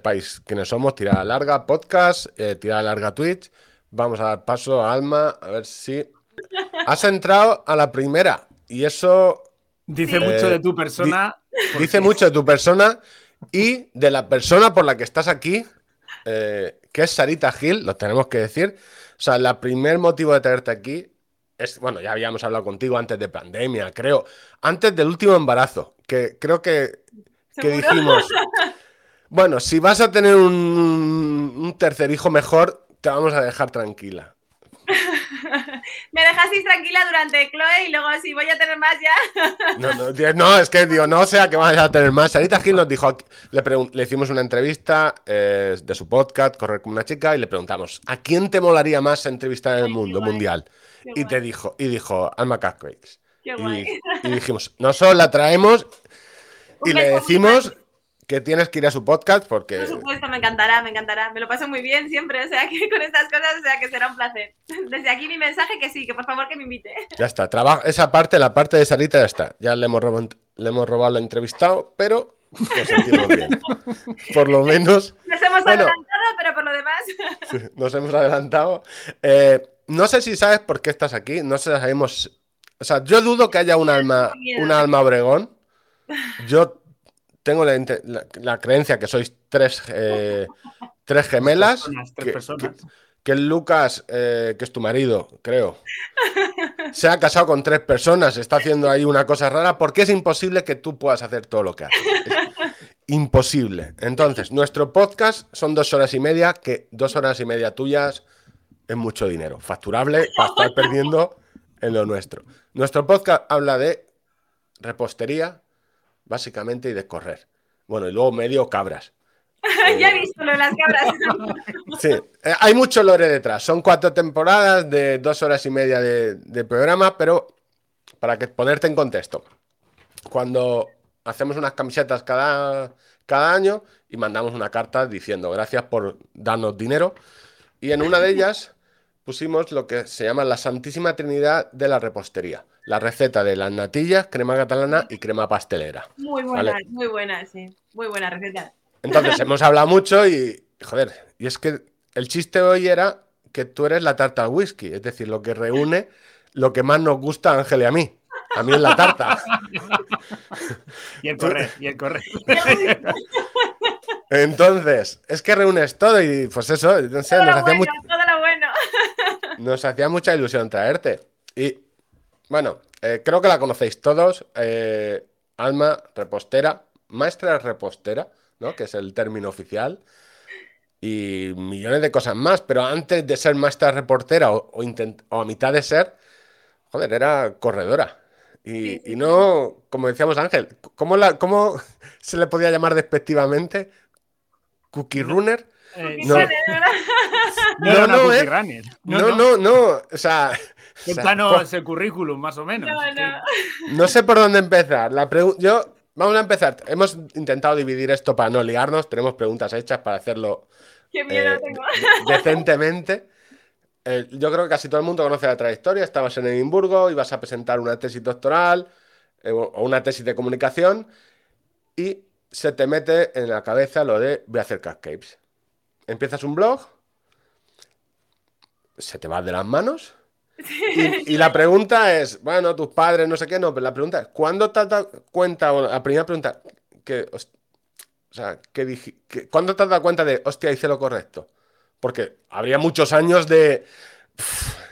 sepáis quiénes somos, Tirada Larga Podcast, eh, Tirada Larga Twitch. Vamos a dar paso a Alma, a ver si... Has entrado a la primera y eso... Dice mucho Eh, de tu persona. Dice mucho de tu persona y de la persona por la que estás aquí, eh, que es Sarita Gil, lo tenemos que decir. O sea, el primer motivo de tenerte aquí es, bueno, ya habíamos hablado contigo antes de pandemia, creo, antes del último embarazo, que creo que, que dijimos, bueno, si vas a tener un, un tercer hijo mejor, te vamos a dejar tranquila. Me dejasteis tranquila durante Chloe y luego si voy a tener más ya. No, no, no, es que digo, no sea que vayas a tener más. Sarita Gil nos dijo, le, le hicimos una entrevista eh, de su podcast, Correr como una chica, y le preguntamos, ¿a quién te molaría más entrevistar en el Ay, mundo mundial? Qué Y guay, te dijo, y dijo, Alma qué Y, y dijimos, nosotros la traemos y le decimos. Que tienes que ir a su podcast porque Por supuesto, me encantará, me encantará. Me lo paso muy bien siempre, o sea que con estas cosas, o sea que será un placer. Desde aquí mi mensaje que sí, que por favor que me invite. ya está. Trabaja, esa parte, la parte de Sarita ya está. Ya le hemos robado, le hemos robado al entrevistado, pero nos sentimos bien. Por lo menos Nos hemos Bueno. adelantado, pero por lo demás. Nos hemos adelantado. Eh, no sé si sabes por qué estás aquí. No sé si sabemos. O sea, yo dudo que haya un alma, una alma Obregón. Yo tengo la, inte- la- la creencia que sois tres, eh, tres gemelas. Personas, tres que, personas. que- Lucas, eh, que es tu marido, creo, se ha casado con tres personas, está haciendo ahí una cosa rara, porque es imposible que tú puedas hacer todo lo que haces. Es imposible. Entonces, nuestro podcast son dos horas y media, que dos horas y media tuyas es mucho dinero, facturable para estar perdiendo en lo nuestro. Nuestro podcast habla de repostería, básicamente, y de correr. Bueno, y luego medio cabras. ya he visto lo de las cabras. Sí, eh, hay mucho lore detrás. Son cuatro temporadas de dos horas y media de, de programa, pero para que ponerte en contexto, cuando hacemos unas camisetas cada, cada año y mandamos una carta diciendo gracias por darnos dinero, y en una de ellas pusimos lo que se llama la Santísima Trinidad de la repostería. La receta de las natillas, crema catalana y crema pastelera. Muy buena, Vale. muy buena, sí. Muy buena receta. Entonces hemos hablado mucho y, joder, y es que el chiste hoy era que tú eres la tarta al whisky, es decir, lo que reúne lo que más nos gusta a Ángel y a mí. A mí es la tarta. Y el correr, y el correr. Entonces, es que reúnes todo y pues eso, no sé, Todo nos lo hacía, bueno, mu- todo lo bueno. nos hacía mucha ilusión traerte. Y bueno, eh, creo que la conocéis todos. eh, Alma, repostera, maestra repostera, ¿no? Que es el término oficial. Y millones de cosas más. Pero antes de ser maestra reportera o, o intent- o a mitad de ser, joder, era corredora. Y, Sí, sí, y no, como decíamos Ángel, ¿cómo, la, ¿cómo se le podía llamar despectivamente? ¿Cookie runner? Eh, No. No, no, no. No, no, o sea, Cuéntanos ese currículum, más o menos. No, no. No sé por dónde empezar. La yo, vamos a empezar. Hemos intentado dividir esto para no liarnos. Tenemos preguntas hechas para hacerlo Qué miedo eh, tengo. de- decentemente. Eh, yo creo que casi todo el mundo conoce la trayectoria. Estabas en Edimburgo, ibas a presentar una tesis doctoral eh, o una tesis de comunicación y se te mete en la cabeza lo de voy a hacer cupcakes. Empiezas un blog, se te va de las manos. Y, y la pregunta es, bueno, tus padres, no sé qué, no, pero la pregunta es, ¿cuándo te has dado cuenta, o la primera pregunta, que, o sea, que dije, que- ¿cuándo te has dado cuenta de, hostia, hice lo correcto? Porque habría muchos años de,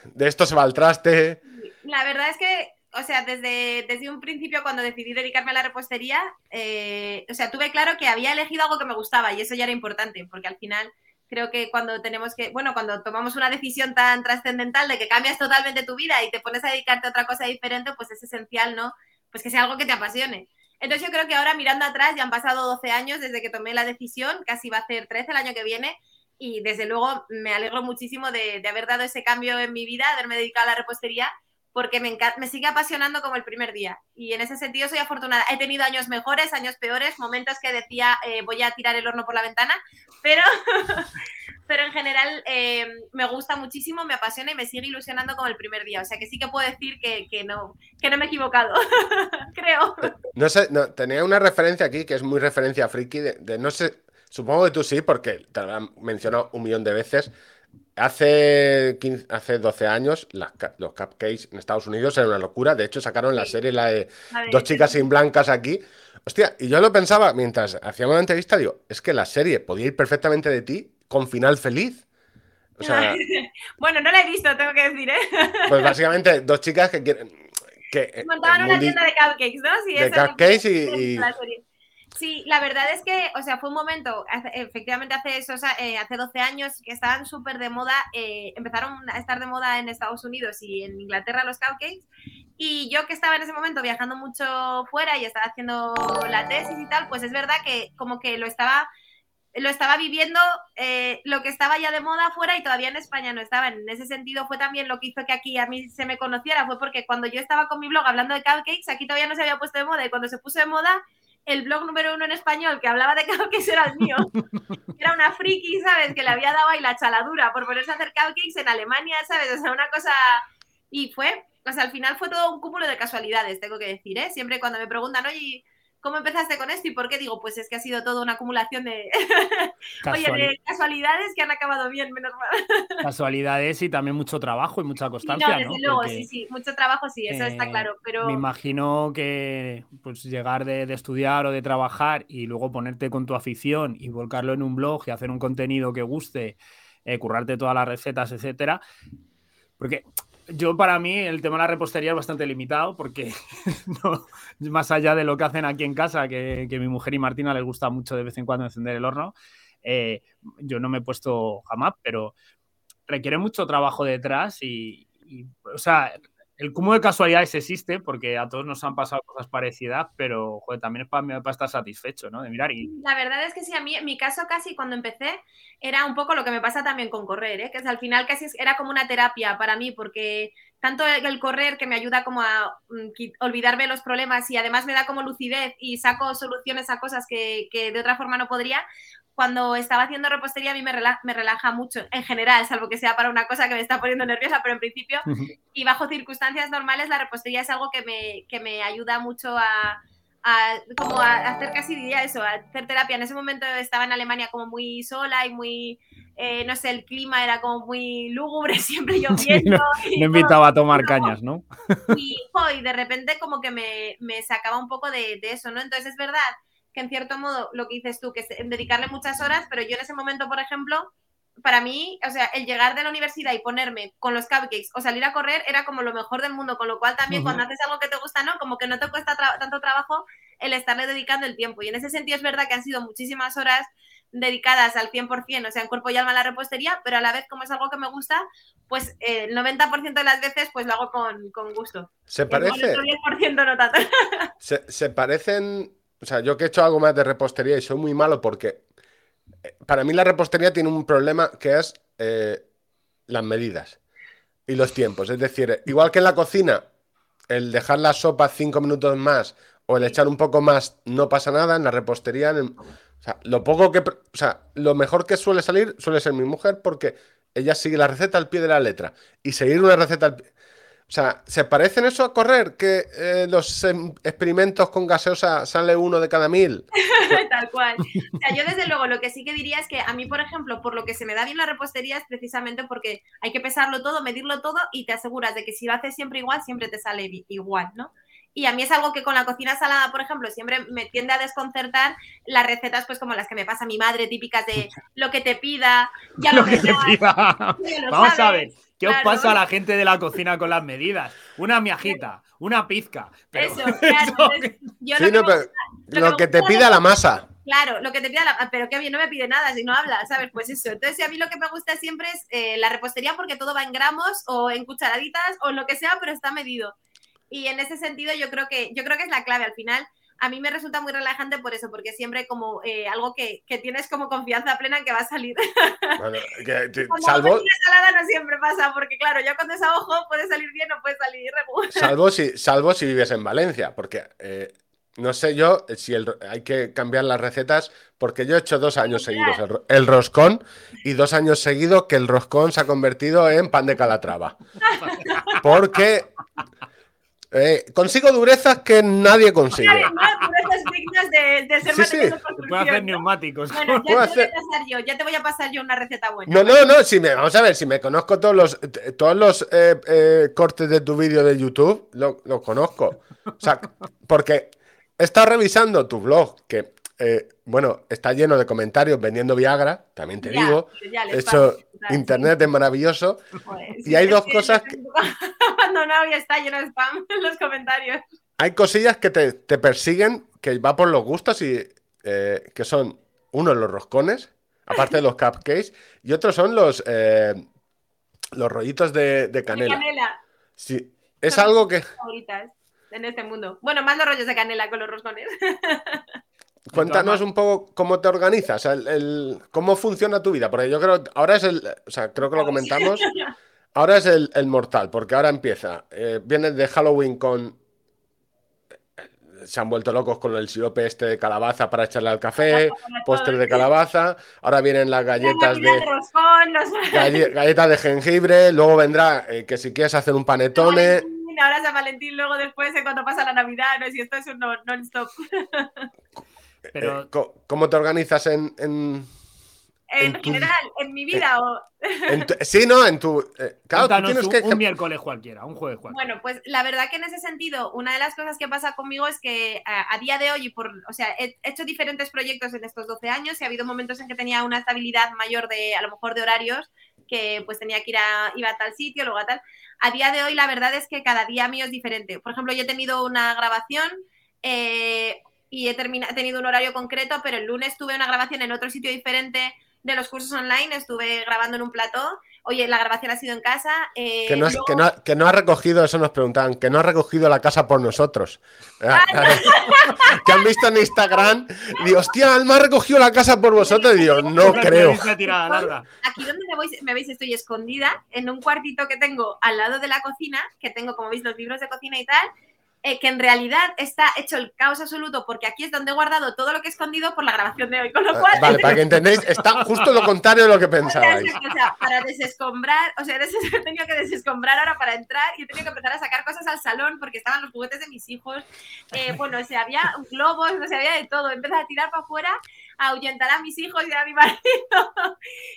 de esto se va al traste. La verdad es que, o sea, desde, desde un principio cuando decidí dedicarme a la repostería, eh, o sea, tuve claro que había elegido algo que me gustaba y eso ya era importante, porque al final creo que cuando tenemos que, bueno, cuando tomamos una decisión tan trascendental de que cambias totalmente tu vida y te pones a dedicarte a otra cosa diferente, pues es esencial, ¿no? Pues que sea algo que te apasione. Entonces yo creo que ahora mirando atrás, ya han pasado 12 años desde que tomé la decisión, casi va a ser 13 el año que viene, y desde luego me alegro muchísimo de, haber dado ese cambio en mi vida, de haberme dedicado a la repostería, porque me, enca- me sigue apasionando como el primer día. Y en ese sentido soy afortunada. He tenido años mejores, años peores, momentos que decía eh, voy a tirar el horno por la ventana, pero, pero en general eh, me gusta muchísimo, me apasiona y me sigue ilusionando como el primer día. O sea que sí que puedo decir que, que no, que no me he equivocado, creo. No sé, no, tenía una referencia aquí que es muy referencia friki de, no sé Supongo que tú sí, porque te lo han un millón de veces. Hace, 15 hace 12 años las los cupcakes en Estados Unidos eran una locura. De hecho, sacaron la serie, la de Dos chicas sin blancas aquí. Hostia, y yo lo pensaba mientras hacíamos la entrevista, digo, es que la serie podía ir perfectamente de ti con final feliz. O sea, bueno, no la he visto, tengo que decir, ¿eh? pues básicamente dos chicas que quieren... Que Montaban una tienda de cupcakes, ¿no? Sí, de cupcakes y-. Sí, la verdad es que, o sea, fue un momento, efectivamente hace eso, eh, hace 12 años que estaban súper de moda, eh, empezaron a estar de moda en Estados Unidos y en Inglaterra los cupcakes, y yo que estaba en ese momento viajando mucho fuera y estaba haciendo la tesis y tal, pues es verdad que como que lo estaba lo estaba viviendo eh, lo que estaba ya de moda fuera y todavía en España no estaba. En ese sentido fue también lo que hizo que aquí a mí se me conociera, fue porque cuando yo estaba con mi blog hablando de cupcakes, aquí todavía no se había puesto de moda y cuando se puso de moda, el blog número uno en español que hablaba de cupcakes era el mío. Era una friki, ¿sabes? Que le había dado ahí la chaladura por ponerse a hacer cupcakes en Alemania, ¿sabes? O sea, una cosa... Y fue, o sea, al final fue todo un cúmulo de casualidades, tengo que decir, ¿eh? Siempre cuando me preguntan, oye, ¿cómo empezaste con esto y por qué? Digo, pues es que ha sido toda una acumulación de, Oye, Casuali- de casualidades que han acabado bien, menos mal. casualidades y también mucho trabajo y mucha constancia, desde luego, Porque sí, sí, mucho trabajo, sí, eso está eh, claro, pero Me imagino que pues llegar de, de estudiar o de trabajar y luego ponerte con tu afición y volcarlo en un blog y hacer un contenido que guste, eh, currarte todas las recetas, etcétera. Porque yo para mí el tema de la repostería es bastante limitado porque no, más allá de lo que hacen aquí en casa, que, que mi mujer y Martina les gusta mucho de vez en cuando encender el horno, eh, yo no me he puesto jamás, pero requiere mucho trabajo detrás y, y, o sea, el cúmulo de casualidades existe porque a todos nos han pasado cosas parecidas, pero también es para, estar satisfecho, ¿no? De mirar la verdad es que sí, a mí, mi caso casi cuando empecé era un poco lo que me pasa también con correr, ¿eh? que al final casi era como una terapia para mí, porque tanto el, el correr que me ayuda como a mm, olvidarme los problemas y además me da como lucidez y saco soluciones a cosas que, que de otra forma no podría, cuando estaba haciendo repostería a mí me relaja, me relaja mucho, en general, salvo que sea para una cosa que me está poniendo nerviosa, pero en principio y bajo circunstancias normales la repostería es algo que me, que me ayuda mucho a, a- como a hacer casi diría eso, a hacer terapia. En ese momento estaba en Alemania como muy sola y muy, eh, no sé, el clima era como muy lúgubre, siempre lloviendo. y me todo. invitaba a tomar cañas, ¿no? Y de repente como que me, me sacaba un poco de, de eso, ¿no? Entonces es verdad que en cierto modo lo que dices tú, que es dedicarle muchas horas, pero yo en ese momento, por ejemplo, para mí, o sea, el llegar de la universidad y ponerme con los cupcakes o salir a correr era como lo mejor del mundo, con lo cual también cuando haces algo que te gusta, ¿no? Como que no te cuesta tra- tanto trabajo el estarle dedicando el tiempo. Y en ese sentido es verdad que han sido muchísimas horas dedicadas al 100%, o sea, en cuerpo y alma a la repostería, pero a la vez como es algo que me gusta, pues eh, el 90% de las veces pues lo hago con, con gusto. Se El parece, otro 10% no tanto. se, se parecen, o sea, yo que he hecho algo más de repostería y soy muy malo porque para mí la repostería tiene un problema que es eh, las medidas y los tiempos. Es decir, igual que en la cocina, el dejar la sopa cinco minutos más o el echar un poco más no pasa nada, en la repostería, lo poco que, o sea, lo mejor que suele salir suele ser mi mujer porque ella sigue la receta al pie de la letra y seguir una receta al pie- O sea, ¿se parecen eso a correr? Que eh, los em, experimentos con gaseosa sale uno de cada mil. Tal cual. O sea, yo desde luego lo que sí que diría es que a mí, por ejemplo, por lo que se me da bien la repostería es precisamente porque hay que pesarlo todo, medirlo todo y te aseguras de que si lo haces siempre igual, siempre te sale igual, ¿no? Y a mí es algo que con la cocina salada, por ejemplo, siempre me tiende a desconcertar las recetas, pues como las que me pasa mi madre, típicas de lo que te pida, ya lo, Lo que te verás, pida. Vamos a ver, ¿qué os pasa a la gente de la cocina con las medidas? Una miajita, una pizca. pero- Eso, claro. entonces, yo Sí, lo que no, gusta- lo que te pida la masa. Claro, lo que te pida la... Pero qué bien, no me pide nada si no habla, ¿sabes? Pues eso. Entonces, a mí lo que me gusta siempre es eh, la repostería porque todo va en gramos o en cucharaditas o en lo que sea, pero está medido. Y en ese sentido yo creo que, yo creo que es la clave al final. A mí me resulta muy relajante por eso, porque siempre como eh, algo que, que tienes como confianza plena en que va a salir. Bueno, que te- salvo, salada no siempre pasa, porque claro, ya cuando es a ojo puede salir bien o puede salir salvo, si, salvo si vives en Valencia, porque eh, no sé yo si el hay que cambiar las recetas, porque yo he hecho dos años seguidos el, el roscón y dos años seguidos que el roscón se ha convertido en pan de calatrava. Porque eh, consigo durezas que nadie consigue. No, durezas dignas de, de ser Sí, sí. construcción, hacer neumáticos. Bueno, ya te Puedo voy a pasar yo, ya te voy a pasar yo una receta buena. No, no, no, si me, vamos a ver, si me conozco todos los, todos los eh, eh, cortes de tu vídeo de YouTube, lo, lo conozco. O sea, porque he estado revisando tu blog, que, eh, bueno, está lleno de comentarios vendiendo Viagra, también te Ya, digo. ya, Eso, internet es maravilloso. Joder, y hay dos que cosas tengo abandonado y está lleno de spam en los comentarios. Hay cosillas que te, te persiguen, que va por los gustos y eh, que son, uno, los roscones, aparte de los cupcakes, y otros son los, eh, los rollitos de, de canela. Canela, Sí, es Son- algo que... favoritas en este mundo. Bueno, más los rollos de canela con los roscones. Cuéntanos un poco cómo te organizas, el, el- cómo funciona tu vida, porque yo creo, ahora es el, o sea, creo que lo comentamos, ahora es el, el mortal, porque ahora empieza, eh, viene de Halloween con, se han vuelto locos con el sirope este de calabaza para echarle al café, postre de calabaza, ahora vienen las galletas de, de roscón, los... galle- galletas de jengibre, luego vendrá eh, que si quieres hacer un panetone, Ahora San Valentín, luego después, eh, cuando pasa la Navidad, no si esto es un no- non-stop. Pero eh, ¿cómo te organizas en, en- En En tu- general, en mi vida o... en tu- sí, no, en tu, eh, claro, tú tienes un, que, un miércoles cualquiera, un jueves cualquiera. Bueno, pues la verdad que en ese sentido, una de las cosas que pasa conmigo es que a, a día de hoy, y por, o sea, he hecho diferentes proyectos en estos 12 años y ha habido momentos en que tenía una estabilidad mayor de, a lo mejor, de horarios, que pues tenía que ir a, iba a tal sitio, luego a tal. A día de hoy, la verdad es que cada día mío es diferente. Por ejemplo, yo he tenido una grabación eh, y he, termina- he tenido un horario concreto, pero el lunes tuve una grabación en otro sitio diferente de los cursos online, estuve grabando en un plató. Oye, la grabación ha sido en casa. eh, Que no, has- luego- que, no, ha- que no ha recogido, eso nos preguntaban, que no ha recogido la casa por nosotros. Ah, que han visto en Instagram y digo, hostia, Alma ha recogido la casa por vosotros. Y digo, no creo. Aquí donde me, voy- me veis estoy escondida en un cuartito que tengo al lado de la cocina, que tengo, como veis, los libros de cocina y tal, eh, que en realidad está hecho el caos absoluto porque aquí es donde he guardado todo lo que he escondido por la grabación de hoy. Con lo cual, Ah, Vale, para que entendáis, está justo lo contrario de lo que pensabais. o sea, para desescombrar, o sea, he tenido que desescombrar ahora para entrar y he tenido que empezar a sacar cosas al salón porque estaban los juguetes de mis hijos. Eh, bueno, o sea, había globos, o sea, había de todo. Empecé a tirar para afuera, ahuyentar a mis hijos y a mi marido.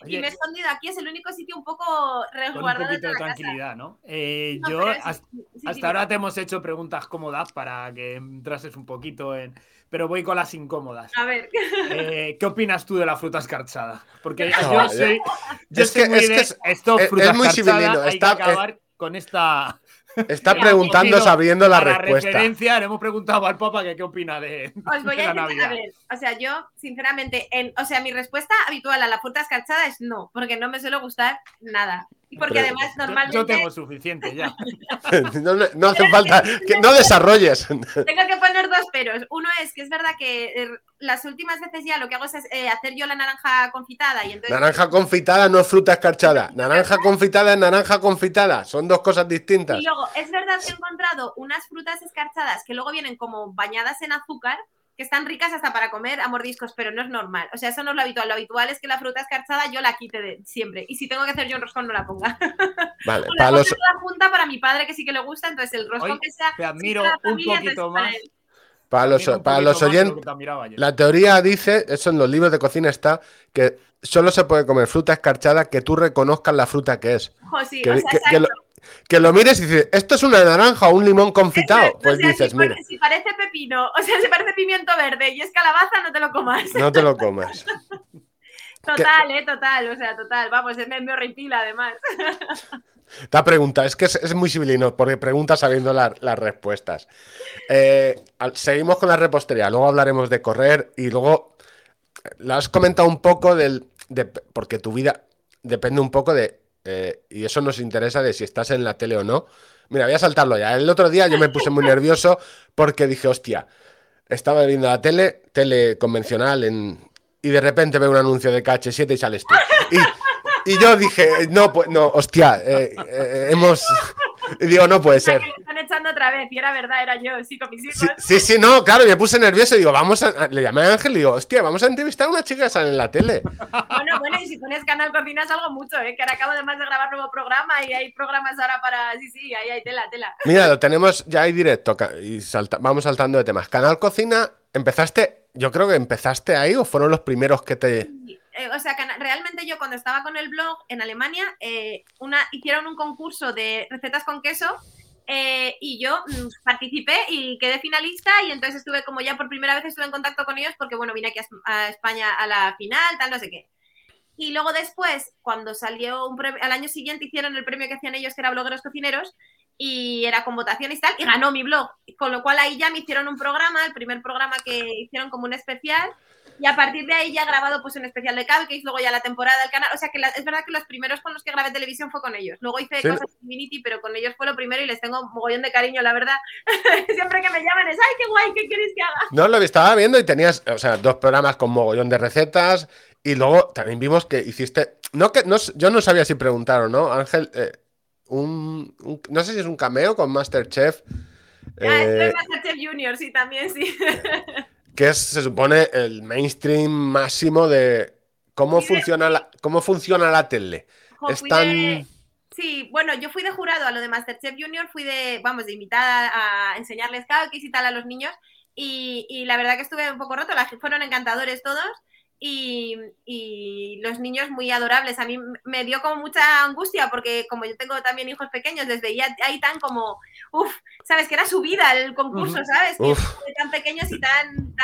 y Oye, me he escondido aquí, es el único sitio un poco con un resguardado poquito de casa. tranquilidad, ¿no? Eh, No, yo es- hasta, sí, sí, hasta sí, ahora te hemos hecho preguntas cómodas para que entrases un poquito en... Pero voy con las incómodas. A ver, Eh, ¿Qué opinas tú de la fruta escarchada? Porque No, yo yo- soy, yo es soy que- muy es de que es- esto, es- fruta es muy escarchada, hay está- que acabar con esta... Está preguntando sabiendo la a la respuesta. referencia, le hemos preguntado al Papa que qué opina de, os voy de a la a Navidad. ver, o sea, yo, sinceramente, en, o sea, mi respuesta habitual a la fruta escarchada es no, porque no me suele gustar nada. Y porque Pero- además, normalmente... Yo tengo suficiente ya. No, no- no hace falta que no desarrolles. Tengo que poner dos peros. Uno es que es verdad que eh, las últimas veces ya lo que hago es eh, hacer yo la naranja confitada y entonces Naranja confitada no es fruta escarchada. Naranja confitada es naranja confitada. Son dos cosas distintas. y luego es verdad que he encontrado unas frutas escarchadas que luego vienen como bañadas en azúcar que están ricas hasta para comer a mordiscos, pero no es normal. O sea, eso no es lo habitual. Lo habitual es que la fruta escarchada yo la quite de siempre. Y si tengo que hacer yo un roscón, no la ponga. Vale, O la para los, toda junta para mi padre, que sí que le gusta. Entonces, el roscón Hoy que sea. te admiro un poquito más. para los, para los oyentes, la teoría dice, eso en los libros de cocina está, que solo se puede comer fruta escarchada que tú reconozcas la fruta que es. Ojo, sí, Que, o sea, que- que lo, exacto. Que lo mires y dices, ¿esto es una naranja o un limón confitado? Exacto, Pues o sea, dices, si, mira, si parece pepino, o sea, si parece pimiento verde y es calabaza, no te lo comas. no te lo comas. Total, eh, total, o sea, total. Vamos, me, me horripila además. Esta pregunta, es que es, es muy civilino, porque pregunta sabiendo la- las respuestas. Eh, seguimos con la repostería, luego hablaremos de correr y luego eh, la has comentado un poco del. de- porque tu vida depende un poco de. Eh, y eso nos interesa de si estás en la tele o no. Mira, voy a saltarlo ya. El otro día yo me puse muy nervioso porque dije, hostia, estaba viendo la tele, tele convencional, en, y de repente veo un anuncio de KH7 y sales tú. Y, y yo dije, no, pues no, hostia, eh, eh, hemos. Y digo, no puede ser. que me están echando otra vez y era verdad, era yo, sí, con mis hijos. Sí, sí, sí, no, claro, me puse nervioso y digo, vamos a. Le llamé a Ángel y digo, hostia, vamos a entrevistar a una chica que sale en la tele. Bueno, bueno, y si pones Canal Cocina salgo mucho, ¿eh? Que ahora acabo además de grabar nuevo programa y hay programas ahora para... Sí, sí, ahí hay tela, tela. Mira, lo tenemos ya ahí directo y salta- vamos saltando de temas. Canal Cocina empezaste, yo creo que empezaste ahí o fueron los primeros que te... Eh, o sea, que realmente yo cuando estaba con el blog en Alemania, eh, hicieron un concurso de recetas con queso eh, y yo mm, participé y quedé finalista y entonces estuve como ya por primera vez estuve en contacto con ellos porque bueno, vine aquí a, España a la final, tal, no sé qué. Y luego después, cuando salió al año siguiente hicieron el premio que hacían ellos, que era Blogueros Cocineros, y era con votación y tal, y ganó mi blog. Con lo cual ahí ya me hicieron un programa, el primer programa que hicieron como un especial, y a partir de ahí ya he grabado pues un especial de Cupcakes, luego ya la temporada del canal. O sea que es verdad que los primeros con los que grabé televisión fue con ellos. Luego hice cosas en Infinity, pero con ellos fue lo primero y les tengo mogollón de cariño, la verdad. Siempre que me llaman es, ay, qué guay, ¿qué queréis que haga? No, lo estaba viendo y tenías, o sea, dos programas con mogollón de recetas y luego también vimos que hiciste, no que no, yo no sabía si preguntaron, ¿no? Ángel, eh, un, no sé si es un cameo con Masterchef. Ah, eh, Masterchef Junior, sí, también, sí. Que es, se supone, el mainstream máximo de cómo, funciona, la, cómo funciona la tele. es tan... Sí, bueno, yo fui de jurado a lo de Masterchef Junior, fui de, vamos, de invitada a enseñarles calquis y tal a los niños, y, y, la verdad que estuve un poco roto, fueron encantadores todos, y, los niños muy adorables. A mí me dio como mucha angustia porque como yo tengo también hijos pequeños, les veía ahí tan como, uff, sabes, que era su vida el concurso, ¿sabes? tan pequeños y tan...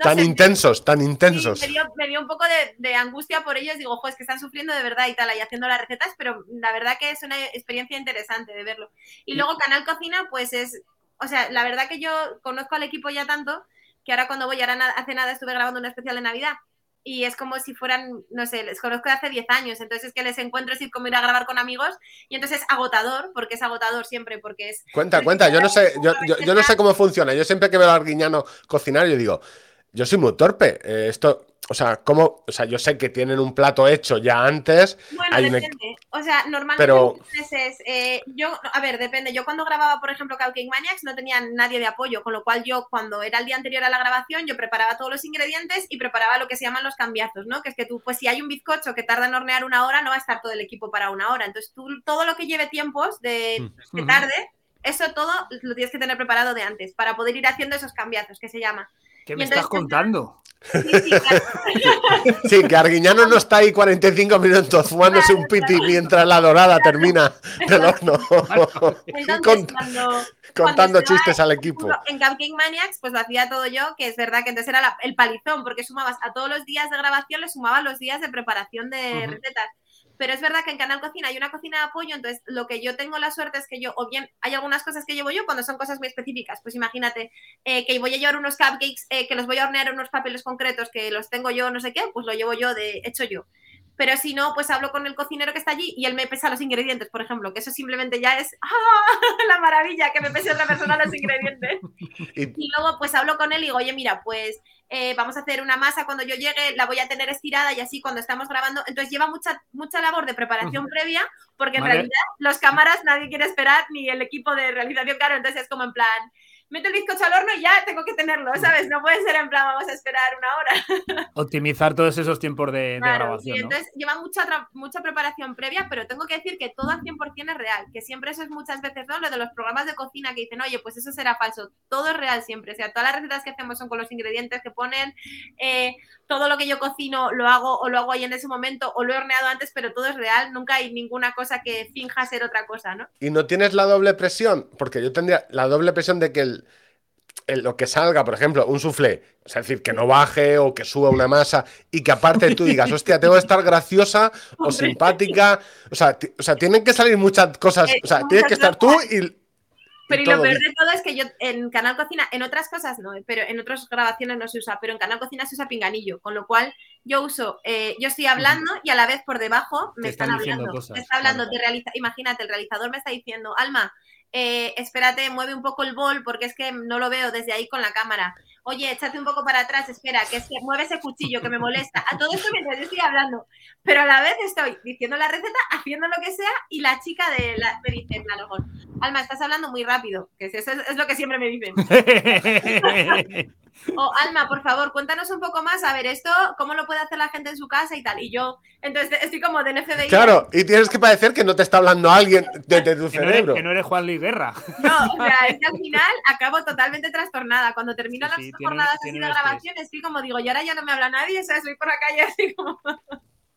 Tan, intensos, tan intensos. me, dio, un poco de, angustia por ellos, digo, ojo, es que están sufriendo de verdad y tal, ahí haciendo las recetas, pero la verdad que es una experiencia interesante de verlo. Y luego Canal Cocina, pues es, o sea, la verdad que yo conozco al equipo ya tanto que ahora cuando voy, ahora hace nada estuve grabando un especial de Navidad y es como si fueran, no sé, les conozco de hace 10 años, entonces es que les encuentro como ir a grabar con amigos y entonces es agotador, porque es agotador siempre, porque es... Cuenta, cuenta, yo no sé, yo, yo, no sé cómo funciona, yo siempre que veo a Arguiñano cocinar, yo digo, yo soy muy torpe, eh, esto o sea, ¿cómo? O sea, yo sé que tienen un plato hecho ya antes. Bueno, depende. O sea, normalmente pero... eh, yo, a ver, depende. Yo cuando grababa, por ejemplo, Cupcake Maniacs no tenía nadie de apoyo, con lo cual yo cuando era el día anterior a la grabación, yo preparaba todos los ingredientes y preparaba lo que se llaman los cambiazos, ¿no? Que es que tú, pues si hay un bizcocho que tarda en hornear una hora, no va a estar todo el equipo para una hora. Entonces tú, todo lo que lleve tiempos de, mm. tarde, eso todo lo tienes que tener preparado de antes para poder ir haciendo esos cambiazos, que se llama. ¿Qué me estás contando? Sí, que Arguiñano no está ahí 45 minutos fumándose un piti mientras la dorada termina el horno. contando chistes al equipo. En Cupcake Maniacs, pues lo hacía todo yo, que es verdad que entonces era el palizón, porque sumabas a todos los días de grabación, le sumabas los días de preparación de recetas. Pero es verdad que en Canal Cocina hay una cocina de apoyo, entonces lo que yo tengo la suerte es que yo, o bien hay algunas cosas que llevo yo cuando son cosas muy específicas, pues imagínate eh, que voy a llevar unos cupcakes, eh, que los voy a hornear en unos papeles concretos, que los tengo yo, no sé qué, pues lo llevo yo de hecho yo. Pero si no, pues hablo con el cocinero que está allí y él me pesa los ingredientes, por ejemplo, que eso simplemente ya es ¡ah! la maravilla que me pese otra persona los ingredientes. y luego pues hablo con él y digo, oye, mira, pues eh, vamos a hacer una masa cuando yo llegue, la voy a tener estirada y así cuando estamos grabando. Entonces lleva mucha, mucha labor de preparación previa, porque en realidad los cámaras nadie quiere esperar, ni el equipo de realización, claro, entonces es como en plan, meto el bizcocho al horno y ya tengo que tenerlo, ¿sabes? No puede ser en plan, vamos a esperar una hora. Optimizar todos esos tiempos de, grabación. entonces lleva mucha, mucha preparación previa, pero tengo que decir que todo al 100% es real, que siempre eso es muchas veces, ¿no? Lo de los programas de cocina que dicen, oye, pues eso será falso. Todo es real siempre, o sea, todas las recetas que hacemos son con los ingredientes que ponen, eh, todo lo que yo cocino lo hago o lo hago ahí en ese momento o lo he horneado antes, pero todo es real, nunca hay ninguna cosa que finja ser otra cosa, ¿no? Y no tienes la doble presión, porque yo tendría la doble presión de que el lo que salga, por ejemplo, un soufflé, es decir, que no baje o que suba una masa y que aparte tú digas, hostia, tengo que estar graciosa o simpática, o sea, o sea, tienen que salir muchas cosas, o sea, tienes que estar tú y... Pero y lo peor de todo es que yo en Canal Cocina, en otras cosas no, pero en otras grabaciones no se usa, pero en Canal Cocina se usa pinganillo, con lo cual yo uso, eh, yo estoy hablando y a la vez por debajo me están, hablando. me está hablando de realiza, imagínate, el realizador me está diciendo, Alma, eh, espérate, mueve un poco el bol porque es que no lo veo desde ahí con la cámara. Oye, échate un poco para atrás, espera, que se mueve ese cuchillo que me molesta. A todo esto mientras yo estoy hablando. Pero a la vez estoy diciendo la receta, haciendo lo que sea, y la chica de la, me dice, Alma, estás hablando muy rápido, que eso es, lo que siempre me dicen. O Alma, por favor, cuéntanos un poco más, a ver, esto, ¿cómo lo puede hacer la gente en su casa y tal? Y yo, entonces estoy como del FBI. Claro, y tienes que parecer que no te está hablando alguien desde tu que, no eres, que no eres Juan Luis Guerra. No, o sea, es que al final acabo totalmente trastornada. Cuando termino las jornadas así de grabación, estoy como digo, y ahora ya no me habla nadie, o sea, estoy por la calle así como.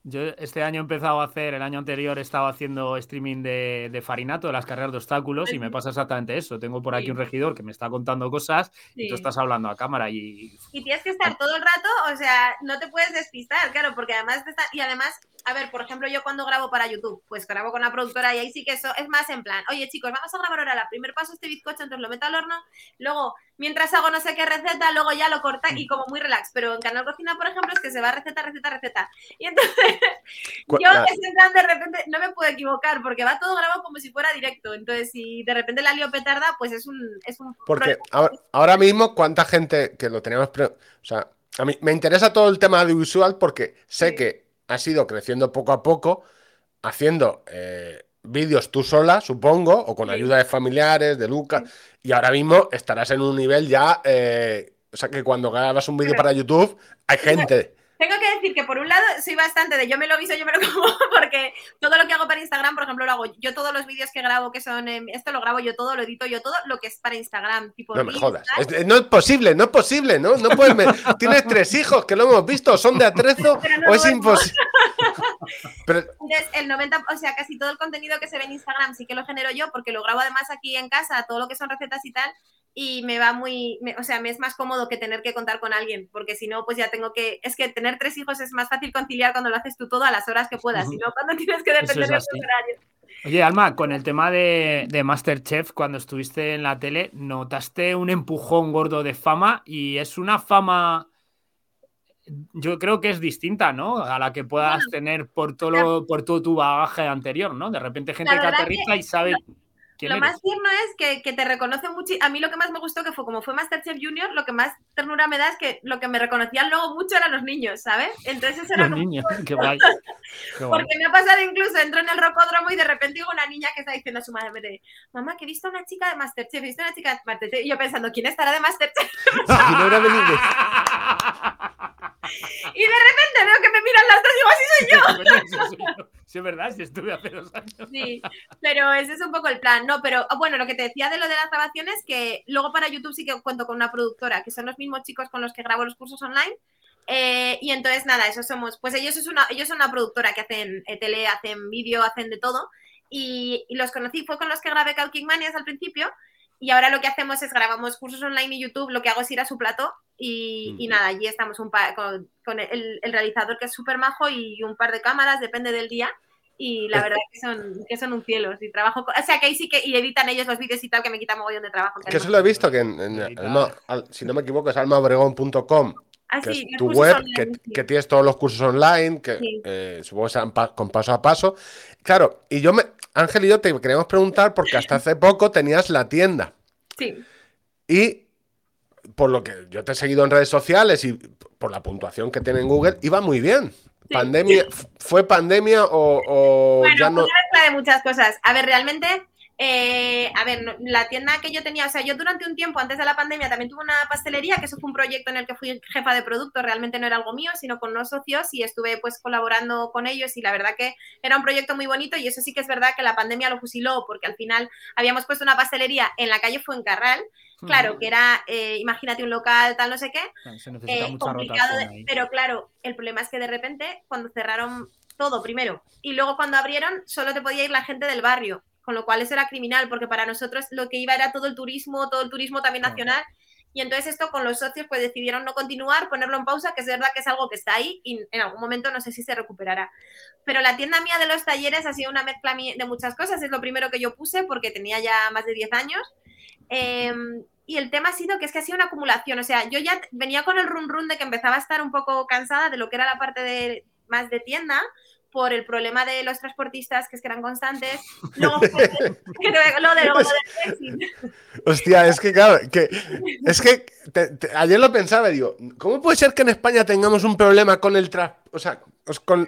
Yo este año he empezado a hacer, el año anterior he estado haciendo streaming de, Farinato, de las carreras de obstáculos, y me pasa exactamente eso. Tengo por aquí un regidor que me está contando cosas y tú estás hablando a cámara y... Y tienes que estar todo el rato, o sea, no te puedes despistar, claro, porque además... Y además, a ver, por ejemplo, yo cuando grabo para YouTube, pues grabo con la productora y ahí sí que eso es más en plan, oye chicos, vamos a grabar ahora, el primer paso este bizcocho, entonces lo meto al horno, luego mientras hago no sé qué receta, luego ya lo corta y como muy relax. Pero en Canal Cocina, por ejemplo, es que se va receta, receta, receta. Y entonces yo ese plan de repente no me puedo equivocar porque va todo grabado como si fuera directo. Entonces, si de repente la lío petarda, pues es un... Es un porque ahora, mismo, ¿cuánta gente que lo teníamos... O sea, a mí me interesa todo el tema audiovisual porque sé que ha ido creciendo poco a poco haciendo... Eh, vídeos tú sola, supongo, o con ayuda de familiares, de Lucas, y ahora mismo estarás en un nivel ya, eh, o sea que cuando grabas un vídeo para YouTube, hay gente. Tengo que decir que por un lado soy bastante de yo me lo viso, yo me lo como, porque todo lo que hago para Instagram, por ejemplo, lo hago yo todos los vídeos que grabo que son, esto lo grabo yo todo, lo edito yo todo, lo que es para Instagram, tipo... No me jodas, no es posible, no es posible, ¿no? no puedes Tienes tres hijos que lo hemos visto, son de atrezo o es imposible. Entonces, el 90, o sea, casi todo el contenido que se ve en Instagram sí que lo genero yo, porque lo grabo además aquí en casa, todo lo que son recetas y tal, y me va muy, o sea, me es más cómodo que tener que contar con alguien, porque si no, pues ya tengo que, es que tener tres hijos es más fácil conciliar cuando lo haces tú todo a las horas que puedas, si no, cuando tienes que depender de tus horarios. Oye, Alma, con el tema de, de, Masterchef, cuando estuviste en la tele, ¿notaste un empujón gordo de fama? Y es una fama, yo creo que es distinta, ¿no? A la que puedas tener por todo, por todo tu bagaje anterior, ¿no? De repente gente que aterriza y sabe lo más tierno es que, te reconoce mucho. A mí lo que más me gustó que fue como fue Masterchef Junior, lo que más ternura me da es que lo que me reconocían luego mucho eran los niños, ¿sabes? Entonces eso era los niños, qué guay. Porque me ha pasado incluso, entro en el rocódromo y de repente digo una niña que está diciendo a su madre, mamá, que he visto una chica de Masterchef, he visto una chica de Masterchef. Y yo pensando, ¿quién estará de Masterchef? no era Y de repente veo que me miran las dos y digo, así soy yo. sí, es verdad, sí estuve hace dos años. Sí, pero ese es un poco el plan. No, pero bueno, lo que te decía de lo de las grabaciones, que luego para YouTube sí que cuento con una productora, que son los mismos chicos con los que grabo los cursos online. Eh, y entonces, nada, eso somos, pues ellos, es una, ellos son una productora que hacen eh, tele, hacen vídeo, hacen de todo. Y, los conocí, fue con los que grabé Calking Manias al principio. Y ahora lo que hacemos es grabamos cursos online y YouTube, lo que hago es ir a su plato y, nada, allí estamos un con, el, realizador que es súper majo y un par de cámaras, depende del día. Y la verdad que son, que son un cielo. Y trabajo, o sea que ahí sí que y editan ellos los vídeos y tal, que me quita mogollón de trabajo. Que, eso lo he visto, que si no me equivoco es almaobregón.com. Ah, que es tu web, que, tienes todos los cursos online, que eh, supongo que sean con paso a paso. Claro, y yo me, Ángel y yo te queríamos preguntar, porque hasta hace poco tenías la tienda. Sí. Y por lo que yo te he seguido en redes sociales y por la puntuación que tiene en Google, iba muy bien. ¿Pandemia, ¿Fue pandemia o, ya no? de muchas cosas. A ver, realmente eh, a ver, la tienda que yo tenía, o sea, yo durante un tiempo antes de la pandemia también tuve una pastelería, que eso fue un proyecto en el que fui jefa de producto, realmente no era algo mío, sino con unos socios y estuve pues colaborando con ellos y la verdad que era un proyecto muy bonito y eso sí que es verdad que la pandemia lo fusiló porque al final habíamos puesto una pastelería en la calle Fuencarral, claro, que era, eh, imagínate un local, tal, no sé qué, eh, complicado, pero claro, el problema es que de repente cuando cerraron todo primero y luego cuando abrieron solo te podía ir la gente del barrio con lo cual eso era criminal, porque para nosotros lo que iba era todo el turismo, todo el turismo también nacional. Y entonces esto con los socios pues decidieron no continuar, ponerlo en pausa, que es verdad que es algo que está ahí y en algún momento no sé si se recuperará. Pero la tienda mía de los talleres ha sido una mezcla de muchas cosas, es lo primero que yo puse porque tenía ya más de 10 años. Em, y el tema ha sido que es que ha sido una acumulación, o sea, yo ya venía con el run run de que empezaba a estar un poco cansada de lo que era la parte de, más de tienda, por el problema de los transportistas, que es que eran constantes. Luego lo de, luego Hostia, es que claro, que, es que ayer lo pensaba y digo, ¿cómo puede ser que en España tengamos un problema con el transporte? O sea, con,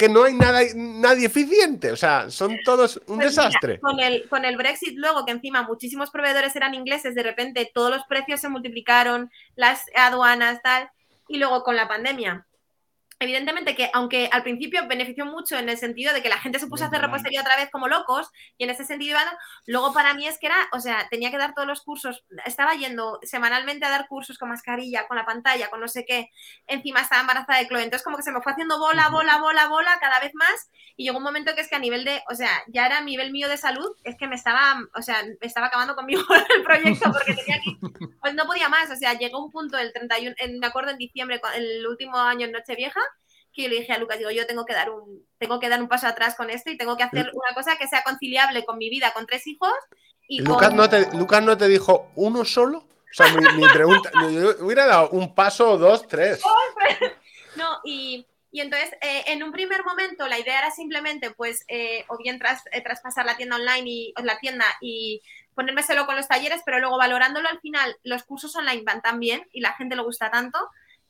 que no hay nada, nadie eficiente. O sea, son todos un Pues mira, desastre. con, el, con el Brexit, luego que encima muchísimos proveedores eran ingleses, de repente todos los precios se multiplicaron, las aduanas, tal, y luego con la pandemia. Evidentemente que, aunque al principio benefició mucho en el sentido de que la gente se puso a hacer repostería otra vez como locos, y en ese sentido, iban, luego para mí es que era, o sea, tenía que dar todos los cursos, estaba yendo semanalmente a dar cursos con mascarilla, con la pantalla, con no sé qué, encima estaba embarazada de Chloe, entonces como que se me fue haciendo bola, bola, bola, bola, cada vez más, y llegó un momento que es que a nivel de, o sea, ya era a nivel mío de salud, es que me estaba, o sea, me estaba acabando conmigo el proyecto porque tenía que, pues no podía más, o sea, llegó un punto el 31, en, me acuerdo en diciembre, el último año en Nochevieja, que yo le dije a Lucas, digo, yo tengo que dar un, tengo que dar un paso atrás con esto y tengo que hacer una cosa que sea conciliable con mi vida, con tres hijos y ¿Y con... Lucas no, te, Lucas no te dijo uno solo? O sea, mi, mi pregunta, yo hubiera dado un paso, dos, tres. No, y, y entonces, eh, en un primer momento, la idea era simplemente, pues, eh, o bien tras, eh, traspasar la tienda online y o la tienda y ponerme solo con los talleres, pero luego valorándolo al final, los cursos online van tan bien y la gente le gusta tanto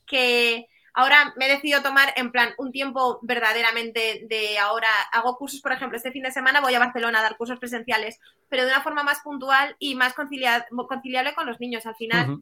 que ahora me he decidido tomar en plan un tiempo verdaderamente de ahora hago cursos, por ejemplo, este fin de semana voy a Barcelona a dar cursos presenciales, pero de una forma más puntual y más concilia- conciliable con los niños al final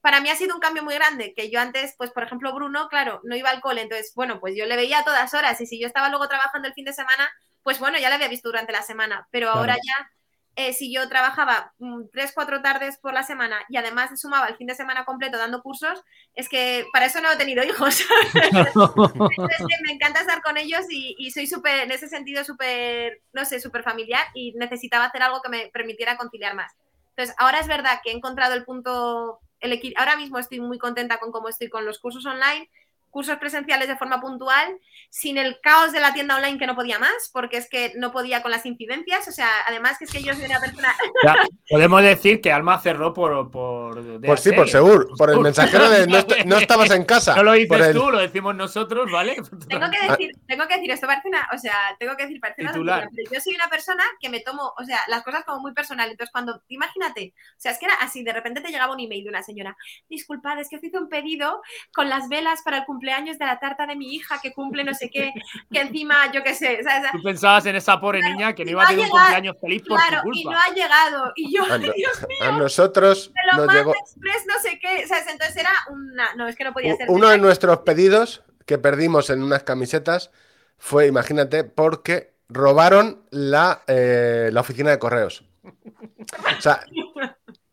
para mí ha sido un cambio muy grande, que yo antes, pues por ejemplo, Bruno, claro, no iba al cole, entonces, bueno, pues yo le veía a todas horas y si yo estaba luego trabajando el fin de semana, pues bueno, ya le había visto durante la semana, pero Claro. ahora ya, eh, si yo trabajaba mm, tres, cuatro tardes por la semana y además sumaba el fin de semana completo dando cursos, es que para eso no he tenido hijos. Entonces, me encanta estar con ellos y, soy súper, en ese sentido, súper, no sé, súper familiar y necesitaba hacer algo que me permitiera conciliar más. Entonces, ahora es verdad que he encontrado el punto, el ahora mismo estoy muy contenta con cómo estoy con los cursos online, cursos presenciales de forma puntual, sin el caos de la tienda online que no podía más, porque es que no podía con las incidencias, o sea, además que es que yo soy una persona... Ya, podemos decir que Alma cerró por. Por, Por sí, por seguro. Por el mensajero de no, est- no estabas en casa. No lo Por dices el- tú, lo decimos nosotros, ¿vale? Tengo que decir, tengo que decir, esto parece una, o sea, tengo que decir, parece una pero yo soy una persona que me tomo, o sea, las cosas como muy personal. Entonces, cuando, imagínate, o sea, es que era así, de repente te llegaba un email de una señora, disculpad, es que os hice un pedido con las velas para el cumpleaños de la tarta de mi hija que cumple no sé qué, que encima, yo qué sé, ¿sabes? Tú pensabas en esa pobre Claro, niña que no iba a tener un cumpleaños feliz por Claro, tu y no ha llegado. Y yo, A, no- Dios a nosotros lo nos llegó express, no sé qué, ¿sabes? Entonces era una, no, es que no podía ser. uno de nuestros pedidos que perdimos en unas camisetas fue, imagínate, porque robaron la, eh, la oficina de correos. O sea,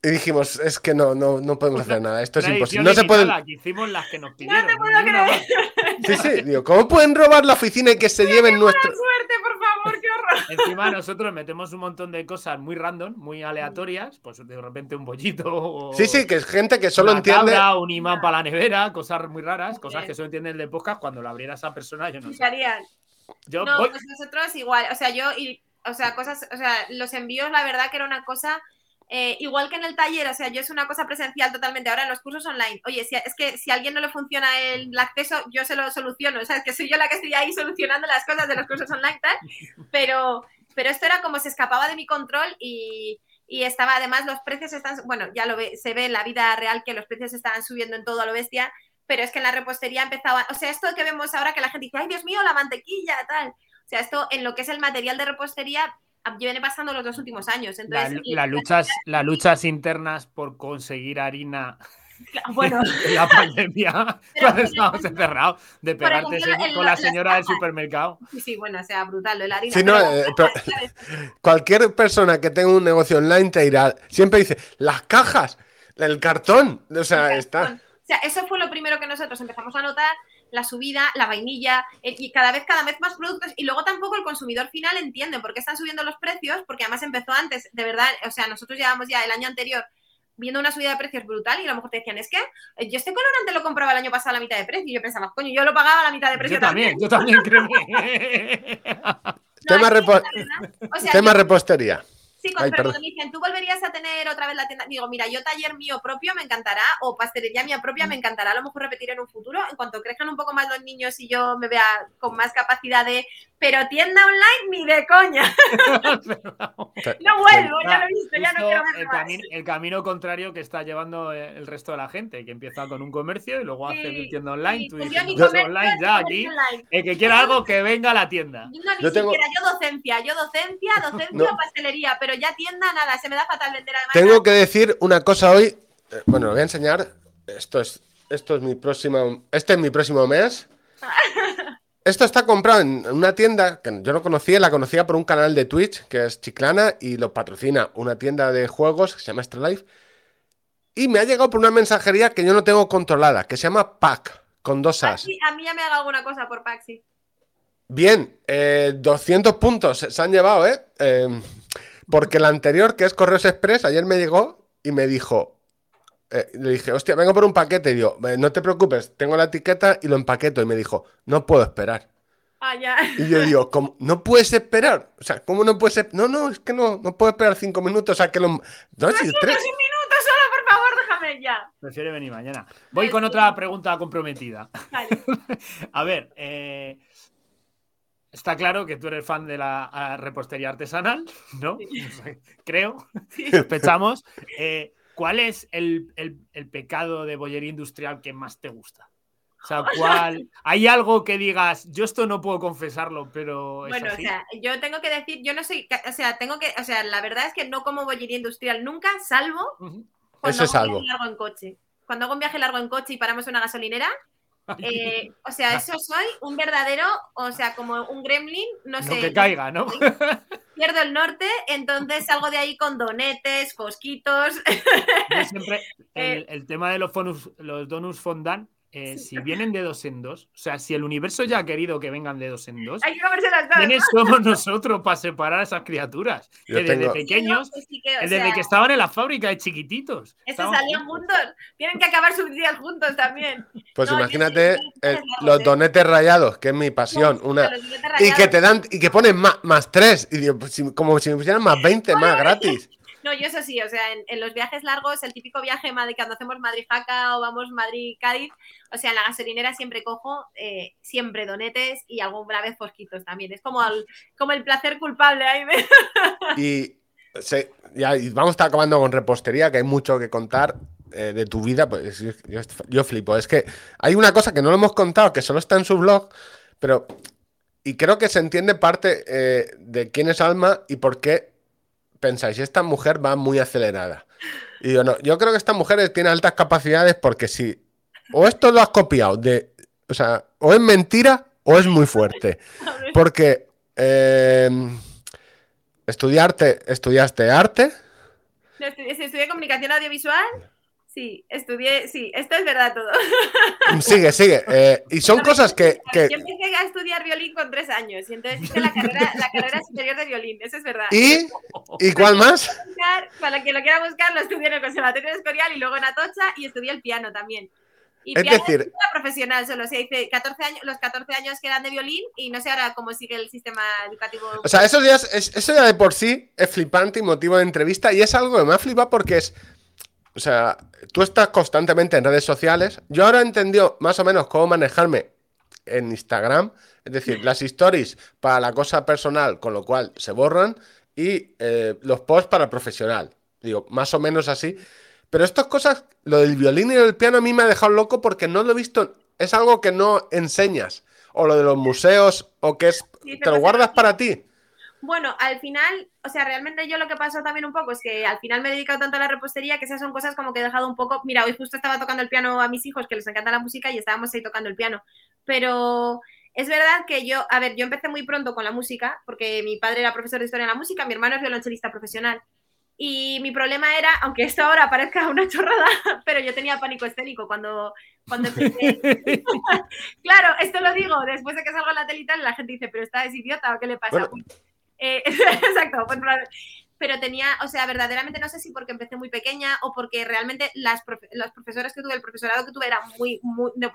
y dijimos, es que no, no, no podemos hacer nada, esto es imposible. No se puede. limitada, que hicimos las que nos pidieron. te puedo creer. Sí, sí, digo, ¿cómo pueden robar la oficina y que se lleven nuestro. suerte, por favor, qué horror. Encima nosotros metemos un montón de cosas muy random, muy aleatorias, pues de repente un bollito o Sí, sí, que es gente que solo una entiende. cabra, un imán para la nevera, cosas muy raras, cosas Bien. que solo entiende el de podcast cuando lo abriera esa persona, yo no sé. Yo No, voy, pues nosotros igual, o sea, yo, y, o sea, cosas, o sea, los envíos, la verdad que era una cosa, eh, igual que en el taller, o sea, yo es una cosa presencial totalmente, ahora en los cursos online, oye, si, es que si a alguien no le funciona el acceso, yo se lo soluciono, o sea, es que soy yo la que estoy ahí solucionando las cosas de los cursos online, tal, pero, pero esto era como se escapaba de mi control y, y estaba, además, los precios están, bueno, ya lo se ve en la vida real que los precios estaban subiendo en todo a lo bestia, pero es que en la repostería empezaba, o sea, esto que vemos ahora que la gente dice, ay Dios mío, la mantequilla, tal. O sea, esto en lo que es el material de repostería viene pasando los dos últimos años. la- Entonces, y- las luchas, las luchas internas por conseguir harina bueno, en la pandemia, Pero, cuando estábamos encerrados, de pegarte ejemplo, ese- en con la- la señora del supermercado. sí, bueno, o sea, brutal lo de la harina. No, eh, pero- Cualquier persona que tenga un negocio online te dirá, siempre dice, las cajas, el cartón. O sea, está. O sea, eso fue lo primero que nosotros empezamos a notar, la subida, la vainilla, eh, y cada vez, cada vez más productos, y luego tampoco el consumidor final entiende por qué están subiendo los precios, porque además empezó antes, de verdad, o sea, nosotros llevamos ya el año anterior viendo una subida de precios brutal y a lo mejor te decían, es que eh, yo este colorante lo compraba el año pasado a la mitad de precio, y yo pensaba, coño, yo lo pagaba a la mitad de precio Yo también, yo también, créeme. No, Tema, es que, repo- la verdad, o sea, tema yo- repostería. Sí, con- Ay, cuando me dicen, ¿tú volverías a tener otra vez la tienda? Digo, mira, yo taller mío propio me encantará, o pastelería mía propia me encantará, a lo mejor repetir en un futuro, en cuanto crezcan un poco más los niños y yo me vea con más capacidad de pero tienda online ni de coña. no vuelvo, ya lo he visto, ya no quiero ver el, camino, el camino contrario que está llevando el resto de la gente, que empieza con un comercio y luego hace tienda online. tú dices, yo online ya aquí. El que quiera algo, que venga a la tienda. No, ni yo siquiera, yo docencia, yo docencia, docencia, pastelería, pero ya tienda nada, se me da fatal vender además. Tengo que decir una cosa hoy, eh, bueno, lo voy a enseñar. Esto es, esto es mi próximo, este es mi próximo mes. Esto está comprado en una tienda que yo no conocía, la conocía por un canal de Twitch que es Chiclana y lo patrocina una tienda de juegos que se llama Extra Life. Y me ha llegado por una mensajería que yo no tengo controlada, que se llama Pack, con dos As. a mí ya me ha dado alguna cosa por Pack, sí. Bien, 200 eh, puntos se han llevado, ¿eh? ¿eh? Porque la anterior, que es Correos Express, ayer me llegó y me dijo, eh, le dije, hostia, vengo por un paquete. Y digo, no te preocupes, tengo la etiqueta y lo empaqueto. Y me dijo, no puedo esperar. Ah, ya. Y yo digo, ¿cómo? ¿no puedes esperar? O sea, ¿cómo no puedes No, no, es que no, no puedo esperar cinco minutos a que lo. No, tres. minutos solo, por favor, déjame ya. Prefiere venir mañana. Voy con otra pregunta comprometida. a ver, eh, Está claro que tú eres fan de la repostería artesanal, ¿no? Creo, sospechamos. Eh, ¿Cuál es el, pecado de bollería industrial que más te gusta? O sea, ¿cuál? ¿Hay algo que digas, yo esto no puedo confesarlo, pero. bueno, o sea, yo tengo que decir, yo no soy, o sea, tengo que, o sea, la verdad es que no como bollería industrial nunca, salvo cuando hago un viaje largo en coche. Cuando hago un viaje largo en coche y paramos en una gasolinera, eh, o sea, eso soy un verdadero, o sea, como un gremlin, no sé. que caiga, ¿no? Pierdo el norte, entonces salgo de ahí con donetes, fosquitos. siempre, el, el, tema de los, los donuts fondant eh, si vienen de dos en dos, o sea, si el universo ya ha querido que vengan de dos en dos, Hay que las dos. ¿quiénes somos nosotros para separar a esas criaturas? que desde pequeños, desde que estaban en la fábrica de chiquititos. Esos salían juntos, tienen que acabar sus días juntos también. Pues imagínate los donetes rayados, que es mi pasión, una y que te dan y que ponen más, más tres, y pues, como si me pusieran más 20 más gratis. No, yo eso sí, o sea, en, los viajes largos, el típico viaje Madrid, cuando hacemos Madrid-Jaca o vamos Madrid-Cádiz, o sea, en la gasolinera siempre cojo eh, siempre donetes y alguna vez fosquitos también. Es como el, como el placer culpable ahí. Y, ya, vamos a estar acabando con repostería, que hay mucho que contar eh, de tu vida. Pues yo, flipo. Es que hay una cosa que no lo hemos contado, que solo está en su blog, pero... Y creo que se entiende parte eh, de quién es Alma y por qué pensáis, esta mujer va muy acelerada. Y yo no, yo creo que esta mujer tiene altas capacidades porque si o esto lo has copiado de, o sea, o es mentira o es muy fuerte. Porque eh, estudiarte, estudiaste arte. estudié comunicación audiovisual Sí, estudié, sí, esto es verdad todo. Sigue, sigue. Eh, y son cosas que, Yo empecé a estudiar violín con tres años y entonces hice la carrera, la carrera superior de violín, eso es verdad. ¿Y? ¿Y cuál más? Para quien lo quiera buscar, lo estudié en el Conservatorio Escorial y luego en Atocha y estudié el piano también. Y es piano decir, profesional solo, o sea, hice 14 años, los 14 años que eran de violín y no sé ahora cómo sigue el sistema educativo. O sea, eso ya, eso ya de por sí es flipante y motivo de entrevista y es algo que me ha flipado porque es o sea, tú estás constantemente en redes sociales. Yo ahora he entendido más o menos cómo manejarme en Instagram. Es decir, las stories para la cosa personal, con lo cual se borran, y eh, los posts para profesional. Digo, más o menos así. Pero estas cosas, lo del violín y el piano a mí me ha dejado loco porque no lo he visto. Es algo que no enseñas. O lo de los museos, o que es. te lo guardas para ti. Bueno, al final, o sea, realmente yo lo que pasó también un poco es que al final me he dedicado tanto a la repostería que esas son cosas como que he dejado un poco. Mira, hoy justo estaba tocando el piano a mis hijos que les encanta la música y estábamos ahí tocando el piano. Pero es verdad que yo, a ver, yo empecé muy pronto con la música porque mi padre era profesor de historia de la música, mi hermano es violonchelista profesional. Y mi problema era, aunque esto ahora parezca una chorrada, pero yo tenía pánico escénico cuando, cuando empecé. claro, esto lo digo después de que salgo en la tal, la gente dice, pero esta es idiota o qué le pasa. Eh, exacto, pero tenía, o sea, verdaderamente no sé si porque empecé muy pequeña o porque realmente las, los profesores que tuve, el profesorado que tuve era muy,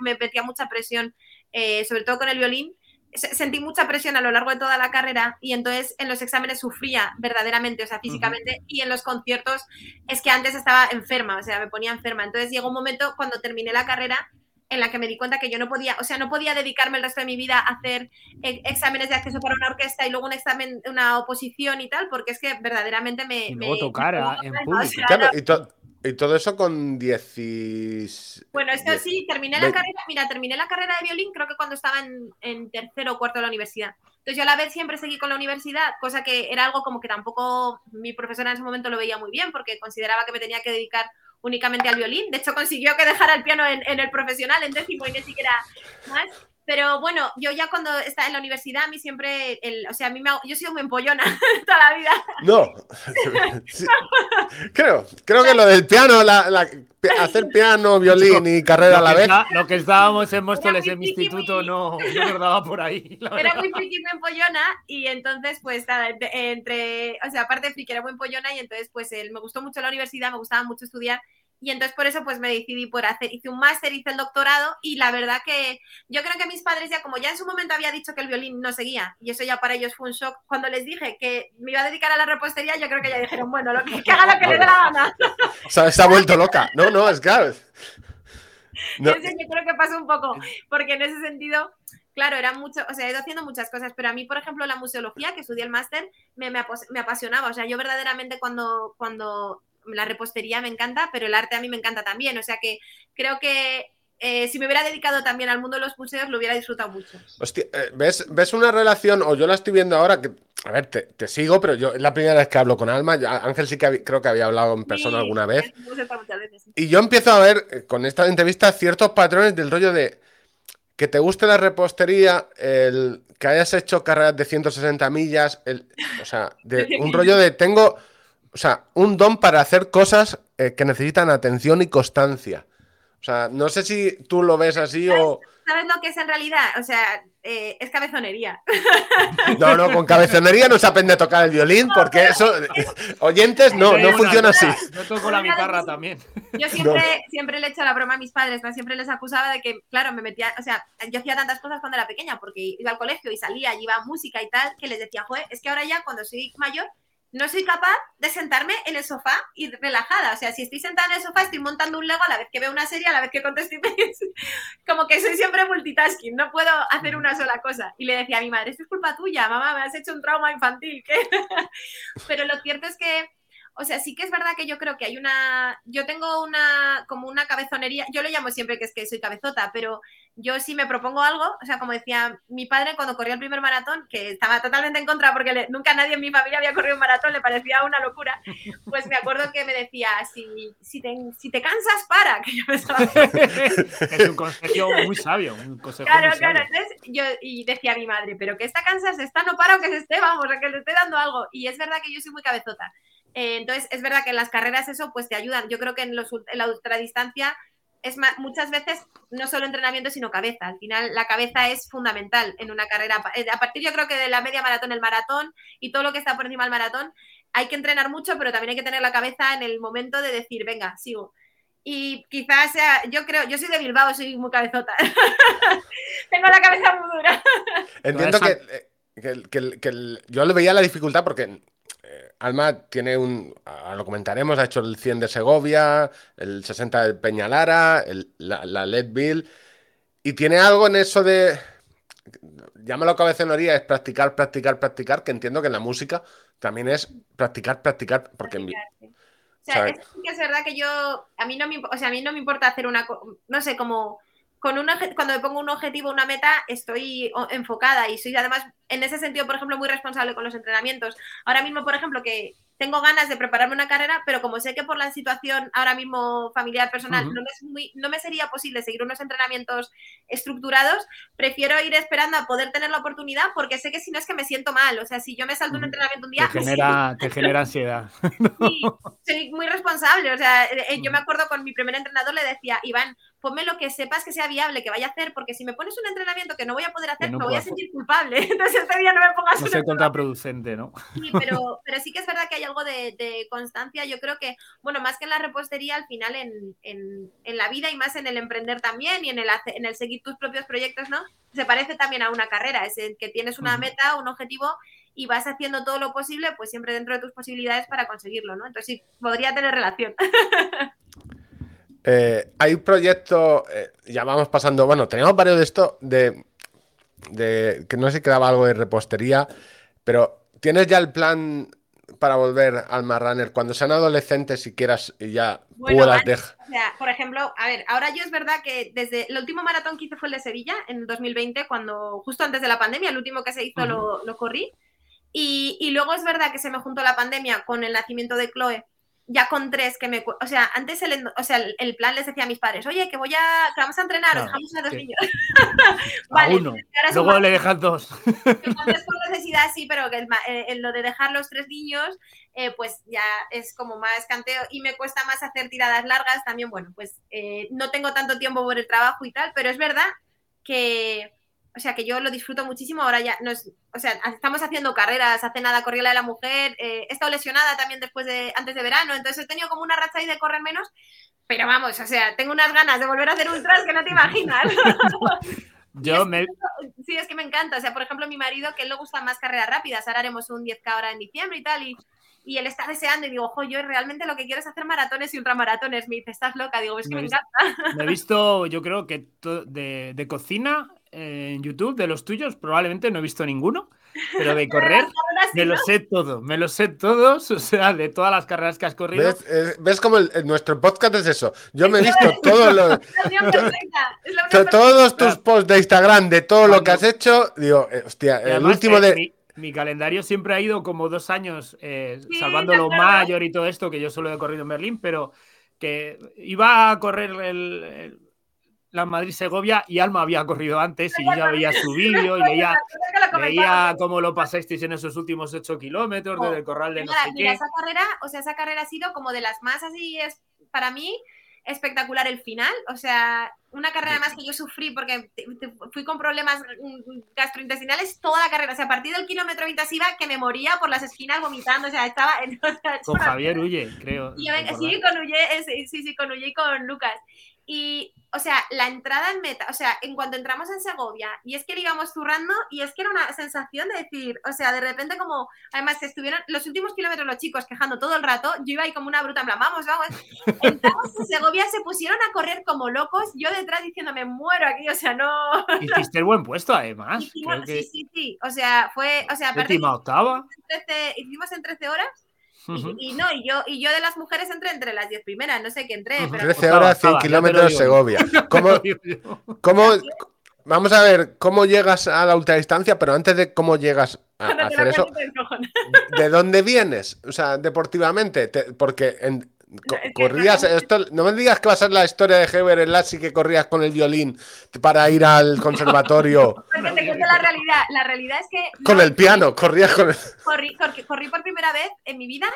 me metía mucha presión, eh, sobre todo con el violín. Sentí mucha presión a lo largo de toda la carrera y entonces en los exámenes sufría verdaderamente, o sea, físicamente, y en los conciertos es que antes estaba enferma, o sea, me ponía enferma. Entonces llegó un momento cuando terminé la carrera en la que me di cuenta que yo no podía, o sea, no podía dedicarme el resto de mi vida a hacer eh, exámenes de acceso para una orquesta y luego un examen, una oposición y tal, porque es que verdaderamente me... Y me- luego tocar me- a- en o público. sea, Claro, y, to- y todo eso con 10. Bueno, esto diez- sí, terminé la Ve- carrera, mira, terminé la carrera de violín creo que cuando estaba en, en tercero o cuarto de la universidad. Entonces yo a la vez siempre seguí con la universidad, cosa que era algo como que tampoco mi profesora en ese momento lo veía muy bien porque consideraba que me tenía que dedicar únicamente al violín. De hecho consiguió que dejara el piano en, el profesional, en décimo y ni siquiera más. Pero bueno, yo ya cuando estaba en la universidad, a mí siempre, el, o sea, a mí me, ha- yo he sido muy empollona toda la vida. No. Sí. Creo, creo que lo del piano, la- hacer piano, violín y carrera a la vez. está- lo que estábamos en Móstoles en mi instituto muy- no, no nos daba por ahí. Era muy friki, muy empollona y entonces pues nada, entre, entre- o sea, aparte de friki era muy empollona y entonces pues él, me gustó mucho la universidad, me gustaba mucho estudiar y entonces por eso pues me decidí por hacer, hice un máster, hice el doctorado y la verdad que yo creo que mis padres ya como ya en su momento había dicho que el violín no seguía y eso ya para ellos fue un shock, cuando les dije que me iba a dedicar a la repostería yo creo que ya dijeron bueno, lo que, que haga lo que le dé la gana. Se, se ha vuelto loca. No, no, es claro. No, yo creo que pasó un poco, porque en ese sentido, claro, era mucho, o sea, he ido haciendo muchas cosas, pero a mí, por ejemplo, la museología, que estudié el máster, me, me apasionaba, o sea, yo verdaderamente cuando, cuando la repostería me encanta, pero el arte a mí me encanta también, o sea que creo que eh, si me hubiera dedicado también al mundo de los museos, lo hubiera disfrutado mucho. Hostia, eh, ¿ves, ¿ves una relación, o yo la estoy viendo ahora, que, a ver, te, te sigo, pero yo es la primera vez que hablo con Alma, ya- Ángel sí que hab- creo que había hablado en persona Sí, alguna vez, veces, sí. y yo empiezo a ver eh, con esta entrevista ciertos patrones del rollo de que te guste la repostería, el que hayas hecho carreras de 160 millas, el, o sea, de, un rollo de tengo, o sea, un don para hacer cosas eh, que necesitan atención y constancia. O sea, no sé si tú lo ves así o... ¿Sabes lo que es en realidad? O sea, eh, es cabezonería. No, no, con cabezonería no se aprende a tocar el violín porque eso, oyentes, no, no funciona así. Yo toco la guitarra también. Yo siempre, siempre le he hecho la broma a mis padres, ¿no? siempre les acusaba de que, claro, me metía, o sea, yo hacía tantas cosas cuando era pequeña, porque iba al colegio y salía, y iba a música y tal, que les decía, joder, es que ahora ya cuando soy mayor no soy capaz de sentarme en el sofá y relajada. O sea, si estoy sentada en el sofá, estoy montando un Lego a la vez que veo una serie, a la vez que contesto emails. Como que soy siempre multitasking, no puedo hacer una sola cosa. Y le decía a mi madre, esto es culpa tuya, mamá, me has hecho un trauma infantil. ¿qué? Pero lo cierto es que, o sea, sí que es verdad que yo creo que hay una, yo tengo una, como una cabezonería, yo le llamo siempre que es que soy cabezota, pero yo si me propongo algo, o sea, como decía mi padre cuando corrió el primer maratón, que estaba totalmente en contra porque le- nunca nadie en mi familia había corrido un maratón, le parecía una locura, pues me acuerdo que me decía, si, si, te, si te cansas, para, que yo pensaba, es un consejo muy sabio. Un consejo Claro, muy claro. sabio. Entonces yo y decía a mi madre, pero que esta cansas, está no para que se esté, vamos, a que le esté dando algo. Y es verdad que yo soy muy cabezota. Eh, entonces es verdad que en las carreras eso pues te ayudan. Yo creo que en, los, ult- en la ultradistancia es ma- muchas veces no solo entrenamiento sino cabeza. Al final la cabeza es fundamental en una carrera. Eh, A partir yo creo que de la media maratón, el maratón y todo lo que está por encima del maratón, hay que entrenar mucho, pero también hay que tener la cabeza en el momento de decir, venga, sigo. Y quizás sea, yo creo, yo soy de Bilbao, soy muy cabezota. Tengo la cabeza muy dura. Entiendo que, eh, que el- que el- que el- yo le veía la dificultad porque Alma tiene un, lo comentaremos, ha hecho el 100 de Segovia, el 60 de Peñalara, el- la, la Leadville, y tiene algo en eso de, llámalo cabezonería, es practicar, practicar, practicar, que entiendo que en la música también es practicar, practicar, porque en vi- O sea, es que es verdad que yo, a mí no me, o sea, a mí no me importa hacer una, no sé, como con un obje- cuando me pongo un objetivo, una meta, estoy enfocada y soy además, en ese sentido, por ejemplo, muy responsable con los entrenamientos. Ahora mismo, por ejemplo, que tengo ganas de prepararme una carrera, pero como sé que por la situación ahora mismo familiar, personal, no, me es muy- no me sería posible seguir unos entrenamientos estructurados, prefiero ir esperando a poder tener la oportunidad porque sé que si no es que me siento mal. O sea, si yo me salto un entrenamiento un día, Te genera, te genera ansiedad. Sí, soy muy responsable. O sea, eh, yo me acuerdo con mi primer entrenador le decía, Iván, ponme lo que sepas que sea viable, que vaya a hacer, porque si me pones un entrenamiento que no voy a poder hacer, no me voy a sentir culpable. Entonces este día no me pongas No ser contraproducente, ¿no? Sí, pero, pero sí que es verdad que hay algo de, de constancia. Yo creo que, bueno, más que en la repostería, al final en, en- en la vida y más en el emprender también y en el, en el seguir tus propios proyectos, ¿no? Se parece también a una carrera, es el que tienes una meta, un objetivo y vas haciendo todo lo posible, pues siempre dentro de tus posibilidades para conseguirlo, ¿no? Entonces sí, podría tener relación. Eh, hay proyectos, eh, ya vamos pasando, bueno, teníamos varios de esto, de, de que no sé si quedaba algo de repostería, pero ¿tienes ya el plan para volver al Marrunner cuando sean adolescentes y quieras y ya Bueno, puedas dejar? o sea, por ejemplo, a ver, ahora yo es verdad que desde el último maratón que hice fue el de Sevilla en 2020, cuando justo antes de la pandemia, el último que se hizo lo, lo corrí. Y, y luego es verdad que se me juntó la pandemia con el nacimiento de Chloe, ya con tres que me... O sea, antes el, o sea, el, el plan les decía a mis padres, oye, que voy a... que vamos a entrenar, Claro, dejamos a dos niños. A Vale, uno. Luego le dejas dos. por necesidad sí, pero que el eh, en lo de dejar los tres niños, eh, pues ya es como más canteo y me cuesta más hacer tiradas largas. También, bueno, pues eh, no tengo tanto tiempo por el trabajo y tal, pero es verdad que, o sea, que yo lo disfruto muchísimo. Ahora ya, no es, o sea, estamos haciendo carreras, hace nada corrí la de la mujer, eh, he estado lesionada también después de, antes de verano, entonces he tenido como una racha ahí de correr menos. Pero vamos, o sea, tengo unas ganas de volver a hacer ultras que no te imaginas. Yo me, Sí, es que me encanta. O sea, por ejemplo, mi marido, que él le gustan más carreras rápidas. Ahora haremos un 10K ahora en diciembre y tal. Y, y él está deseando. Y digo, ojo, yo realmente lo que quiero es hacer maratones y ultramaratones. Me dice, estás loca. Digo, es que Me encanta. me he visto, yo creo que de, de cocina en YouTube, de los tuyos, probablemente no he visto ninguno, pero de correr me lo sé todo, me lo sé todos, o sea, de todas las carreras que has corrido. ¿Ves, Eh, ¿ves cómo el- el- nuestro podcast es eso? Yo me he visto todos los, todos tus posts de Instagram de todo lo que has hecho. Digo, eh, hostia, el además, último eh, de. Mi, mi calendario siempre ha ido como dos años, eh, Sí, salvando lo mayor y todo esto, que yo solo he corrido en Berlín, pero que iba a correr el- el- la Madrid-Segovia y Alma había corrido antes y yo ya veía su vídeo y leía, veía cómo lo pasasteis en esos últimos 8 kilómetros desde el corral de no Mira, sé mira, qué. esa carrera, o sea, esa carrera ha sido como de las más así, es para mí espectacular el final. O sea, una carrera más que yo sufrí porque fui con problemas gastrointestinales toda la carrera. O sea, a partir del kilómetro 20 iba que me moría por las esquinas vomitando. O sea, estaba en. o sea, Con Javier Huye, creo. y yo sí, con Ulle, eh, sí, sí, sí, con Ulle y con Lucas. Y, o sea, la entrada en meta, o sea, en cuanto entramos en Segovia, y es que le íbamos zurrando, y es que era una sensación de decir, o sea, de repente como, además, estuvieron los últimos kilómetros los chicos quejando todo el rato, yo iba ahí como una bruta, en plan, vamos, vamos. Entramos en Segovia, se pusieron a correr como locos, yo detrás diciendo, me muero aquí, o sea, no... Hiciste el buen puesto, además. Hicimos- Creo que Sí, sí, sí, o sea, fue, o sea, aparte, séptima, octava. 13 hicimos en 13 horas, y- no, y yo, y yo de las mujeres entré entre las 10 primeras, no sé qué entré, pero 13 Octava, horas, 100 octava, ya te lo kilómetros. Segovia. ¿Cómo, cómo, vamos a ver cómo llegas a la ultradistancia, pero antes de cómo llegas a, hacer eso. ¿de dónde vienes? O sea, deportivamente, te- porque en- co- es que corrías, no- esto, no me digas que va a ser la historia de Heber el Lassi que corrías con el violín para ir al conservatorio la realidad. La realidad es que con no, el piano, corrías con el... corrí, corrí- corrí por primera vez en mi vida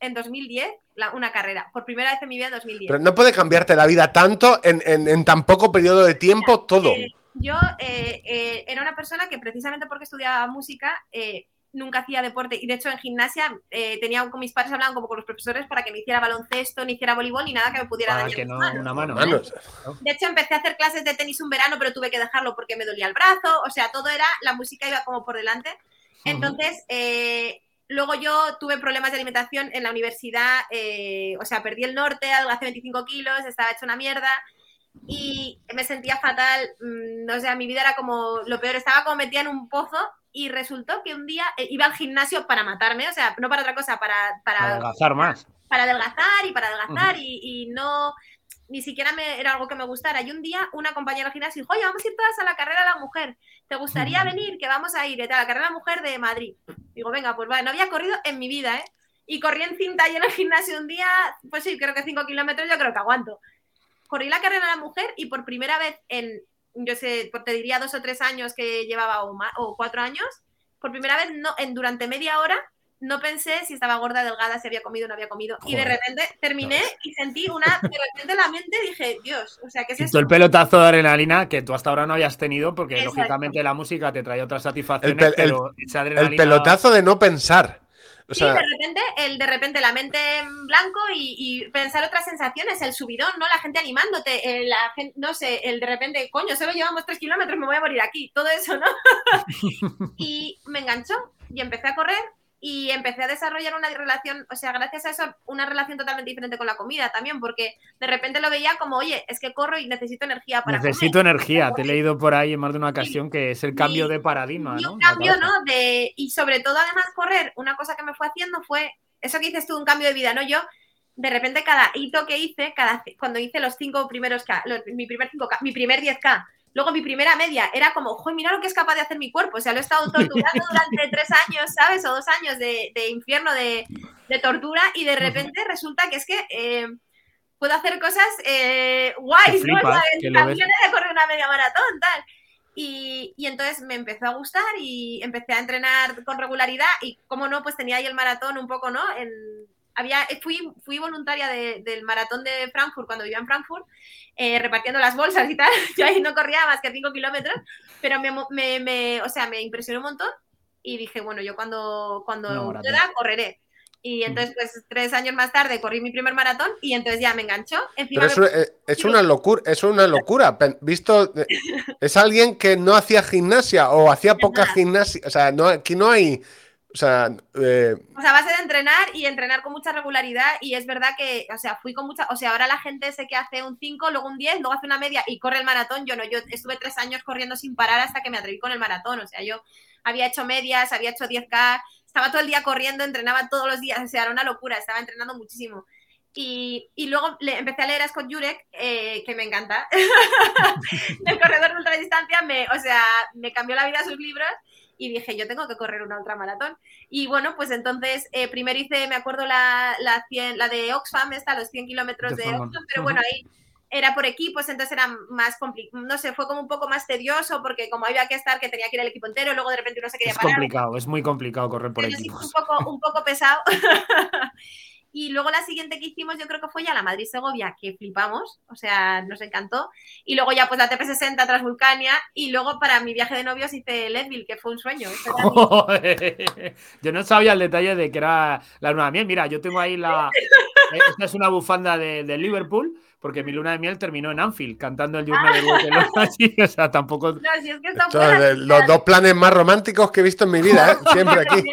en 2010 la- una carrera. Por primera vez en mi vida en 2010. Pero no puede cambiarte la vida tanto en, en- en tan poco periodo de tiempo todo. Eh, yo eh, eh, era una persona que precisamente porque estudiaba música eh, nunca hacía deporte y de hecho en gimnasia eh, tenía con mis padres hablaban como con los profesores para que ni hiciera baloncesto, ni hiciera voleibol, ni nada que me pudiera Para dañar que no, manos. una mano. ¿no? De hecho, empecé a hacer clases de tenis un verano, pero tuve que dejarlo porque me dolía el brazo. O sea, todo era, la música iba como por delante. Entonces, eh, luego yo tuve problemas de alimentación en la universidad. eh, o sea, perdí el norte, adelgacé 25 kilos, estaba hecha una mierda. Y me sentía fatal. mm, o sea, mi vida era como lo peor. Estaba como metida en un pozo. Y resultó que un día eh, iba al gimnasio para matarme, o sea, no para otra cosa, para, para, Para adelgazar más. para adelgazar y para adelgazar y, y no, ni siquiera me, era algo que me gustara. Y un día una compañera del gimnasio dijo, oye, vamos a ir todas a la carrera de la mujer. ¿Te gustaría venir? Que vamos a ir a la carrera de la mujer de Madrid. Digo, venga, pues vale, no había corrido en mi vida, ¿eh? Y corrí en cinta y en el gimnasio un día, pues sí, creo que cinco kilómetros yo creo que aguanto. Corrí la carrera de la mujer y por primera vez en, yo sé, te diría dos o tres años que llevaba o, más, o cuatro años, por primera vez no, en, durante media hora no pensé si estaba gorda, delgada, si había comido o no había comido. Y de repente terminé y sentí una, de repente la mente dije, Dios, o sea, ¿qué es esto? el pelotazo de adrenalina que tú hasta ahora no habías tenido, porque Exacto. lógicamente la música te trae otras satisfacciones, El pero esa El adrenalina. pelotazo de no pensar. O Sí, de repente, el, de repente la mente en blanco y, y pensar otras sensaciones, el subidón, ¿no? La gente animándote, el, la gente, no sé, el de repente, coño, solo llevamos tres kilómetros, me voy a morir aquí, todo eso, ¿no? y me enganchó y empecé a correr y empecé a desarrollar una relación, o sea, gracias a eso, una relación totalmente diferente con la comida también, porque de repente lo veía como, oye, es que corro y necesito energía para Necesito energía, te he leído por ahí en más de una ocasión que es el cambio de paradigma, ¿no? Un cambio, ¿no? De, y sobre todo, además, correr, una cosa que me fue haciendo fue, eso que dices tú, un cambio de vida, ¿no? Yo, de repente, cada hito que hice, cada, cuando hice los cinco primeros, mi primer 5K, mi primer 10K, Luego mi primera media era como, joder, mira lo que es capaz de hacer mi cuerpo. O sea, lo he estado torturando durante tres años, ¿sabes? O dos años de, infierno, de, tortura, y de repente resulta que es que eh, puedo hacer cosas eh, guays, ¿no? También de correr una media maratón, tal. Y, y, entonces me empezó a gustar y empecé a entrenar con regularidad y, como no, pues tenía ahí el maratón un poco, ¿no? En, había, eh, fui, fui voluntaria del maratón de Frankfurt cuando vivía en Frankfurt, eh, repartiendo las bolsas y tal. Yo ahí no corría más que 5 kilómetros, pero me, me, o sea, me impresionó un montón y dije, bueno, yo cuando, cuando pueda correré. Y entonces, pues tres años más tarde corrí mi primer maratón y entonces ya me enganchó. Pero es, eh, es, una locura, es una locura. Visto, es alguien que no hacía gimnasia o hacía poca gimnasia. O sea, no, aquí no hay o sea, eh... o sea, a base de entrenar y entrenar con mucha regularidad. Y es verdad que, o sea, fui con mucha. O sea, ahora la gente sé que hace un 5, luego un 10, luego hace una media y corre el maratón. Yo no, yo estuve tres años corriendo sin parar hasta que me atreví con el maratón. O sea, yo había hecho medias, había hecho 10K, estaba todo el día corriendo, entrenaba todos los días. O sea, era una locura, estaba entrenando muchísimo. Y, y, luego le, empecé a leer a Scott Jurek, eh, que me encanta. el corredor de ultradistancia, me, o sea, me cambió la vida sus libros y dije, yo tengo que correr una ultramaratón. Y bueno, pues entonces eh, primero hice, me acuerdo, la, la, la de Oxfam, está los 100 kilómetros de, Oxfam, pero bueno, ahí era por equipos, entonces era más complicado, no sé, fue como un poco más tedioso porque como había que estar, que tenía que ir el equipo entero, luego de repente uno se quería es Es complicado, es muy complicado correr por equipos. un poco, un poco pesado. Y luego la siguiente que hicimos, yo creo que fue ya la Madrid-Segovia, que flipamos, o sea, nos encantó. Y luego ya pues la TP60 tras Vulcania. Y luego para mi viaje de novios hice Leadville, que fue un sueño. yo no sabía el detalle de que era la luna de miel. Mira, yo tengo ahí la. Esta es una bufanda de, de Liverpool porque mi luna de miel terminó en Anfield cantando el Journey de Waterloo. o sea, tampoco. No, si es que los dos planes más románticos que he visto en mi vida, ¿eh? siempre aquí.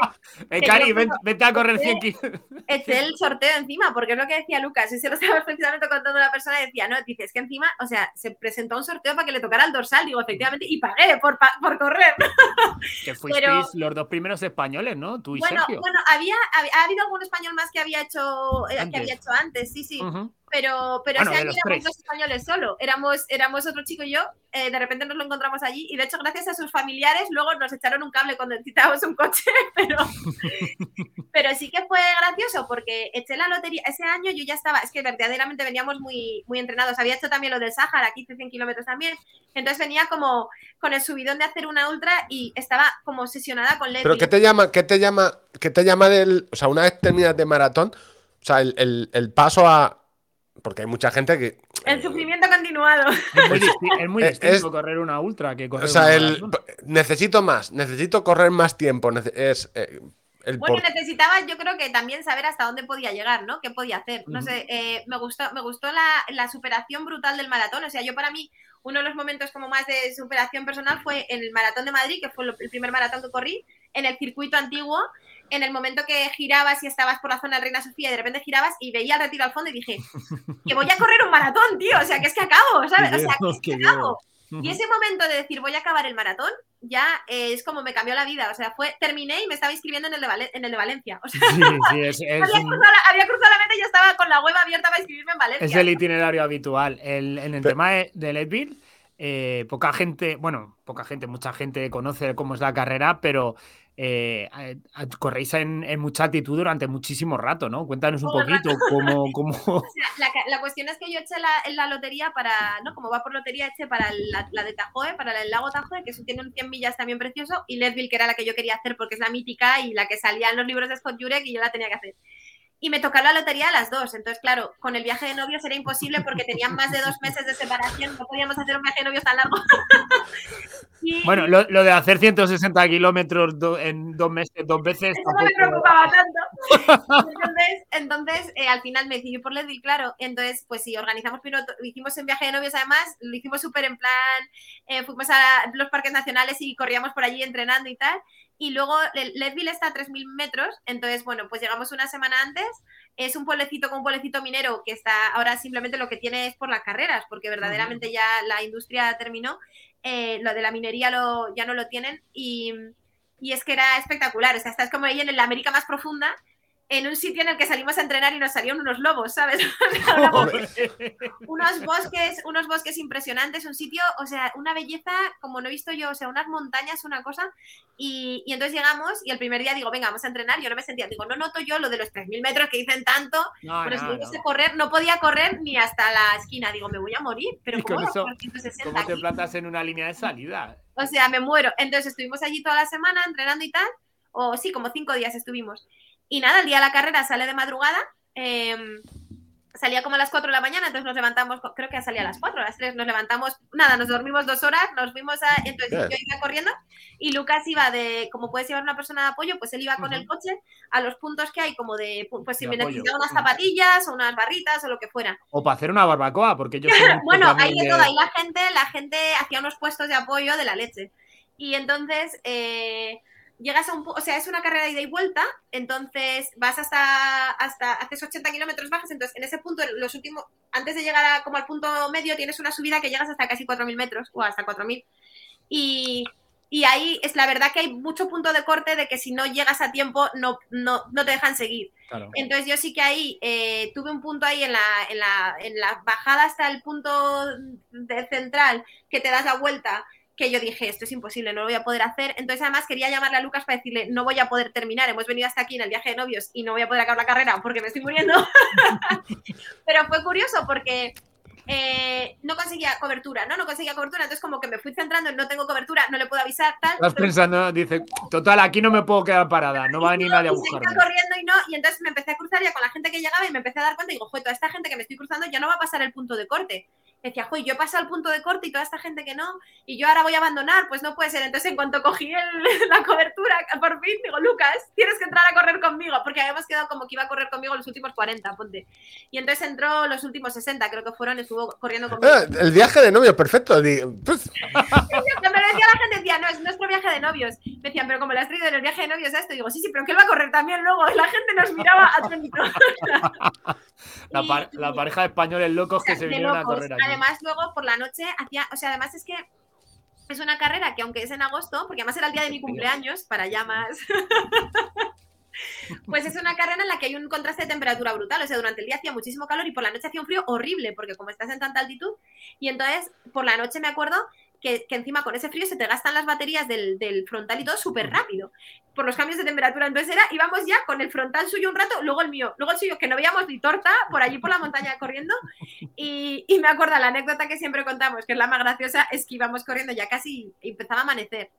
Eh, Cari, vete, a correr 100 kilómetros. Es el sorteo encima, porque es lo que decía Lucas. Y se lo estaba precisamente contando la persona. Decía, no, dices que encima, o sea, se presentó un sorteo para que le tocara el dorsal. Digo, efectivamente, y pagué por, por correr. Que fuisteis los dos primeros españoles, ¿no? Tú y bueno, Sergio. Bueno, había, ha habido algún español más que había hecho, eh, que había hecho antes, sí, sí pero, pero ese año éramos dos españoles solo. Éramos, éramos otro chico y yo. Eh, de repente nos lo encontramos allí y de hecho, gracias a sus familiares, luego nos echaron un cable cuando necesitábamos un coche. Pero, pero sí que fue gracioso porque eché la lotería. Ese año yo ya estaba, es que verdaderamente veníamos muy, muy entrenados. Había hecho también lo del Sáhara, aquí hice 100 kilómetros también. Entonces venía como con el subidón de hacer una ultra y estaba como obsesionada con Leslie. ¿Pero qué te llama, qué te llama, qué te llama del. O sea, una vez terminas de maratón, o sea, el, el paso a porque hay mucha gente que. El eh, sufrimiento continuado. Es muy, distinto correr una ultra que correr o sea, el, necesito más, necesito correr más tiempo. Es, eh, bueno, necesitaba yo creo que también saber hasta dónde podía llegar, ¿no? ¿Qué podía hacer? No sé, eh, me gustó, me gustó la, la, superación brutal del maratón. O sea, yo para mí, uno de los momentos como más de superación personal fue en el maratón de Madrid, que fue el primer maratón que corrí, en el circuito antiguo, en el momento que girabas y estabas por la zona de Reina Sofía y de repente girabas y veía el retiro al fondo y dije, que voy a correr un maratón, tío, o sea, que es que acabo, ¿sabes? O sea, que, que acabo. Y ese momento de decir voy a acabar el maratón ya eh, es como me cambió la vida. O sea, fue terminé y me estaba inscribiendo en el de, en el de Valencia. O sea, sí, sí, es, había, cruzado la, mente y ya estaba con la web abierta para inscribirme en Valencia. Es el itinerario habitual. El, en el tema de, de Leadville, eh, poca gente, bueno, poca gente, mucha gente conoce cómo es la carrera, pero eh, corréis en, mucha altitud durante muchísimo rato, ¿no? Cuéntanos un poquito cómo... cómo... la, cuestión es que yo eché la, la, lotería para, ¿no? Como va por lotería, eché para la, de Tajoe, para el lago Tajoe, que eso tiene un 100 millas también precioso, y Leadville, que era la que yo quería hacer porque es la mítica y la que salía en los libros de Scott Jurek y yo la tenía que hacer y me tocó la lotería a las dos. Entonces, claro, con el viaje de novios era imposible porque tenían más de dos meses de separación, no podíamos hacer un viaje de novios tan largo. Bueno, lo, lo, de hacer 160 kilómetros en dos meses, dos veces. Eso no me preocupaba tanto. entonces, entonces eh, al final me decidí por Leadville, claro. Entonces, pues sí, organizamos piloto, hicimos un viaje de novios además, lo hicimos súper en plan, eh, fuimos a los parques nacionales y corríamos por allí entrenando y tal. Y luego Leadville está a 3.000 metros, entonces, bueno, pues llegamos una semana antes. Es un pueblecito con un pueblecito minero que está ahora simplemente lo que tiene es por las carreras, porque verdaderamente ya la industria terminó. Eh, lo de la minería lo, ya no lo tienen y, y, es que era espectacular. O sea, estás como ahí en la América más profunda en un sitio en el que salimos a entrenar y nos salieron unos lobos, ¿sabes? unos bosques, unos bosques impresionantes, un sitio, o sea, una belleza como no he visto yo, o sea, unas montañas, una cosa. Y, y entonces llegamos y el primer día digo, venga, vamos a entrenar. Yo no me sentía, digo, no noto yo lo de los 3.000 metros que dicen tanto, no, pero no, si no. correr, no podía correr ni hasta la esquina. Digo, me voy a morir, pero ¿cómo, eso, ¿cómo te plantas en una línea de salida? O sea, me muero. Entonces estuvimos allí toda la semana entrenando y tal, o sí, como cinco días estuvimos. Y nada, el día de la carrera sale de madrugada. Eh, salía como a las 4 de la mañana, entonces nos levantamos, creo que salía a las 4, a las 3, nos levantamos, nada, nos dormimos dos horas, nos fuimos a, entonces yo iba corriendo y Lucas iba de, como puedes llevar una persona de apoyo, pues él iba con uh -huh. el coche a los puntos que hay, como de, pues si de me necesitaba unas zapatillas o unas barritas o lo que fuera. O para hacer una barbacoa, porque yo... bueno, ahí de todo, ahí la gente, la gente hacía unos puestos de apoyo de la leche. Y entonces... Eh, llegas a un, o sea, es una carrera de ida y vuelta, entonces vas hasta, hasta haces 80 kilómetros bajas, entonces en ese punto, los últimos, antes de llegar a, como al punto medio, tienes una subida que llegas hasta casi 4.000 metros, o hasta 4.000, y, y ahí es la verdad que hay mucho punto de corte de que si no llegas a tiempo no, no, no te dejan seguir. Claro. Entonces yo sí que ahí eh, tuve un punto ahí en la, en, la, en la bajada hasta el punto de central que te das la vuelta, que yo dije, esto es imposible, no lo voy a poder hacer. Entonces, además, quería llamarle a Lucas para decirle, no voy a poder terminar, hemos venido hasta aquí en el viaje de novios y no voy a poder acabar la carrera porque me estoy muriendo. Pero fue curioso porque eh, no conseguía cobertura, ¿no? No conseguía cobertura, entonces como que me fui centrando en no tengo cobertura, no le puedo avisar, tal. Estás pensando, dice, total, aquí no me puedo quedar parada, no va a venir nadie a buscarme. corriendo y no, y entonces me empecé a cruzar ya con la gente que llegaba y me empecé a dar cuenta y digo, joder, toda esta gente que me estoy cruzando ya no va a pasar el punto de corte decía, joder, yo he pasado al punto de corte y toda esta gente que no, y yo ahora voy a abandonar, pues no puede ser. Entonces, en cuanto cogí el, la cobertura, por fin, digo, Lucas, tienes que entrar a correr conmigo, porque habíamos quedado como que iba a correr conmigo los últimos 40, ponte. Y entonces entró los últimos 60, creo que fueron, estuvo corriendo conmigo. Ah, el viaje de novios, perfecto. Pues... me decía la gente, decía, no, es nuestro viaje de novios. Me decían, pero como le has traído en el viaje de novios a esto, digo, sí, sí, pero que él va a correr también luego. Y la gente nos miraba atónito. la, par la, pareja de españoles locos que se vinieron locos. a correr aquí. Además, luego por la noche hacía, o sea, además es que es una carrera que aunque es en agosto, porque además era el día de mi cumpleaños, para ya más... pues es una carrera en la que hay un contraste de temperatura brutal, o sea, durante el día hacía muchísimo calor y por la noche hacía un frío horrible, porque como estás en tanta altitud, y entonces por la noche me acuerdo que, que, encima con ese frío se te gastan las baterías del, del frontal y todo súper rápido por los cambios de temperatura. Entonces era, íbamos ya con el frontal suyo un rato, luego el mío, luego el suyo, que no veíamos ni torta, por allí por la montaña corriendo. Y, y me acuerdo la anécdota que siempre contamos, que es la más graciosa, es que íbamos corriendo ya casi empezaba a amanecer.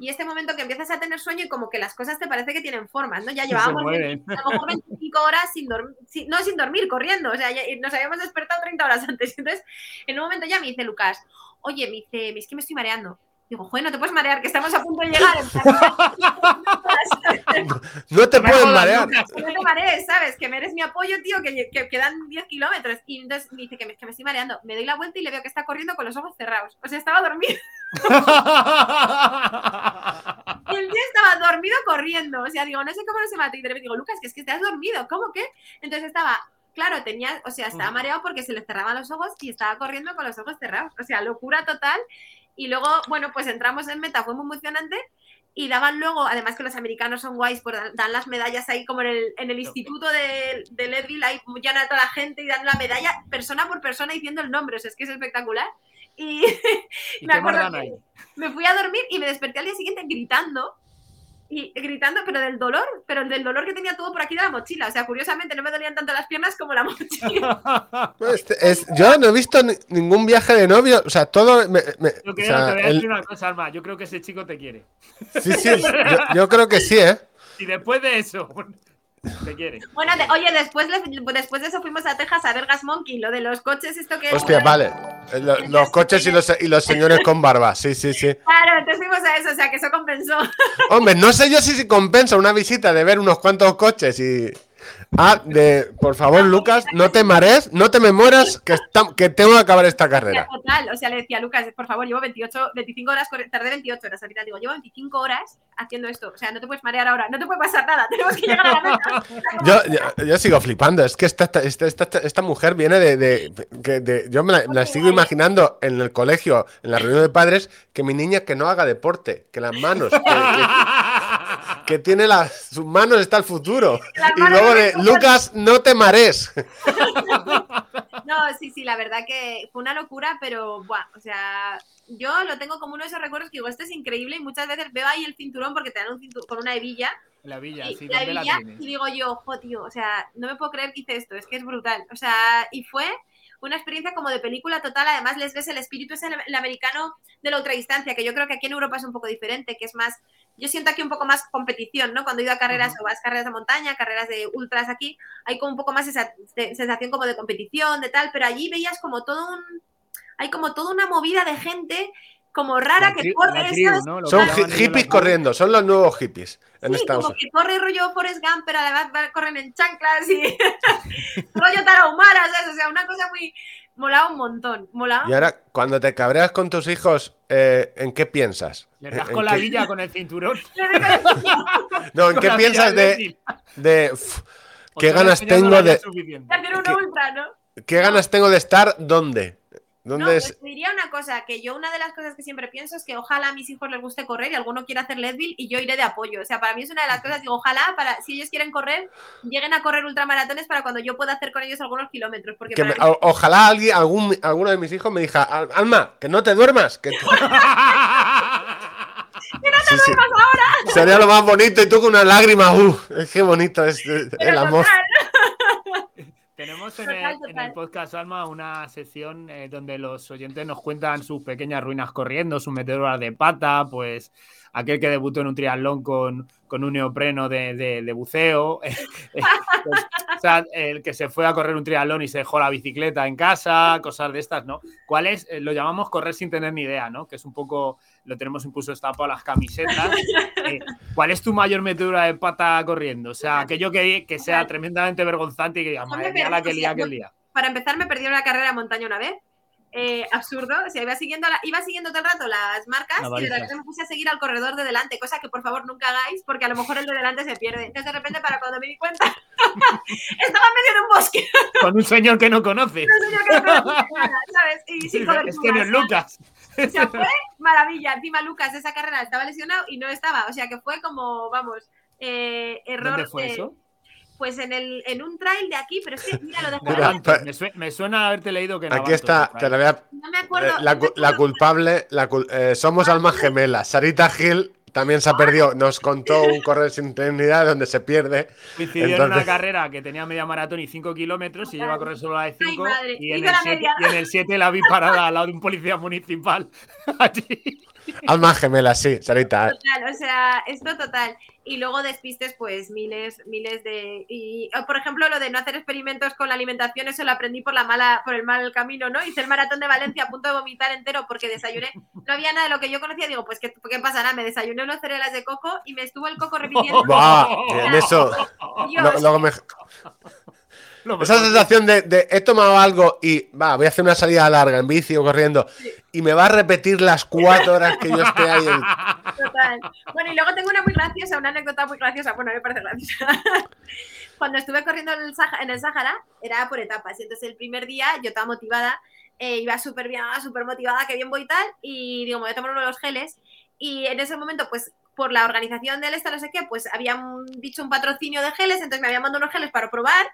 Y este momento que empiezas a tener sueño y como que las cosas te parece que tienen formas, ¿no? Ya llevábamos a lo mejor 25 horas sin dormir, sin, no sin dormir, corriendo, o sea, ya, nos habíamos despertado 30 horas antes. Entonces, en un momento ya me dice Lucas, oye, me dice, es que me estoy mareando. Digo, joder, no te puedes marear, que estamos a punto de llegar. no te puedes marear. No te marees, ¿sabes? Que me eres mi apoyo, tío, que, que quedan 10 kilómetros. Y entonces me dice que me, que me, estoy mareando. Me doy la vuelta y le veo que está corriendo con los ojos cerrados. O sea, estaba dormido. y el tío estaba dormido corriendo. O sea, digo, no sé cómo no se mata. Y de repente digo, Lucas, que es que estás dormido. ¿Cómo que? Entonces estaba claro, tenía, o sea, estaba mareado porque se le cerraban los ojos y estaba corriendo con los ojos cerrados. O sea, locura total. Y luego, bueno, pues entramos en meta, fue muy emocionante. Y daban luego, además que los americanos son guays, pues dan las medallas ahí como en el, en el instituto de, de Leadville, ahí llena a toda la gente y dan la medalla persona por persona diciendo el nombre, o sea, es que es espectacular. Y, ¿Y me acuerdo que me fui a dormir y me desperté al día siguiente gritando y gritando, pero del dolor, pero del dolor que tenía todo por aquí de la mochila. O sea, curiosamente no me dolían tanto las piernas como la mochila. Pues es, yo no he visto ningún viaje de novio, o sea, todo... Me, me, yo creo, o sea, te voy a decir el... una cosa, Alma, yo creo que ese chico te quiere. Sí, sí, yo, yo creo que sí, ¿eh? Y después de eso... Te quiere. Bueno, de- oye, después, de eso fuimos a Texas a ver Gas Monkey, lo de los coches, esto que... Hostia, vale. Lo- los coches y los, y los señores con barba. Sí, sí, sí. Claro, entonces fuimos a eso, o sea, que eso compensó. Hombre, no sé yo si se compensa una visita de ver unos cuantos coches y. Ah, de. Por favor, Lucas, no te marees, no te me mueras, que, está- que tengo que acabar esta carrera. Total, o sea, le decía a Lucas, por favor, llevo 28, 25 horas, tardé 28 horas, ahorita digo, llevo 25 horas haciendo esto, o sea, no te puedes marear ahora, no te puede pasar nada, tenemos que llegar a la meta. Yo, yo, yo sigo flipando, es que esta, esta, esta, mujer viene de. de- de- yo me la, sigo imaginando en el colegio, en la reunión de padres, que mi niña que no haga deporte, que las manos. que- que- que tiene las sus manos está el futuro. Y luego no de Lucas, no te marees. No, sí, sí, la verdad que fue una locura, pero, buah, o sea, yo lo tengo como uno de esos recuerdos que digo, esto es increíble y muchas veces veo ahí el cinturón porque te dan un cinturón con una hebilla La villa, y, sí, la ¿dónde la hebilla, y digo yo, jo, tío, o sea, no me puedo creer que hice esto, es que es brutal. O sea, y fue una experiencia como de película total, además les ves el espíritu es el, el americano de la ultradistancia, que yo creo que aquí en Europa es un poco diferente, que es más, yo siento aquí un poco más competición, ¿no? Cuando he ido a carreras o vas carreras de montaña, carreras de ultras aquí, hay como un poco más esa se- sensación como de competición, de tal, pero allí veías como todo un, hay como toda una movida de gente como rara que corre, tribu. ¿no? Son hippies corriendo, son los nuevos hippies en Sí, Estados como Unidos. que corre rollo Forrest Gump, pero además corren en chanclas y rollo tarahumara, ¿sabes? O sea, una cosa muy... Molaba un montón, molaba. Y ahora, cuando te cabreas con tus hijos, eh, ¿en qué piensas? Le das ¿En con la qué- villa con el cinturón. No, ¿en con qué piensas de, de "Uf, O qué ganas tengo de suficiente. hacer un ¿Qué? ultra, ¿no? qué ganas tengo de estar dónde? ¿Dónde No, es? pues te diría una cosa, que yo una de las cosas que siempre pienso es que ojalá a mis hijos les guste correr y alguno quiera hacer Leadville y yo iré de apoyo. O sea, para mí es una de las cosas, digo, ojalá para si ellos quieren correr, lleguen a correr ultramaratones para cuando yo pueda hacer con ellos algunos kilómetros. Porque Que para me- mí- o- ojalá alguien, algún, alguno de mis hijos me diga, "Al- Alma, que no te duermas. Que tú-". Sí, sí. Sería lo más bonito y tú con una lágrima. Uh, es que bonito es el amor. total, Tenemos en el, en total. el podcast Alma una sección eh, donde los oyentes nos cuentan sus pequeñas ruinas corriendo, sus meteoras de pata, pues aquel que debutó en un triatlón con, con un neopreno de, de- de buceo, eh, pues, o sea, el que se fue a correr un triatlón y se dejó la bicicleta en casa, cosas de estas, ¿no? ¿Cuál es? Eh, lo llamamos correr sin tener ni idea, ¿no? Que es un poco, lo tenemos incluso estampado a las camisetas. Eh, ¿Cuál es tu mayor metedura de pata corriendo? O sea, aquello que, que sea tremendamente vergonzante y que digas, madre mía, la que lía, que lía. para empezar me perdí una carrera de montaña una vez. Eh, absurdo, o sea, iba siguiendo, la- iba siguiendo todo el rato las marcas Las y de repente me puse a seguir al corredor de delante, cosa que por favor nunca hagáis porque a lo mejor el de delante se pierde. Entonces de repente para cuando me di cuenta estaba en medio de un bosque, Con un señor que no conoces. no sé yo qué no nada, ¿sabes? Y sin es que no es Lucas. O sea, fue maravilla. Encima Lucas de esa carrera estaba lesionado y no estaba, o sea que fue como, vamos, eh, error. ¿Dónde fue de- eso? Pues en, el, en un trail de aquí, pero es que mira, lo de Mira, Juan, Me, sue- me suena haberte leído que en Aquí está, te la voy a no me acuerdo. Eh, la, no me cu- la acuerdo. culpable, la cul- eh, somos almas gemelas. Sarita Gil también se ha perdido. Nos contó un correr sin eternidad donde se pierde. Coincidió en Entonces- una carrera que tenía media maratón y 5 kilómetros y lleva a correr solo la de 5 madre, y, en el la siete- media. y en el 7 la vi parada al lado de un policía municipal. Allí. Almas gemelas, sí, Sarita. Total, o sea, esto total. Y luego despistes, pues miles, miles de. Y, por ejemplo, lo de no hacer experimentos con la alimentación, eso lo aprendí por la mala, por el mal camino, ¿no? Hice el maratón de Valencia a punto de vomitar entero porque desayuné. No había nada de lo que yo conocía. Digo, pues, ¿qué, qué pasará? Me desayuné unos cereales de coco y me estuvo el coco repitiendo. Buah, eso. Dios, lo- me- Lo esa sensación de, de he tomado algo y va, voy a hacer una salida larga en bici o corriendo y me va a repetir las cuatro horas que yo esté ahí. en- Total. Bueno, y luego tengo una muy graciosa, una anécdota muy graciosa. Bueno, me parece graciosa. Cuando estuve corriendo en el, Sah- en el Sáhara, era por etapas. Y entonces el primer día yo estaba motivada, eh, iba súper bien, súper motivada, que bien voy y tal. Y digo, me voy a tomar uno de los geles. Y en ese momento, pues por la organización del esta, no sé qué, pues habían dicho un patrocinio de geles, entonces me habían mandado unos geles para probar.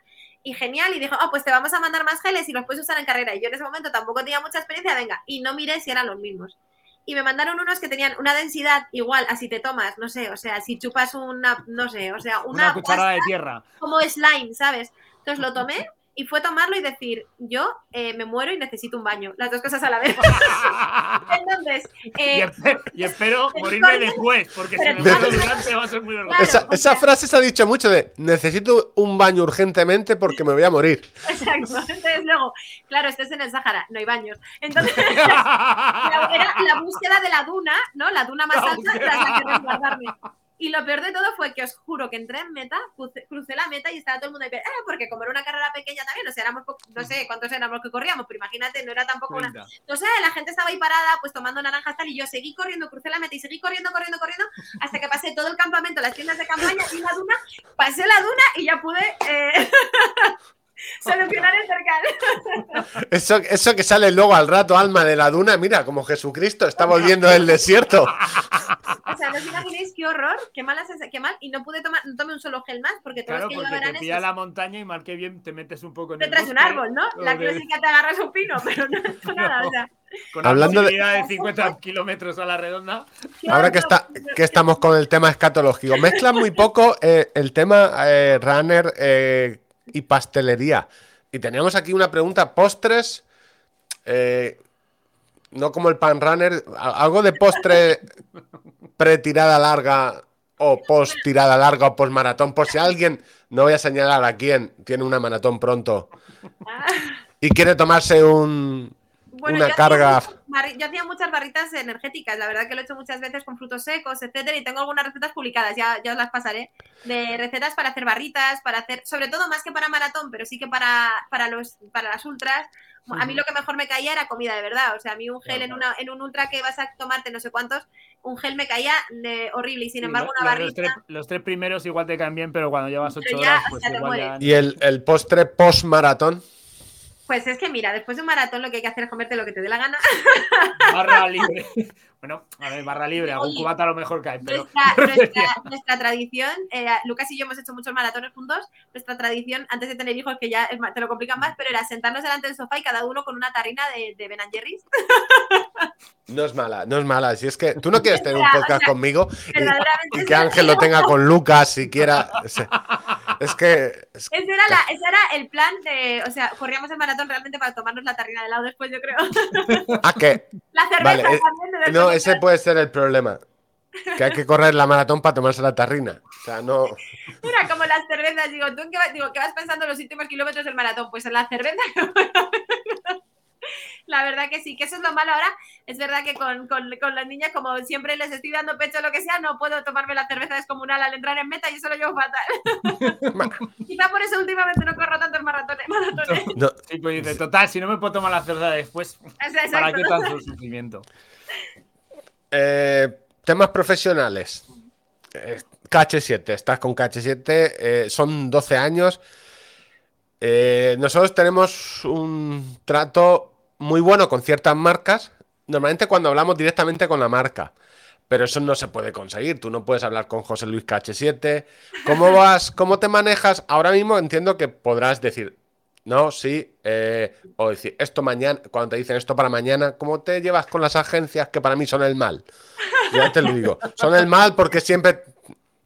Y genial, y dijo, ah, pues te vamos a mandar más geles y los puedes usar en carrera. Y yo en ese momento tampoco tenía mucha experiencia, venga, y no miré si eran los mismos y me mandaron unos que tenían una densidad igual a si te tomas, no sé, o sea, si chupas una, no sé, o sea, Una una, cucharada de tierra. como slime, ¿sabes? Entonces lo tomé y fue tomarlo y decir, yo eh, me muero y necesito un baño. Las dos cosas a la vez. Entonces, eh, y, espero, morirme después, porque si me muero durante va a ser muy doloroso. esa, esa frase se ha dicho mucho de necesito un baño urgentemente porque me voy a morir. Exacto. Entonces luego, claro, estés en el Sahara, no hay baños. Entonces, era la búsqueda de la duna, ¿no? La duna más alta tras la que resguardarme. Y lo peor de todo fue que os juro que entré en meta, crucé, la meta y estaba todo el mundo ahí, ah, porque como era una carrera pequeña también, o sea, éramos, no sé cuántos éramos que corríamos, pero imagínate, no era tampoco una... O sea, la gente estaba ahí parada, pues tomando naranjas tal, y yo seguí corriendo, crucé la meta y seguí corriendo, corriendo, corriendo, hasta que pasé todo el campamento, las tiendas de campaña y la duna, pasé la duna y ya pude... Eh... Solucionar el cercal. Eso, eso que sale luego al rato, alma de la duna, mira, como Jesucristo está volviendo del desierto. O sea, no os imaginéis qué horror, qué mal, qué mal, y no pude tomar, no tomé un solo gel más, porque todos claro, que porque te pilla la montaña y mal que bien te metes un poco en te traes un árbol, ¿no? La clásica te agarras un pino, pero no es nada, o sea. Con Hablando de... de 50 kilómetros a la redonda. Ahora que, está, que estamos con el tema escatológico, mezclan muy poco eh, el tema eh, runner eh, y pastelería. Y tenemos aquí una pregunta, postres, eh, no como el pan runner, algo de postre pre-tirada larga o post-tirada larga o post-maratón, por si alguien, no voy a señalar a quién, tiene una maratón pronto y quiere tomarse un, una carga. yo hacía muchas barritas energéticas, la verdad que lo he hecho muchas veces con frutos secos, etcétera, y tengo algunas recetas publicadas, ya, ya os las pasaré, de recetas para hacer barritas, para hacer, sobre todo más que para maratón, pero sí que para, para, los, para las ultras. A mí lo que mejor me caía era comida de verdad, o sea, a mí un gel en, una, en un ultra que vas a tomarte no sé cuántos, un gel me caía de horrible y sin embargo una barrita... Los tres, primeros igual te caen bien, pero cuando llevas ocho horas, pues igual ya... ¿Y el, el postre post-maratón? Pues es que mira, después de un maratón lo que hay que hacer es comerte lo que te dé la gana. Barra libre. Bueno, a ver, barra libre, algún cubata a lo mejor cae. Pero... Nuestra, tradición, eh, Lucas y yo hemos hecho muchos maratones juntos. Nuestra tradición, antes de tener hijos, que ya te lo complican más, pero era sentarnos delante del sofá y cada uno con una tarrina de, de Ben Jerry's. No es mala, no es mala. Si es que tú no quieres tener un podcast conmigo y, que Ángel lo tenga con Lucas siquiera. Es que. ese, era era el plan de. O sea, corríamos el maratón realmente para tomarnos la tarrina de lado después, yo creo. ¿A qué? La cerveza eh, no, ese puede ser el problema. Que hay que correr la maratón para tomarse la tarrina. O sea, no. Era como las cervezas. Digo, ¿tú qué, digo, ¿qué vas pensando en los últimos kilómetros del maratón? Pues en la cerveza. la verdad que sí, que eso es lo malo ahora. Es verdad que con, con, con, las niñas, como siempre les estoy dando pecho o lo que sea, no puedo tomarme la cerveza descomunal al entrar en meta y eso lo llevo fatal. Quizá por eso últimamente no corro tantos maratones. maratones. No, Sí, pues total, si no me puedo tomar la cerveza después, ¿para qué tanto sufrimiento? Eh, temas profesionales. Eh, KH7, estás con KH7, eh, son 12 años. Eh, nosotros tenemos un trato muy bueno con ciertas marcas, normalmente cuando hablamos directamente con la marca, pero eso no se puede conseguir. Tú no puedes hablar con José Luis KH7. ¿Cómo vas? ¿Cómo te manejas? Ahora mismo entiendo que podrás decir, no, sí, eh, o decir esto mañana, cuando te dicen esto para mañana, ¿cómo te llevas con las agencias que para mí son el mal? Ya te lo digo, son el mal porque siempre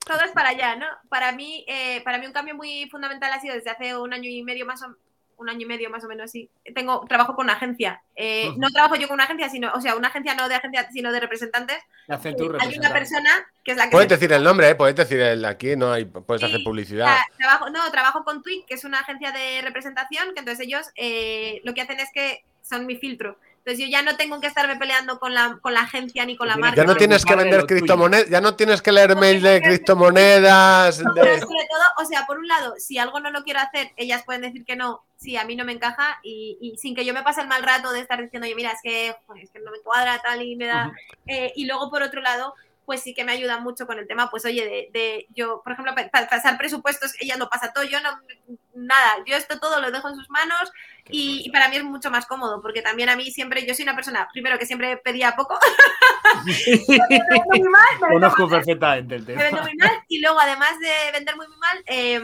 todo es para allá, ¿no? Para mí, eh, para mí un cambio muy fundamental ha sido desde hace un año y medio más o un año y medio más o menos así. Tengo trabajo con una agencia. Eh, no trabajo yo con una agencia, sino, o sea, una agencia no de agencia, sino de representantes. Eh, hay una persona que es la que. Puedes decir el nombre, ¿eh? puedes decir el aquí, no hay, puedes hacer publicidad. trabajo, no, trabajo con Twig, que es una agencia de representación, que entonces ellos lo que hacen es que son mi filtro. Entonces yo ya no tengo que estarme peleando con la, con la agencia ni con la marca. Ya no tienes que vender criptomonedas, ya no tienes que leer mail de criptomonedas. sobre todo, o sea, por un lado, si algo no lo quiero hacer, ellas pueden decir que no, si a mí no me encaja y, sin que yo me pase el mal rato de estar diciendo, oye, mira, es que, es que no me cuadra tal y me da... Eh, y luego, por otro lado, pues sí que me ayuda mucho con el tema, pues oye, de, yo, por ejemplo, para pasar presupuestos, ella lo pasa todo, yo no, nada, yo esto todo lo dejo en sus manos y, para mí es mucho más cómodo, porque también a mí siempre, yo soy una persona, primero que siempre pedía poco, Conozco perfectamente el tema. y luego además de vender muy, muy mal, eh,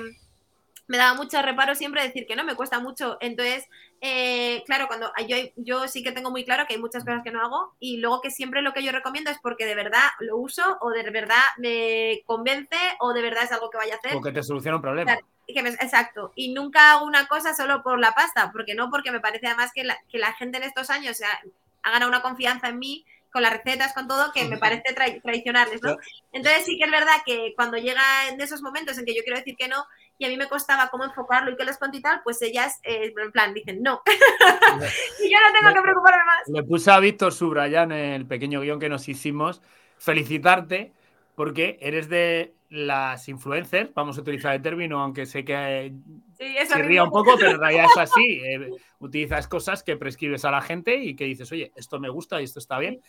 me daba mucho reparo siempre decir que no, me cuesta mucho. Entonces, eh, claro, cuando yo, yo sí que tengo muy claro que hay muchas cosas que no hago y luego que siempre lo que yo recomiendo es porque de verdad lo uso o de verdad me convence o de verdad es algo que vaya a hacer. O que te soluciona un problema. exacto. Y nunca hago una cosa solo por la pasta, porque no, porque me parece además que la, que la gente en estos años ha, ha ganado una confianza en mí con las recetas, con todo, que me parece tradicionales, ¿no? Entonces sí que es verdad que cuando llega en esos momentos en que yo quiero decir que no, y a mí me costaba cómo enfocarlo y qué les cuento y tal, pues ellas, eh, en plan, dicen no. y yo no tengo que preocuparme más. Le puse a Víctor Subraya en el pequeño guion que nos hicimos felicitarte porque eres de las influencers, vamos a utilizar el término, aunque sé que sí, se ría un poco, pero en realidad es así. Eh, utilizas cosas que prescribes a la gente y que dices, oye, esto me gusta y esto está bien.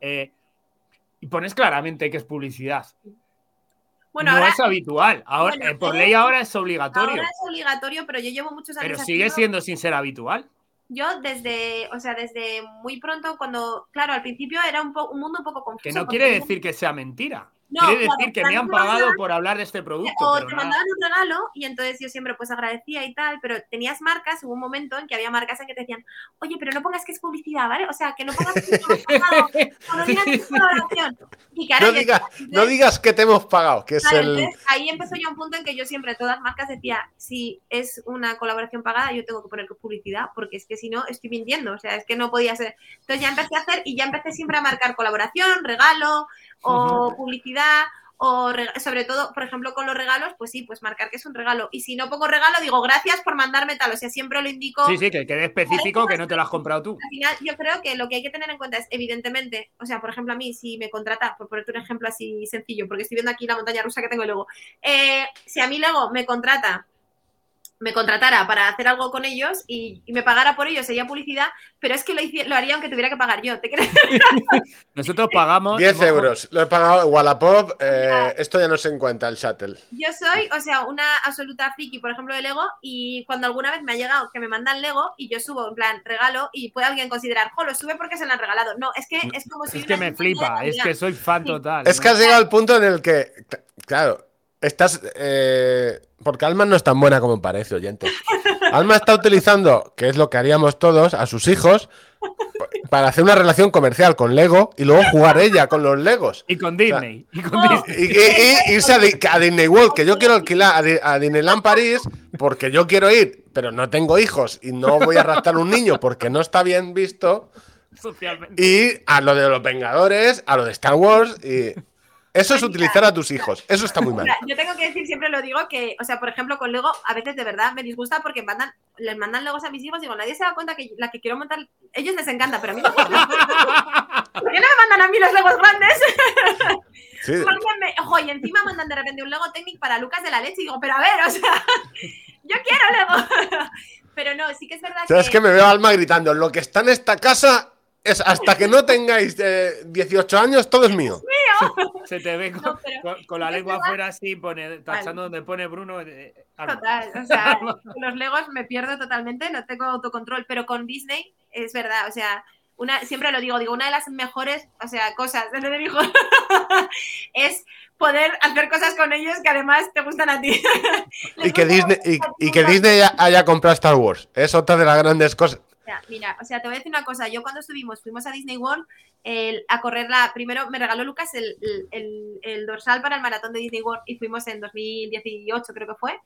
Eh, y pones claramente que es publicidad. Bueno, no es habitual. Ahora, eh, por ley ahora es obligatorio. Ahora es obligatorio, pero yo llevo muchos años. Pero sigue siendo sin ser habitual. Yo desde, o sea, desde muy pronto, cuando, claro, al principio era un, un mundo un poco confuso. Que no quiere decir que sea mentira. Quiere decir que me han pagado por hablar de este producto. O te mandaban un regalo y entonces yo siempre pues agradecía y tal, pero tenías marcas, hubo un momento en que había marcas en que te decían, oye, pero no pongas que es publicidad, ¿vale? O sea, que no pongas que es pagado, no digas colaboración. Y no, no, digas que te hemos pagado, que es el... ahí empezó ya un punto en que yo siempre, todas marcas decía, si es una colaboración pagada, yo tengo que poner publicidad, porque es que si no, estoy mintiendo, o sea, es que no podía ser. Entonces ya empecé a hacer y ya empecé siempre a marcar colaboración, regalo, o publicidad, o sobre todo, por ejemplo, con los regalos, pues sí, pues marcar que es un regalo. Y si no pongo regalo, digo gracias por mandarme tal. O sea, siempre lo indico. Sí, sí, que quede específico, que no te lo has comprado tú. Al final, yo creo que lo que hay que tener en cuenta es, evidentemente, o sea, por ejemplo, a mí, si me contrata, por ponerte un ejemplo así sencillo, porque estoy viendo aquí la montaña rusa que tengo luego, eh, si a mí luego me contrata me contratara para hacer algo con ellos y, me pagara por ello, sería publicidad, pero es que lo, lo haría aunque tuviera que pagar yo, ¿te crees? Nosotros pagamos... 10 euros, lo he pagado Wallapop, eh, esto ya no se encuentra, el shuttle. Yo soy, o sea, una absoluta friki, por ejemplo, de Lego, y cuando alguna vez me ha llegado que me mandan Lego y yo subo, en plan, regalo, y puede alguien considerar, jo, lo sube porque se lo han regalado. No, es que es como si... Es que me flipa, es que soy fan total. Es que has llegado al punto en el que, claro, estás... Eh porque Alma no es tan buena como parece, oyente. Alma está utilizando, que es lo que haríamos todos, a sus hijos para hacer una relación comercial con Lego y luego jugar ella con los Legos. Y con Disney. y, con irse a, Disney World, que yo quiero alquilar a, Disneyland París porque yo quiero ir, pero no tengo hijos y no voy a raptar un niño porque no está bien visto. Socialmente. Y a lo de los Vengadores, a lo de Star Wars y eso es utilizar a tus hijos. Eso está muy mal. Yo tengo que decir, siempre lo digo, que, o sea, por ejemplo, con Lego, a veces de verdad me disgusta porque mandan, les mandan Legos a mis hijos y digo, nadie se da cuenta que la que quiero montar, ellos les encanta, pero a mí no. ¿Por qué no me mandan a mí los Legos grandes? Sí. Ojo, y encima mandan de repente un Lego Technic para Lucas de la leche y digo, pero a ver, o sea, yo quiero Lego. pero no, sí que es verdad que... ¿Sabes que me veo Alma gritando? Lo que está en esta casa es hasta que no tengáis 18 años, todo es mío. Se te ve con, la lengua afuera así, pone, tachando donde pone Bruno. Eh, Total, o sea, los Legos me pierdo totalmente, no tengo autocontrol, pero con Disney es verdad, o sea, una, siempre lo digo, digo, una de las mejores, o sea, cosas desde mi hijo es poder hacer cosas con ellos que además te gustan a ti. y, que Disney, y, que Disney haya comprado Star Wars, es otra de las grandes cosas. Mira, o sea, te voy a decir una cosa. Yo cuando estuvimos, fuimos a Disney World a correrla. Primero me regaló Lucas el, el, dorsal para el maratón de Disney World y fuimos en 2018, creo que fue.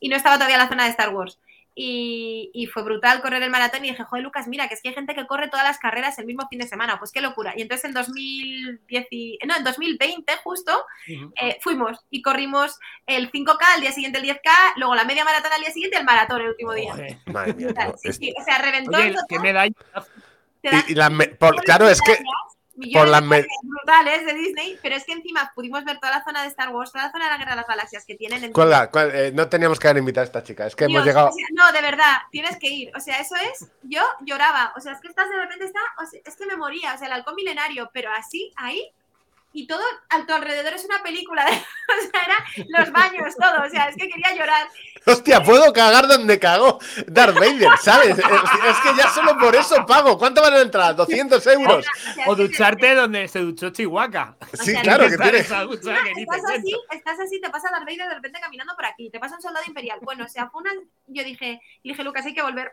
Y no estaba todavía la zona de Star Wars. Y, fue brutal correr el maratón y dije, joder, Lucas, mira, que es que hay gente que corre todas las carreras el mismo fin de semana, pues qué locura. Y entonces en 2010, no, en 2020 justo, eh, fuimos y corrimos el 5K, al día siguiente el 10K, luego la media maratón al día siguiente el maratón el último día. o sea, reventó. ¿Qué medalla? Y, la claro, es que por las brutales de Disney, pero es que encima pudimos ver toda la zona de Star Wars, toda la zona de la Guerra de las Galaxias que tienen. En ¿Cuál, eh, no teníamos que haber invitado a esta chica, es que hemos llegado. no, de verdad, tienes que ir. O sea, eso es. Yo lloraba. O sea, es que estás de repente está. es que me moría. O sea, el halcón milenario, pero así, ahí. Y todo a tu alrededor es una película. De, o sea, eran los baños, todo. O sea, es que quería llorar. Hostia, puedo cagar donde cagó Darth Vader, ¿sabes? Es, es que ya solo por eso pago. ¿Cuánto van a entrar? ¿200 euros? O sea, ducharte donde se duchó Chihuahua. Sí, sea, claro que Estar tiene. esa ducha que ni te Estás así, estás así, te pasa Darth Vader de repente caminando por aquí, te pasa un soldado imperial. Bueno, o sea, fue una. Yo dije, dije, Lucas, hay que volver,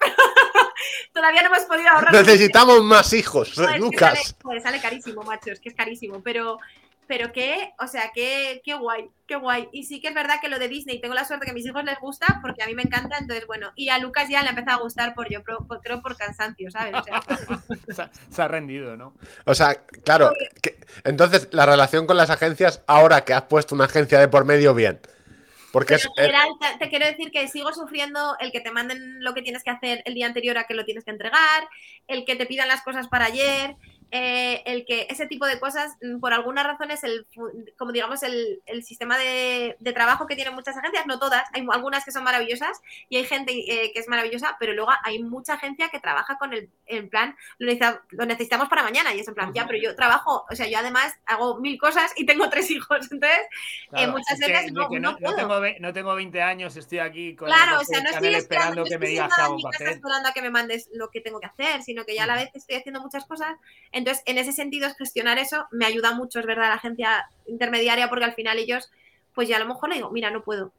todavía no hemos podido ahorrar. Necesitamos más hijos, que Lucas. Sale, joder, sale carísimo, macho, es que es carísimo, pero. Pero qué, o sea, qué, qué guay, qué guay. Y sí que es verdad que lo de Disney, tengo la suerte que a mis hijos les gusta, porque a mí me encanta, entonces bueno. Y a Lucas ya le ha empezado a gustar por yo, por- por- creo por cansancio, ¿sabes? O sea, Se ha- se ha rendido, ¿no? O sea, claro. que- entonces, la relación con las agencias, ahora que has puesto una agencia de por medio, bien. Porque. Pero eh, general, te, te quiero decir que sigo sufriendo el que te manden lo que tienes que hacer el día anterior a que lo tienes que entregar, el que te pidan las cosas para ayer, eh, el que ese tipo de cosas, mm, por algunas razones, el, fu- como digamos, el, el sistema de, de trabajo que tienen muchas agencias, no todas, hay algunas que son maravillosas y hay gente eh, que es maravillosa, pero luego hay mucha agencia que trabaja con el en plan, lo, necesita- lo necesitamos para mañana y es en plan, ya, pero yo trabajo, o sea, yo además hago mil cosas y tengo tres hijos, entonces Claro, muchas es que- veces no- que no no, puedo. tengo, no tengo 20 años, estoy aquí con Claro, el o sea, no estoy esperando, esperando que me digas hago en casa papel. esperando a que me mandes lo que tengo que hacer, sino que ya a la vez estoy haciendo muchas cosas. Entonces, en ese sentido, gestionar eso me ayuda mucho, es verdad, la agencia intermediaria, porque al final ellos, pues ya a lo mejor le digo, mira, no puedo.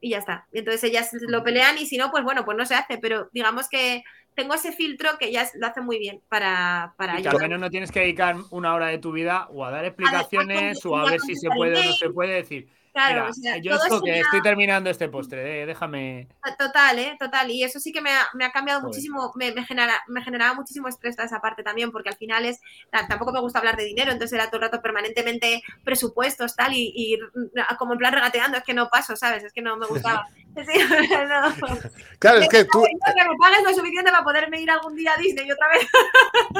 Y ya está. Y entonces ellas lo pelean y si no, pues bueno, pues no se hace. Pero digamos que tengo ese filtro que ellas lo hacen muy bien para, para Y que al menos no tienes que dedicar una hora de tu vida o a dar a explicaciones o a ver si se puede o no se puede decir. Claro, Mira, o sea, yo todo esto que estoy terminando este postre, eh, déjame. Total, ¿eh? Total. Y eso sí que me ha, me ha cambiado Joder. muchísimo, me, me, genera, me generaba muchísimo estrés toda esa parte también, porque al final es, ta- tampoco me gusta hablar de dinero, entonces era todo el rato permanentemente presupuestos, tal, y, y como en plan regateando, es que no paso, ¿sabes? Es que no me gustaba. Sí, no. claro, es que tú, que me pagues lo suficiente para poderme ir algún día a Disney otra vez.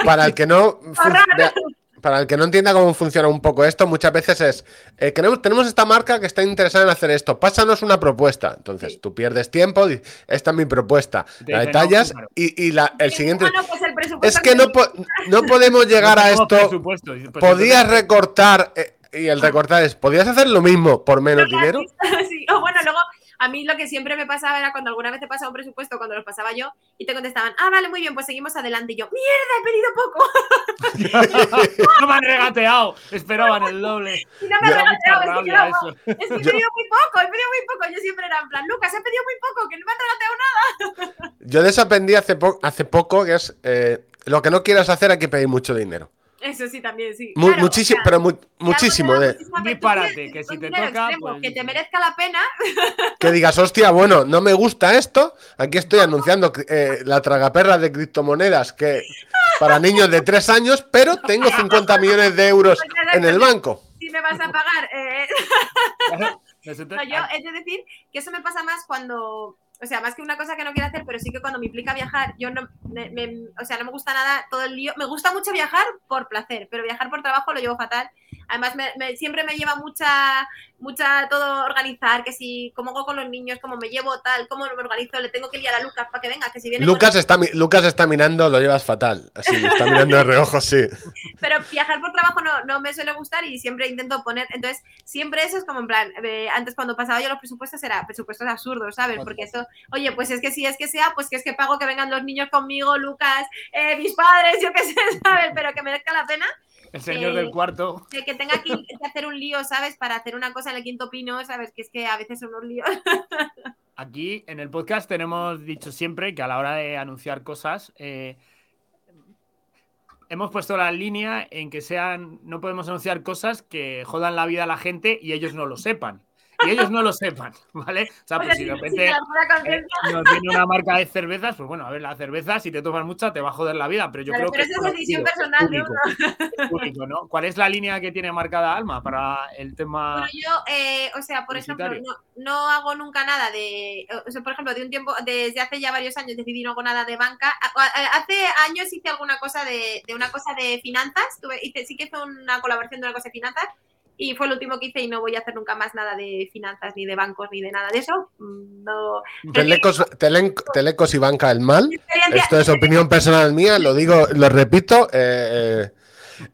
para el que no. Para el que no entienda cómo funciona un poco esto, muchas veces es, eh, queremos, tenemos esta marca que está interesada en hacer esto, pásanos una propuesta. Entonces Sí. tú pierdes tiempo, esta es mi propuesta, la no, detallas y, y la- el siguiente... Bueno, pues el Es que no, po- no podemos llegar No a esto. Pues podías recortar, eh, y el recortar es, ¿podías hacer lo mismo por menos dinero? Sí, o bueno, luego a mí lo que siempre me pasaba era cuando alguna vez te pasaba un presupuesto, cuando los pasaba yo, y te contestaban, ah, vale, muy bien, pues seguimos adelante. Y yo, mierda, he pedido poco. no me han regateado, esperaban el doble. Y no me han regateado, es que yo. Es he pedido muy poco, he pedido muy poco. Yo siempre era en plan, Lucas, he pedido muy poco, que no me han regateado nada. Yo de eso aprendí hace, po- hace poco, que es, eh, lo que no quieras hacer hay que pedir mucho dinero. Eso sí, también, sí. Mu- Claro, muchísimo, o sea, pero mu- te muchísimo. De, disparate, que si te toca, extremo, pues- Que te merezca la pena. que digas, hostia, bueno, no me gusta esto. Aquí estoy anunciando eh, la tragaperra de criptomonedas que para niños de 3 años, pero tengo 50 millones de euros en el banco. Si me vas a pagar. eh, No, yo he de decir que eso me pasa más cuando, o sea, más que una cosa que no quiero hacer, pero sí que cuando me implica viajar, yo no, me, o sea, no me gusta nada todo el lío. Me gusta mucho viajar por placer, pero viajar por trabajo lo llevo fatal. Además, me- siempre me lleva mucha, mucha todo organizar, que si, cómo hago con los niños, cómo me llevo tal, cómo me organizo, le tengo que liar a Lucas para que venga, que si viene con- Lucas está, mi- Lucas está mirando, lo llevas fatal. Así, está mirando de reojo, sí. pero viajar por trabajo no, no me suele gustar y siempre intento poner, entonces siempre eso es como en plan, eh, antes cuando pasaba yo los presupuestos era presupuestos absurdos, ¿sabes? Porque eso, oye, pues es que si es que sea, pues que es que pago que vengan los niños conmigo, Lucas, eh, mis padres, yo qué sé, ¿sabes? Pero que merezca la pena, el señor del cuarto. de que tenga que, que hacer un lío, ¿sabes? Para hacer una cosa en el quinto pino, ¿sabes? Que es que a veces son unos líos. Aquí en el podcast tenemos dicho siempre que a la hora de anunciar cosas eh, hemos puesto la línea en que sean no podemos anunciar cosas que jodan la vida a la gente y ellos no lo sepan. Y ellos no lo sepan, ¿vale? O sea, pues si de repente eh, nos viene una marca de cervezas, pues bueno, a ver, la cerveza, si te tomas mucha, te va a joder la vida, pero yo creo pero que eso es decisión personal de público, uno. ¿no? ¿Cuál es la línea que tiene marcada Alma para el tema? Bueno, yo, eh, o sea, por ejemplo, no, no hago nunca nada de, o sea, por ejemplo, de un tiempo, desde hace ya varios años decidí no hago nada de banca. Hace años hice alguna cosa de, de una cosa de finanzas, tuve, hice, sí que hice una colaboración de una cosa de finanzas y fue lo último que hice y no voy a hacer nunca más nada de finanzas, ni de bancos, ni de nada de eso. Mm, No. Telecos, Telen- Telecos y Banca el Mal. Esto es opinión personal mía, lo digo, lo repito. eh, eh,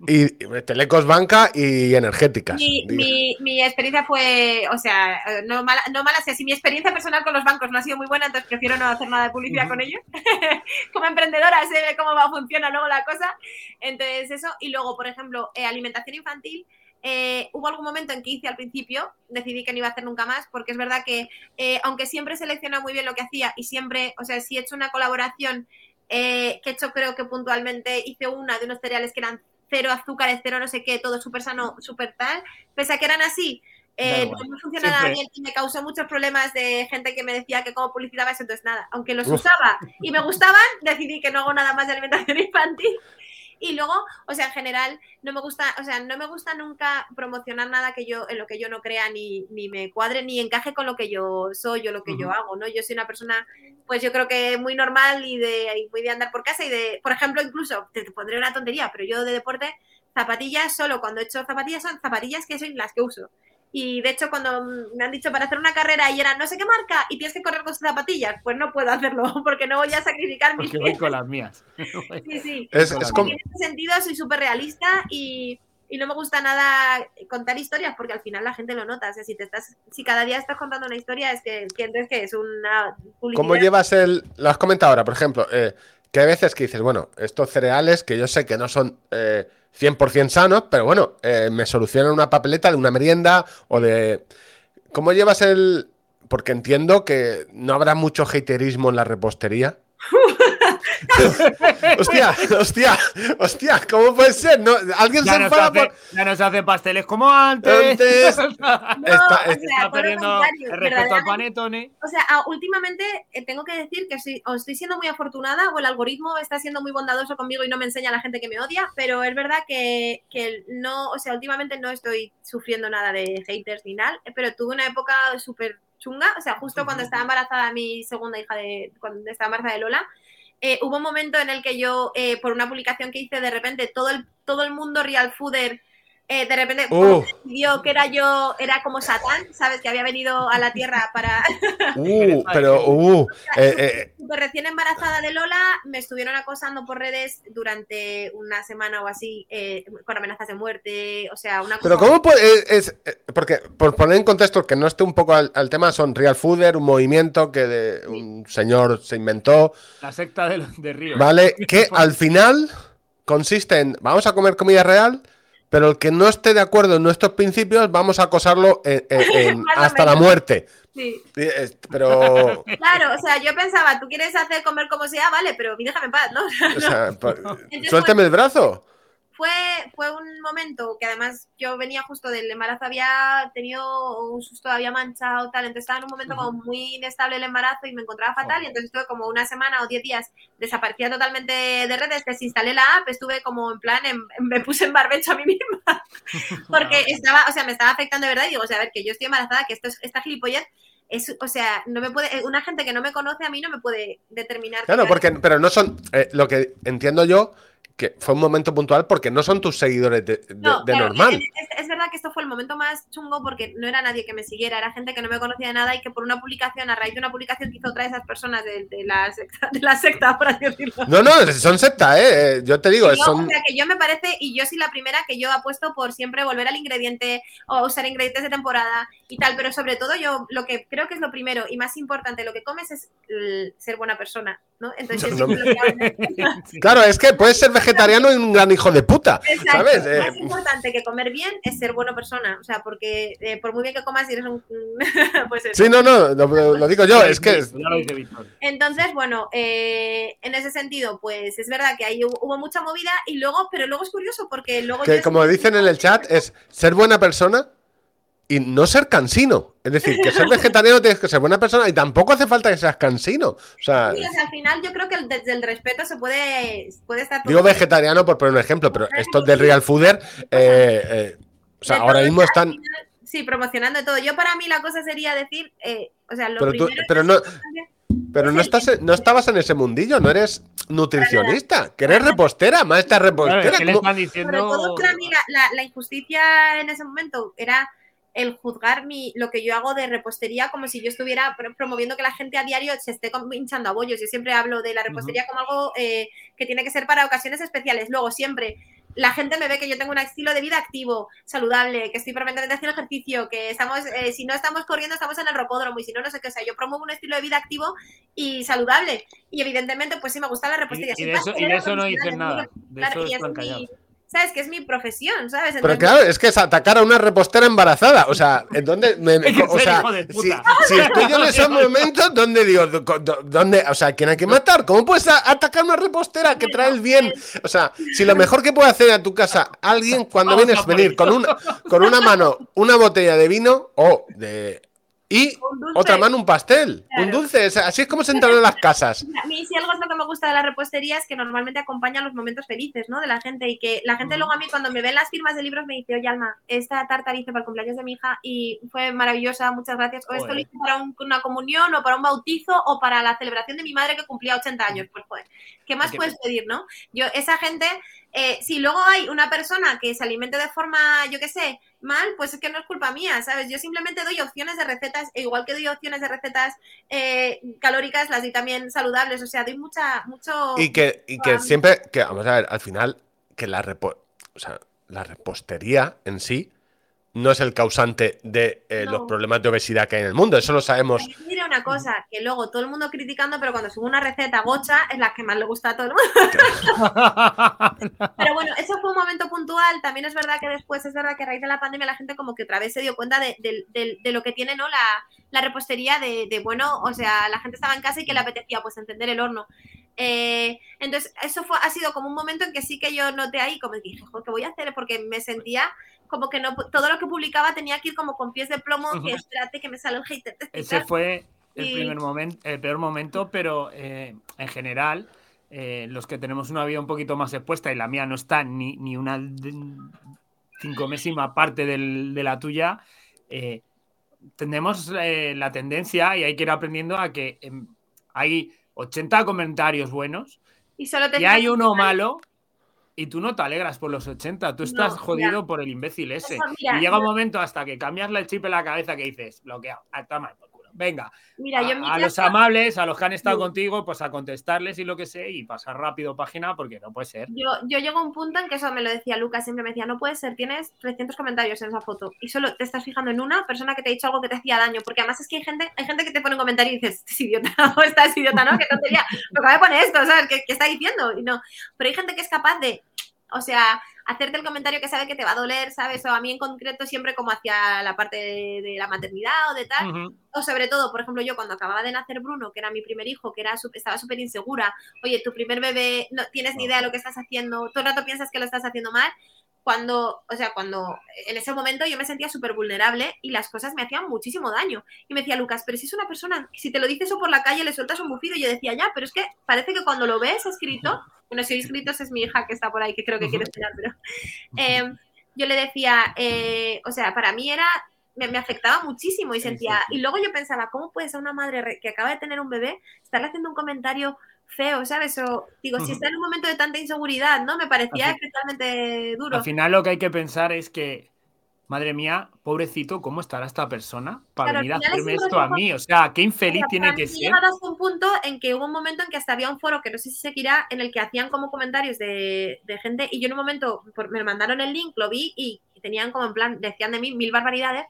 y telecos banca y energéticas. Mi, mi, mi, experiencia fue, o sea, no mala, no mala, o sea, si mi experiencia personal con los bancos no ha sido muy buena, entonces prefiero no hacer nada de publicidad con ellos. Como emprendedora sé cómo va, funciona luego la cosa. Entonces eso, y luego, por ejemplo, eh, alimentación infantil. Eh, hubo algún momento en que hice al principio, decidí que no iba a hacer nunca más, porque es verdad que, eh, aunque siempre selecciona muy bien lo que hacía y siempre, o sea, si he hecho una colaboración eh, que he hecho creo que puntualmente hice una de unos cereales que eran cero azúcares, cero no sé qué, todo súper sano, súper tal, pese a que eran así, eh, no funcionaba bien y me causó muchos problemas de gente que me decía que como publicidad eso, entonces nada, aunque los usaba y me gustaban, decidí que no hago nada más de alimentación infantil y luego, o sea, en general, no me gusta, o sea, no me gusta nunca promocionar nada que yo, en lo que yo no crea, ni, ni me cuadre, ni encaje con lo que yo soy o lo que yo hago, ¿no? Yo soy una persona, pues yo creo que muy normal y de, muy de andar por casa y de, por ejemplo, incluso, te, te pondré una tontería, pero yo de deporte, zapatillas solo cuando he hecho zapatillas son zapatillas que son las que uso. Y de hecho, cuando me han dicho para hacer una carrera y era no sé qué marca y tienes que correr con zapatillas, pues no puedo hacerlo porque no voy a sacrificar mis. Porque voy con las mías. sí, sí. Es, es como... En ese sentido, soy súper realista y, y, no me gusta nada contar historias porque al final la gente lo nota. O sea, si, te estás, si cada día estás contando una historia, es que entiendes que es una. Publicidad. ¿Cómo llevas el.? Lo has comentado ahora, por ejemplo, eh, que hay veces que dices, bueno, estos cereales que yo sé que no son. Eh, 100% sanos, pero bueno, eh, me solucionan una papeleta de una merienda o de... ¿Cómo llevas el...? Porque entiendo que no habrá mucho haterismo en la repostería. hostia, hostia, hostia, ¿cómo puede ser? ¿No? ¿Alguien ya se enfada hace, por.? Ya no se hace pasteles como antes. Antes. No, Está- o está sea, Está perdiendo contrario, el respeto al panetone. O sea, a- últimamente eh, tengo que decir que soy- o estoy siendo muy afortunada o el algoritmo está siendo muy bondadoso conmigo y no me enseña a la gente que me odia, pero es verdad que, que no, o sea, últimamente no estoy sufriendo nada de haters ni nada, pero tuve una época súper chunga, o sea, justo cuando estaba embarazada mi segunda hija de, cuando estaba embarazada de Lola, eh, hubo un momento en el que yo, eh, por una publicación que hice, de repente todo el, todo el mundo real fooder, eh, de repente Uh. decidió que era yo, era como Satán, ¿sabes? Que había venido a la Tierra para... Uh, pero, uh, eh, eh, Súper recién embarazada de Lola, me estuvieron acosando por redes durante una semana o así, eh, con amenazas de muerte, o sea, una pero cosa- ¿cómo puede.? es- es- porque, por poner en contexto, que no esté un poco al, al tema, son Real Fooder, un movimiento que de- un señor se inventó, La secta de, de Río. ¿vale? Que al final consiste en, vamos a comer comida real, pero el que no esté de acuerdo en nuestros principios, vamos a acosarlo en- hasta la muerte. Sí. Pero, Claro, o sea, yo pensaba, tú quieres hacer comer como sea, vale, pero déjame en paz, ¿no? o sea, pa- Entonces, suélteme el brazo. Fue, fue un momento que además yo venía justo del embarazo, había tenido un susto, había manchado, tal, entonces estaba en un momento como muy inestable el embarazo y me encontraba fatal y entonces estuve como una semana o diez días desaparecía totalmente de redes, desinstalé la app, estuve como en plan, en- me puse en barbecho a mí misma porque estaba, o sea, me estaba afectando de verdad y digo, o sea, a ver, que yo estoy embarazada, que esto es, esta gilipollez es, o sea, no me puede, una gente que no me conoce a mí no me puede determinar. Claro, porque, pero no son, eh, lo que entiendo yo, que fue un momento puntual porque no son tus seguidores de, de- No, de claro, normal. Es, es verdad que esto fue el momento más chungo porque no era nadie que me siguiera, era gente que no me conocía de nada y que por una publicación, a raíz de una publicación que hizo otra de esas personas de, de la, secta, de la secta, por así decirlo. No, no, son secta, ¿eh? Eh, Yo te digo, yo, son... O sea, que yo me parece, y yo soy la primera que yo apuesto por siempre volver al ingrediente o usar ingredientes de temporada y tal, pero sobre todo yo lo que creo que es lo primero y más importante, lo que comes es el ser buena persona, ¿no? Entonces, No, yo siempre lo que hago- Claro, es que puedes ser vegetariano y un gran hijo de puta, Exacto. ¿sabes? Eh, Más importante que comer bien es ser buena persona. O sea, porque eh, por muy bien que comas, si eres un. pues eso. sí, no, no, lo, lo digo yo, es que... Entonces, bueno, eh, en ese sentido, pues es verdad que ahí hubo, hubo mucha movida y luego, pero luego es curioso porque luego. que como dicen en el chat, es ser buena persona y no ser cansino. Es decir, que ser vegetariano tienes que ser buena persona y tampoco hace falta que seas cansino. O sea, Sí, o sea, al final yo creo que el- desde el respeto se puede, puede estar. todo digo bien. vegetariano por poner un ejemplo, pero estos de Real Fooder, eh, eh, o sea, ahora mismo están... final, Sí, promocionando todo. Yo para mí la cosa sería decir, eh, o sea, lo Pero tú- primero es pero no- Pero no, estás, en- no estabas en ese mundillo, no eres nutricionista, que eres repostera, maestra repostera. que le están Sobre todo diciendo. para mí la, la- la injusticia en ese momento era el juzgar mi, lo que yo hago de repostería como si yo estuviera pro- promoviendo que la gente a diario se esté hinchando a bollos. Yo siempre hablo de la repostería como algo eh, que tiene que ser para ocasiones especiales. Luego siempre la gente me ve que yo tengo un estilo de vida activo, saludable, que estoy permanentemente haciendo ejercicio, que estamos, eh, si no estamos corriendo, estamos en el rocódromo y si no, no sé qué. O sea, yo promuevo un estilo de vida activo y saludable. Y evidentemente, pues sí, me gusta la repostería. Y, y de eso, y de eso no dicen nada. De Claro, eso ¿Sabes? Que es mi profesión, ¿sabes? Pero claro, es que es atacar a una repostera embarazada. O sea, ¿en dónde? me- o sea, si, estoy yo en esos momentos, ¿dónde digo? ¿Dónde? O sea, ¿quién hay que matar? ¿Cómo puedes atacar a una repostera que trae el bien? O sea, si lo mejor que puede hacer a tu casa alguien cuando Vamos vienes venir con una, con una mano una botella de vino o de. Y otra mano un pastel, un dulce. o sea, así es como se entran en las casas. A mí si algo es lo que me gusta de la repostería es que normalmente acompaña los momentos felices, ¿no? De la gente y que la gente luego a mí cuando me ven las firmas de libros me dice, oye Alma, esta tarta la hice para el cumpleaños de mi hija y fue maravillosa, muchas gracias. O esto lo hice para un- una comunión o para un bautizo o para la celebración de mi madre que cumplía 80 años. Pues joder, ¿qué más puedes pedir, no? Yo, esa gente, eh, si luego hay una persona que se alimente de forma, yo qué sé, mal, pues es que no es culpa mía, ¿sabes? Yo simplemente doy opciones de recetas, e igual que doy opciones de recetas eh, calóricas, las doy también saludables, o sea, doy mucha, mucho... Y que, y que siempre, que vamos a ver, al final, que la, repo- o sea, la repostería en sí no es el causante de eh, No. los problemas de obesidad que hay en el mundo. Eso lo sabemos. Diré una cosa, que luego todo el mundo criticando, pero cuando subo una receta gocha es la que más le gusta a todo el mundo. Pero bueno, eso fue un momento puntual. También es verdad que después, es verdad que a raíz de la pandemia la gente como que otra vez se dio cuenta de, de- de- de lo que tiene ¿no? la, la repostería, de, de, bueno, o sea, la gente estaba en casa y que le apetecía pues encender el horno. Eh, entonces, eso fue, ha sido como un momento en que sí que yo noté ahí, como dije, joder, ¿qué voy a hacer? Porque me sentía como que no, todo lo que publicaba tenía que ir como con pies de plomo, que espérate que me sale el hater. Ese fue el, Y- primer momento, el peor momento, pero eh, en general, eh, los que tenemos una vida un poquito más expuesta, y la mía no está ni, ni una cincomésima parte del- de la tuya, eh, tenemos eh, la tendencia, y hay que ir aprendiendo, a que em, hay 80 comentarios buenos Y solo te y hay uno malo. Y tú no te alegras por los 80, tú estás No, jodido por el imbécil ese. Eso, mira, y llega un momento hasta que cambias el chip en la cabeza que dices, bloqueado, a tomar por culo. Venga, Mira, yo en mi a, los amables, a los que han estado Sí. contigo, pues a contestarles y lo que sé, y pasar rápido página, porque no puede ser. Yo, yo llego a un punto en que eso me lo decía Lucas, siempre me decía, no puede ser, tienes 300 comentarios en esa foto y solo te estás fijando en una persona que te ha dicho algo que te hacía daño, porque además es que hay gente, hay gente que te pone un comentario y dices, este es idiota, o esta es idiota, ¿no? Qué tontería, lo que me pone esto, ¿sabes? ¿Qué, qué está diciendo? Y no, pero hay gente que es capaz de, o sea, hacerte el comentario que sabe que te va a doler, ¿sabes? O a mí en concreto siempre como hacia la parte de, de la maternidad o de tal, o sobre todo, por ejemplo, yo cuando acababa de nacer Bruno, que era mi primer hijo, que era, su- estaba súper insegura, oye, tu primer bebé, no tienes ni idea de lo que estás haciendo, todo el rato piensas que lo estás haciendo mal, cuando, o sea, cuando en ese momento yo me sentía súper vulnerable y las cosas me hacían muchísimo daño. Y me decía, Lucas, pero si es una persona, si te lo dices eso por la calle, le sueltas un bufido, y yo decía, ya, pero es que parece que cuando lo ves escrito, bueno, si escritos es mi hija que está por ahí, que creo que quiere esperar, pero eh, yo le decía, eh, o sea, para mí era me, me afectaba muchísimo y sentía, sí, sí. y luego yo pensaba, ¿cómo puede ser una madre re- que acaba de tener un bebé estarle haciendo un comentario feo, ¿sabes? O digo, si está en un momento de tanta inseguridad, ¿no? Me parecía especialmente duro. Al final lo que hay que pensar es que, madre mía, pobrecito, ¿cómo estará esta persona para Claro, venir a hacerme esto a mí? O sea, qué infeliz tiene que ser. hasta un punto en que hubo un momento en que hasta había un foro que no sé si se seguirá, en el que hacían como comentarios de, de gente, y yo en un momento por- me mandaron el link, lo vi y tenían como en plan, decían de mí mil barbaridades,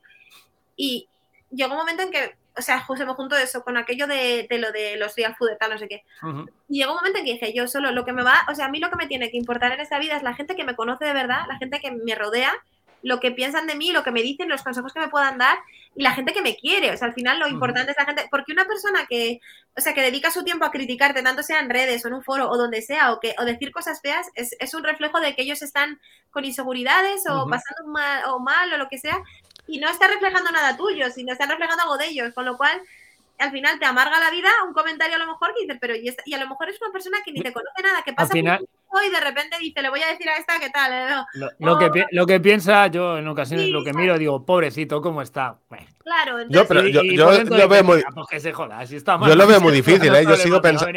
y llegó un momento en que, o sea, se me juntó eso con aquello de, de lo de los real food, tal, no sé qué. Y llegó un momento en que dije, yo solo lo que me va, o sea, a mí lo que me tiene que importar en esta vida es la gente que me conoce de verdad, la gente que me rodea, lo que piensan de mí, lo que me dicen, los consejos que me puedan dar y la gente que me quiere. O sea, al final lo importante es la gente, porque una persona que, o sea, que dedica su tiempo a criticarte, tanto sea en redes o en un foro o donde sea, o que o decir cosas feas, es, es un reflejo de que ellos están con inseguridades o pasando mal o mal o lo que sea, y no está reflejando nada tuyo, sino está reflejando algo de ellos, con lo cual al final te amarga la vida un comentario a lo mejor que dices, pero y, esta- y a lo mejor es una persona que ni te conoce nada, que pasa final- y de repente dice, le voy a decir a esta qué tal, eh, no. Lo, lo que, lo que piensa, yo en ocasiones Sí, lo que ¿sabes? miro, digo, pobrecito, ¿cómo está? Bueno, claro, Yo, entonces, pero y- yo, y yo por dentro lo veo muy, "Venga, pues que se joda, si está mal, yo lo veo pues muy difícil, ¿eh? Yo sigo pensando,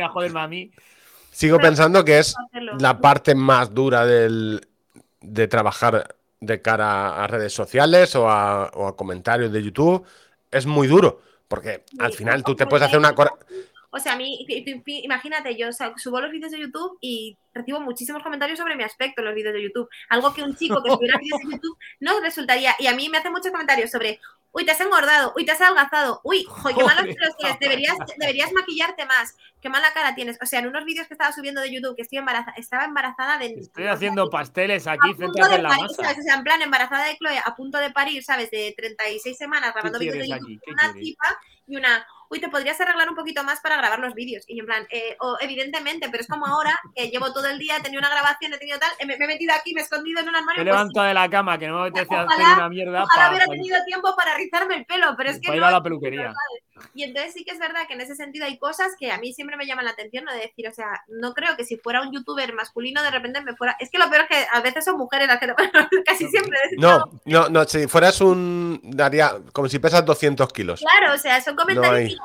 sigo Pero- pensando que es la parte más dura del, de trabajar de cara a redes sociales o a, o a comentarios de YouTube. Es muy duro, porque al final tú te puedes hacer una... O sea, a mí, imagínate, yo subo los vídeos de YouTube y recibo muchísimos comentarios sobre mi aspecto en los vídeos de YouTube. Algo que un chico que subiera vídeos de YouTube no resultaría. Y a mí me hacen muchos comentarios sobre, uy, te has engordado, uy, te has adelgazado, uy, qué malos pelos tienes, deberías, deberías maquillarte más, qué mala cara tienes. O sea, en unos vídeos que estaba subiendo de YouTube, que estoy embarazada, estaba embarazada de... Estoy haciendo pasteles aquí, céntrate en la masa. O sea, en plan, embarazada de Chloe, a punto de parir, ¿sabes? De 36 semanas grabando vídeos de YouTube, una tipa y una uy, te podrías arreglar un poquito más para grabar los vídeos. Y en plan, eh, o, evidentemente, pero es como ahora, que llevo todo el día, he tenido una grabación, he tenido tal, me, he metido aquí, me he escondido en un armario. Me pues levanto de la cama, que no me apetece hacer una mierda. Ojalá hubiera tenido tiempo para rizarme el pelo, pero es que. Para ir a la peluquería. Y entonces sí que es verdad que en ese sentido hay cosas que a mí siempre me llaman la atención, ¿no? De decir, o sea, no creo que si fuera un youtuber masculino de repente me fuera... Es que lo peor es que a veces son mujeres las que... Casi siempre. No, no, no, si fueras un... Daría como si pesas 200 kilos. Claro, o sea, son comentarios...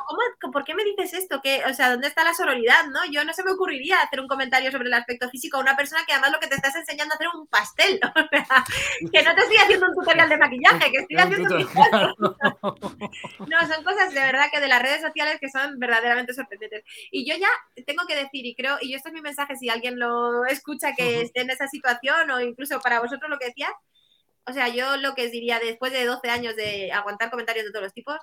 ¿Por qué me dices esto? que O sea, ¿dónde está la sororidad, no? Yo no se me ocurriría hacer un comentario sobre el aspecto físico a una persona que además lo que te estás enseñando a hacer un pastel. que no te estoy haciendo un tutorial de maquillaje, que estoy haciendo un No, son cosas de verdad que de las redes sociales que son verdaderamente sorprendentes. Y yo ya tengo que decir, y creo, y esto es mi mensaje, si alguien lo escucha que esté en esa situación o incluso para vosotros lo que decía, o sea, yo lo que os diría después de 12 años de aguantar comentarios de todos los tipos,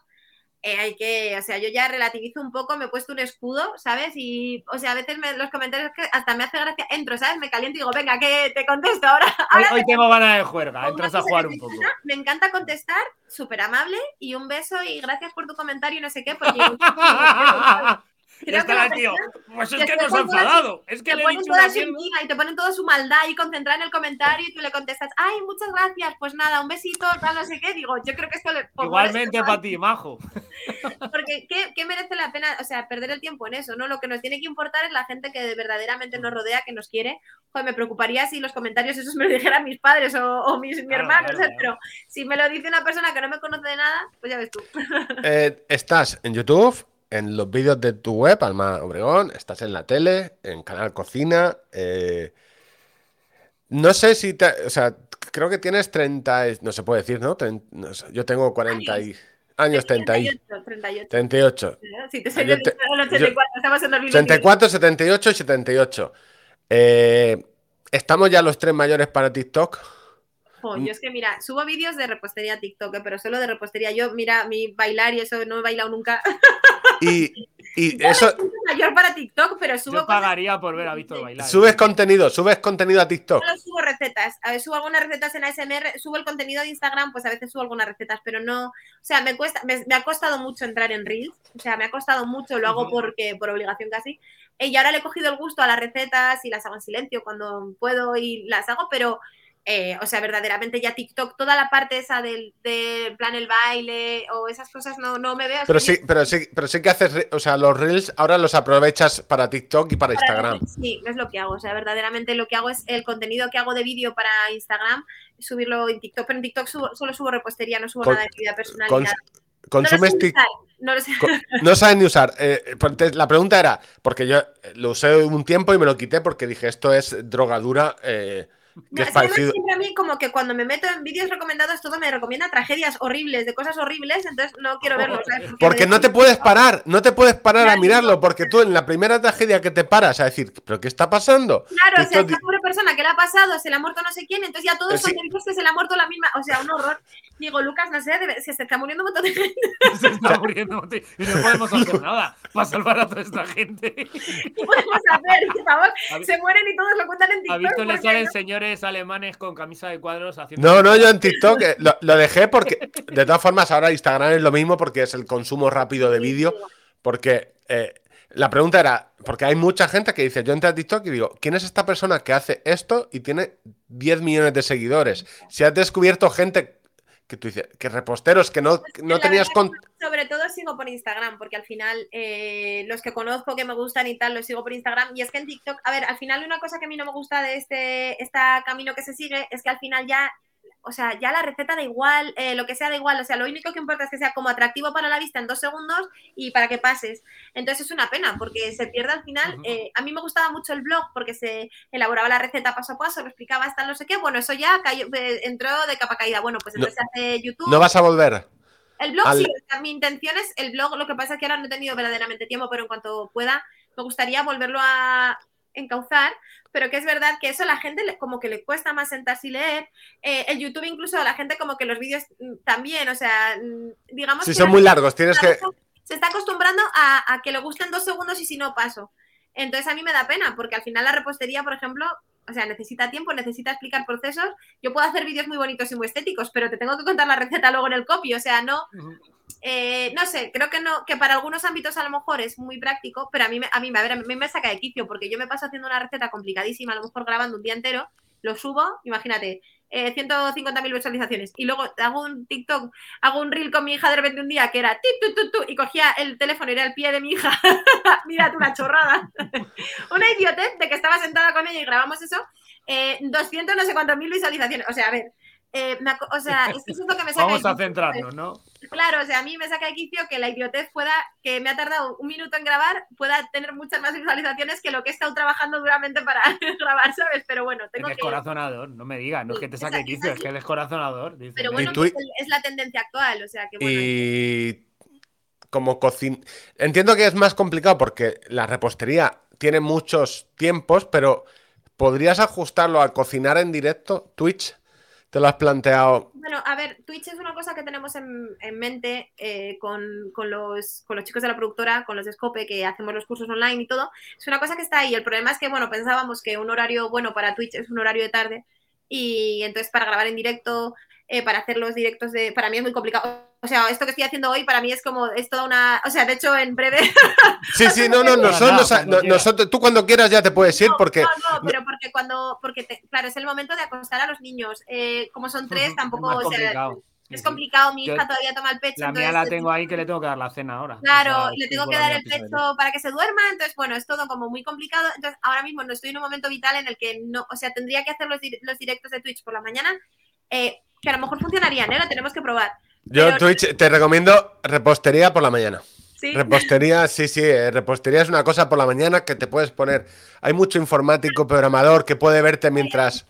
eh, hay que, o sea, yo ya relativizo un poco, me he puesto un escudo, ¿sabes? Y, o sea, a veces los comentarios que hasta me hace gracia, entro, ¿sabes? Me caliento y digo, venga, que te contesto ahora. hoy, tengo ganas de juerga, entras a jugar un poco. Me encanta contestar, súper amable, y un beso y gracias por tu comentario y no sé qué, porque Creo que tío. Pues es que, nos ha enfadado. Es que le he dicho toda su y te ponen toda su maldad y concentrada en el comentario y tú le contestas, ay, muchas gracias, pues nada, un besito, tal, no sé qué. Digo, yo creo que esto le. Igualmente para ti, majo. Porque, ¿qué, merece la pena? O sea, perder el tiempo en eso, ¿no? Lo que nos tiene que importar es la gente que verdaderamente nos rodea, que nos quiere. Pues me preocuparía si los comentarios esos me lo dijeran mis padres o, mis, mi hermano, pero si me lo dice una persona que no me conoce de nada, pues ya ves tú. Eh, estás en YouTube en los vídeos de tu web, Alma Obregón, estás en la tele, en Canal Cocina. Eh, no sé si te, o sea, creo que tienes 30, no se puede decir, ¿no? yo tengo 40 y, años, 38. 38. Sí, te salió 84, estamos en 84, 78 y 78. Eh, ¿Estamos ya los tres mayores para TikTok? Yo es que mira, subo vídeos de repostería a TikTok, eh, pero solo de repostería. Yo, mira, mi bailar y eso no he bailado nunca. Y, y eso. mayor para TikTok, pero subo. Yo pagaría por ver a Víctor bailar. Subes contenido, subes contenido a TikTok. Solo subo recetas. A ver, subo algunas recetas en ASMR, subo el contenido de Instagram, pues a veces subo algunas recetas, pero no. O sea, me cuesta, me, ha costado mucho entrar en Reels. O sea, me ha costado mucho, lo hago porque, por obligación casi. Y ahora le he cogido el gusto a las recetas y las hago en silencio cuando puedo y las hago, pero eh, o sea, verdaderamente ya TikTok, toda la parte esa del, plan el baile o esas cosas no, no me veo. Pero sí, pero sí, pero sí que haces, o sea, los reels ahora los aprovechas para TikTok y para, Instagram. Sí, es lo que hago. O sea, verdaderamente lo que hago es el contenido que hago de vídeo para Instagram, subirlo en TikTok. Pero en TikTok solo subo repostería, no subo nada de vida personal. ¿Consumes TikTok? No, lo sé. no saben ni usar. Eh, la pregunta era, porque yo lo usé un tiempo y me lo quité porque dije, esto es drogadura. Eh, siempre a mí como que cuando me meto en vídeos recomendados todo me recomienda tragedias horribles, de cosas horribles, entonces no quiero verlo. Porque, no te puedes parar, no te puedes parar a mirarlo, porque tú en la primera tragedia que te paras a decir, ¿pero qué está pasando? Claro, o sea, esta pobre persona que le ha pasado, se le ha muerto no sé quién, entonces ya todos son que se le ha muerto la misma, o sea, un horror. Digo, Lucas, no sé, se está muriendo un montón de gente. Se está muriendo un montón y no podemos hacer nada para salvar a toda esta gente. ¿Qué podemos hacer? Por favor, se mueren y todos lo cuentan en TikTok. ¿Ha visto le salen señores alemanes con camisa de cuadros haciendo... No, no, yo en TikTok eh, lo, dejé porque, de todas formas, ahora Instagram es lo mismo porque es el consumo rápido de vídeo, porque... Eh, la pregunta era, porque hay mucha gente que dice, yo entré a TikTok y digo, ¿quién es esta persona que hace esto y tiene 10 millones de seguidores? Si has descubierto gente que tú dices, que reposteros que no, no tenías con... Sobre todo sigo por Instagram, porque al final eh, los que conozco que me gustan y tal, los sigo por Instagram. Y es que en TikTok, a ver, al final una cosa que a mí no me gusta de este, este camino que se sigue es que al final ya o sea, ya la receta da igual, eh, lo que sea da igual, o sea, lo único que importa es que sea como atractivo para la vista en dos segundos y para que pases. Entonces es una pena porque se pierde al final. Eh, a mí me gustaba mucho el blog porque se elaboraba la receta paso a paso, lo explicaba hasta no sé qué. Bueno, eso ya cayó, eh, entró de capa caída. Bueno, pues entonces se hace YouTube. ¿No vas a volver? El blog sí, mi intención es el blog, lo que pasa es que ahora no he tenido verdaderamente tiempo, pero en cuanto pueda, me gustaría volverlo a encauzar, pero que es verdad que eso a la gente como que le cuesta más sentarse y leer. Eh, el YouTube incluso a la gente como que los vídeos mm, también, o sea, mm, digamos... Si son muy largos, tienes que... Se está acostumbrando a, a que le gusten dos segundos y si no paso. Entonces a mí me da pena, porque al final la repostería, por ejemplo, o sea, necesita tiempo, necesita explicar procesos. Yo puedo hacer vídeos muy bonitos y muy estéticos, pero te tengo que contar la receta luego en el copy. O sea, no, eh, no sé, creo que no, que para algunos ámbitos a lo mejor es muy práctico, pero a mí, a mí, a, ver, a mí me saca de quicio, porque yo me paso haciendo una receta complicadísima, a lo mejor grabando un día entero, lo subo, imagínate, eh, 150.000 visualizaciones. Y luego hago un TikTok, hago un reel con mi hija de repente un día que era tu, tu, y cogía el teléfono y era el pie de mi hija. Mira una chorrada. una idiotez de que estaba sentada con ella y grabamos eso. 200 eh, no sé cuántos mil visualizaciones. O sea, a ver, eh, o sea, es que eso es lo que me saca Vamos a centrarnos, ¿no? Claro, o sea, a mí me saca de quicio que la idiotez pueda, que me ha tardado un minuto en grabar, pueda tener muchas más visualizaciones que lo que he estado trabajando duramente para grabar, ¿sabes? Pero bueno, tengo es descorazonador, no me digas, no es que te saque de quicio, es que es descorazonador. Pero bueno, pues es la tendencia actual, o sea, que bueno. Y como cocina... Entiendo que es más complicado porque la repostería tiene muchos tiempos, pero ¿podrías ajustarlo al cocinar en directo, Twitch? ¿Te lo has planteado? Bueno, a ver, Twitch es una cosa que tenemos en, mente eh, con, los, con, los, chicos de la productora, con los de Scope, que hacemos los cursos online y todo. Es una cosa que está ahí. El problema es que, bueno, pensábamos que un horario bueno para Twitch es un horario de tarde y entonces para grabar en directo eh, para hacer los directos de... Para mí es muy complicado. O sea, esto que estoy haciendo hoy para mí es como, es toda una... O sea, de hecho, en breve... Sí, sí, no, no, nosotros, nosotros, tú cuando quieras ya te puedes ir porque... No, no, pero porque cuando... Porque, claro, es el momento de acostar a los niños. Eh, como son tres, tampoco... Es complicado, mi hija todavía toma el pecho. La mía la tengo ahí que le tengo que dar la cena ahora. Claro, le tengo que dar el pecho para que se duerma, entonces bueno, es todo como muy complicado. Entonces ahora mismo no estoy en un momento vital en el que no, o sea, tendría que hacer los, los directos de Twitch por la mañana, eh, que a lo mejor funcionarían, ¿eh? Lo tenemos que probar. Yo, Twitch, te recomiendo repostería por la mañana. ¿Sí? Repostería, sí, sí, eh, repostería es una cosa por la mañana que te puedes poner. Hay mucho informático, programador que puede verte mientras.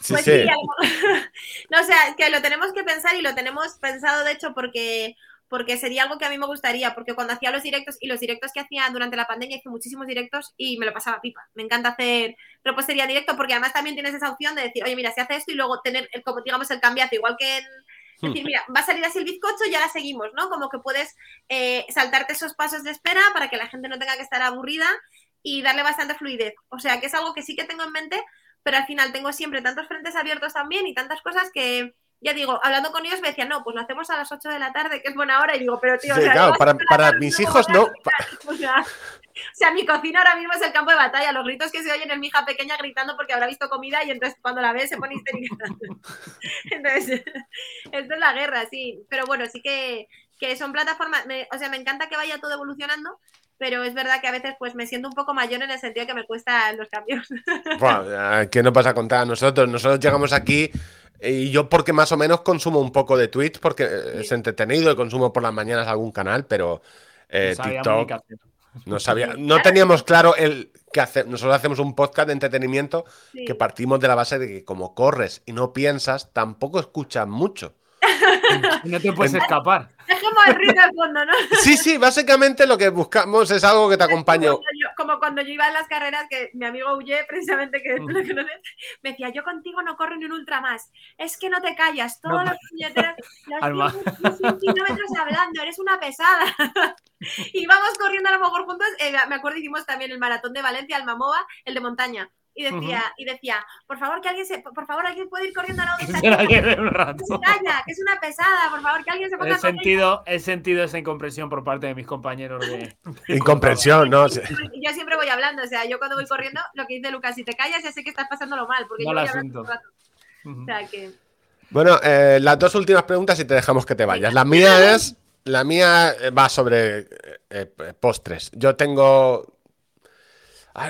Sí, pues sí. no, o sea, que lo tenemos que pensar y lo tenemos pensado, de hecho, porque porque sería algo que a mí me gustaría, porque cuando hacía los directos y los directos que hacía durante la pandemia hice muchísimos directos y me lo pasaba pipa. Me encanta hacer repostería directo porque además también tienes esa opción de decir, oye, mira, se hace esto y luego tener, como digamos, el cambiazo, igual que en, hmm. decir, mira, va a salir así el bizcocho, ya la seguimos, ¿no? Como que puedes eh, saltarte esos pasos de espera para que la gente no tenga que estar aburrida y darle bastante fluidez. O sea, que es algo que sí que tengo en mente, pero al final tengo siempre tantos frentes abiertos también y tantas cosas que, ya digo, hablando con ellos me decían, no, pues lo hacemos a las 8 de la tarde, que es buena hora, y digo, pero tío, claro, para, mis hijos no. O sea, mi cocina ahora mismo es el campo de batalla, los gritos que se oyen en mi hija pequeña gritando porque habrá visto comida y entonces cuando la ve se pone histérica. entonces, esto es la guerra, sí. Pero bueno, sí que, que son plataformas, o sea, me encanta que vaya todo evolucionando, pero es verdad que a veces pues me siento un poco mayor en el sentido que me cuesta los cambios. Bueno, ¿Qué no pasa contar a nosotros? Nosotros llegamos aquí y yo porque más o menos consumo un poco de Twitch porque es entretenido y consumo por las mañanas algún canal, pero eh, TikTok no sabía, no teníamos claro el que hacer. Nosotros hacemos un podcast de entretenimiento que partimos de la base de que como corres y no piensas, tampoco escuchas mucho. no te puedes escapar. Dejemos el ruido de fondo, ¿no? Sí, sí, básicamente lo que buscamos es algo que te acompañe. Como, cuando yo iba en las carreras, que mi amigo Uye, precisamente, que me decía, yo contigo no corro ni un ultra más. Es que no te callas, todos los puñeteros, los kilómetros hablando, eres una pesada. y vamos corriendo a lo mejor juntos. Eh, me acuerdo hicimos también el maratón de Valencia, el Mamoa, el de montaña y decía, y decía, por favor, que alguien se, por favor, alguien puede ir corriendo a la otra. que es una pesada, por favor, que alguien se ponga he sentido, he sentido esa incomprensión por parte de mis compañeros de. Incomprensión, ¿no? Yo siempre voy hablando, o sea, yo cuando voy corriendo, lo que dice Lucas, si te callas, ya sé que estás pasándolo mal, porque yo voy hablando O sea que. Bueno, eh, las dos últimas preguntas y te dejamos que te vayas. La mía es. La mía va sobre eh, eh, postres. Yo tengo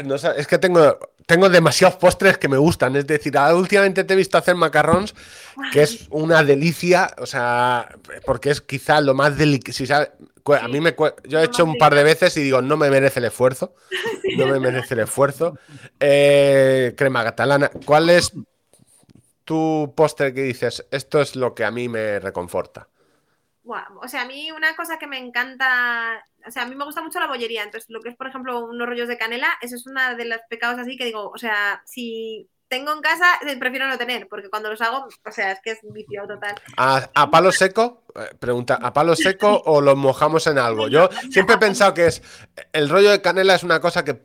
no, es que tengo, tengo demasiados postres que me gustan. Es decir, últimamente te he visto hacer macarrons, que es una delicia. O sea, porque es quizá lo más delicioso. a mí me yo he hecho un par de veces y digo, no me merece el esfuerzo. No me merece el esfuerzo. Eh, crema catalana. ¿Cuál es tu postre que dices? Esto es lo que a mí me reconforta. O sea, a mí una cosa que me encanta, o sea, a mí me gusta mucho la bollería, entonces lo que es, por ejemplo, unos rollos de canela, eso es una de los pecados así que digo, o sea, si tengo en casa, eh, prefiero no tener, porque cuando los hago, o sea, es que es un vicio total. ¿A, palo seco? Eh, pregunta, ¿a palo seco o los mojamos en algo? Yo siempre he pensado que es, el rollo de canela es una cosa que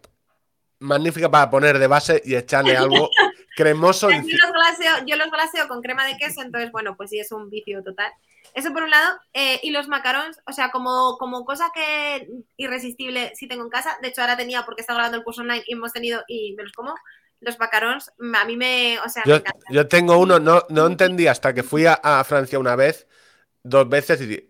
magnífica para poner de base y echarle algo cremoso. Yo los, glaseo, yo los glaseo con crema de queso, entonces, bueno, pues sí, es un vicio total. Eso por un lado. Eh, y los macarons, o sea, como, como cosa que irresistible sí tengo en casa. De hecho, ahora tenía porque estaba grabando el curso online y hemos tenido y me los como. Los macarons, a mí me. O sea, yo, yo tengo uno, no, no entendí hasta que fui a, Francia una vez, dos veces y.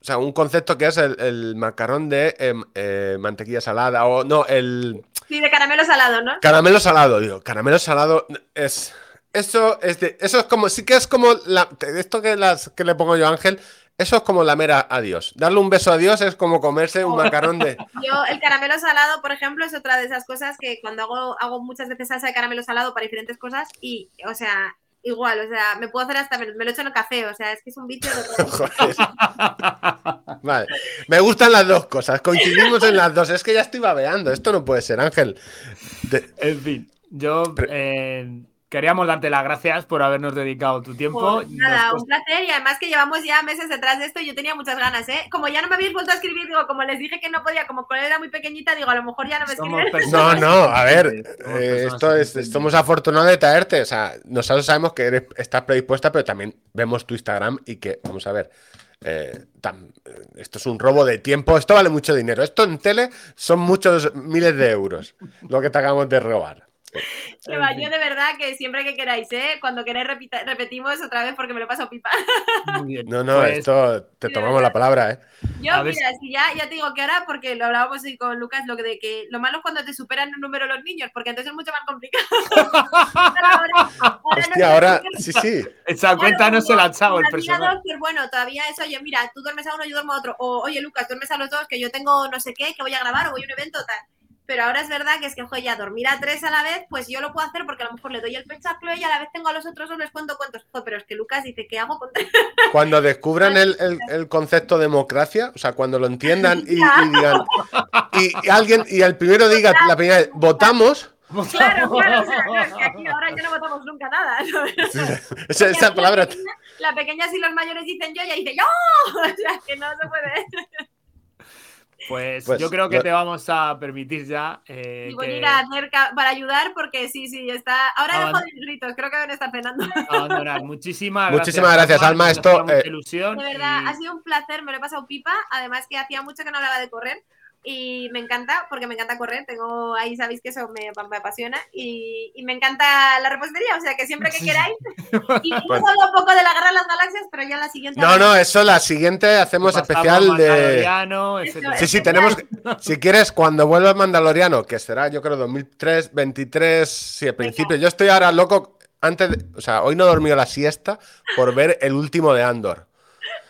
O sea, un concepto que es el, macarón de em, eh, mantequilla salada o no, el. Sí, de caramelo salado, ¿no? Caramelo salado, digo. Caramelo salado es eso es eso es como, sí que es como la, esto que, las, que le pongo yo a Ángel, eso es como la mera adiós. Darle un beso a Dios es como comerse un macarón de. Yo, el caramelo salado, por ejemplo, es otra de esas cosas que cuando hago, hago muchas veces salsa de caramelo salado para diferentes cosas y, o sea, igual, o sea, me puedo hacer hasta, me, lo echo en el café, o sea, es que es un vicio. De... vale, me gustan las dos cosas, coincidimos en las dos, es que ya estoy babeando, esto no puede ser, Ángel. En fin, yo. Eh, Queríamos darte las gracias por habernos dedicado tu tiempo. Pues nada, un placer y además que llevamos ya meses detrás de esto y yo tenía muchas ganas, ¿eh? Como ya no me habéis vuelto a escribir, digo, como les dije que no podía, como con era muy pequeñita, digo, a lo mejor ya no me escriben. No, no, a ver, eh, esto es, estamos afortunados de traerte, o sea, nosotros sabemos que eres, estás predispuesta, pero también vemos tu Instagram y que, vamos a ver, eh, esto es un robo de tiempo, esto vale mucho dinero, esto en tele son muchos miles de euros lo que te acabamos de robar yo de verdad que siempre que queráis, ¿eh? Cuando queráis repetimos otra vez porque me lo paso pipa. No, no, pues, esto te tomamos la palabra, ¿eh? Yo, mira, si ya, ya te digo que ahora, porque lo hablábamos con Lucas, lo de que lo malo es cuando te superan un número los niños, porque entonces es mucho más complicado. ahora, Hostia, ahora, sí, sí. Esa cuenta no se la ha echado el personal. bueno, todavía es, oye, mira, tú duermes a uno, yo duermo a otro. O, oye, Lucas, duermes a los dos, que yo tengo no sé qué, que voy a grabar o voy a un evento, tal pero ahora es verdad que es que, ojo, ya dormir a tres a la vez, pues yo lo puedo hacer porque a lo mejor le doy el pechaclo y a la vez tengo a los otros dos les cuento cuentos. pero es que Lucas dice, ¿qué hago con Cuando descubran el, el, concepto democracia, o sea, cuando lo entiendan y, digan, y, alguien, y el primero diga, la primera vez, votamos. Claro, claro, o sea, es que aquí ahora ya no votamos nunca nada. esa, esa palabra. La pequeña, si los mayores dicen yo, ya dice yo. O sea, que no se puede. Pues, pues, yo creo que te vamos a permitir ya. Eh, y voy a ir a hacer para ayudar porque sí, sí, está. Ahora dejo de gritos, creo que deben estar cenando. Muchísimas gracias. Muchísimas gracias, Alma. Esto. Eh... De verdad, ha sido un placer, me lo he pasado pipa. Además, que hacía mucho que no hablaba de correr y me encanta, porque me encanta correr, tengo ahí sabéis que eso me, apasiona y, me encanta la repostería, o sea que siempre que queráis, y pues solo un poco de la guerra de las galaxias, pero ya la siguiente... No, no, eso la siguiente hacemos especial de... Sí, sí, tenemos, si quieres, cuando vuelva el Mandaloriano, que será yo creo 2003, 23, sí, al principio, yo estoy ahora loco, antes, o sea, hoy no he dormido la siesta por ver el último de Andor,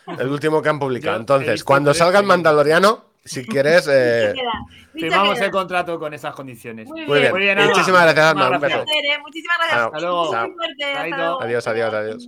el último que han publicado, entonces, cuando salga el Mandaloriano si quieres. Eh... Firmamos el contrato con esas condiciones. Muy bien. Muy bien. Muchísimas gracias, Alma. Un beso. Muchísimas gracias. Hasta luego. Adiós, adiós, adiós.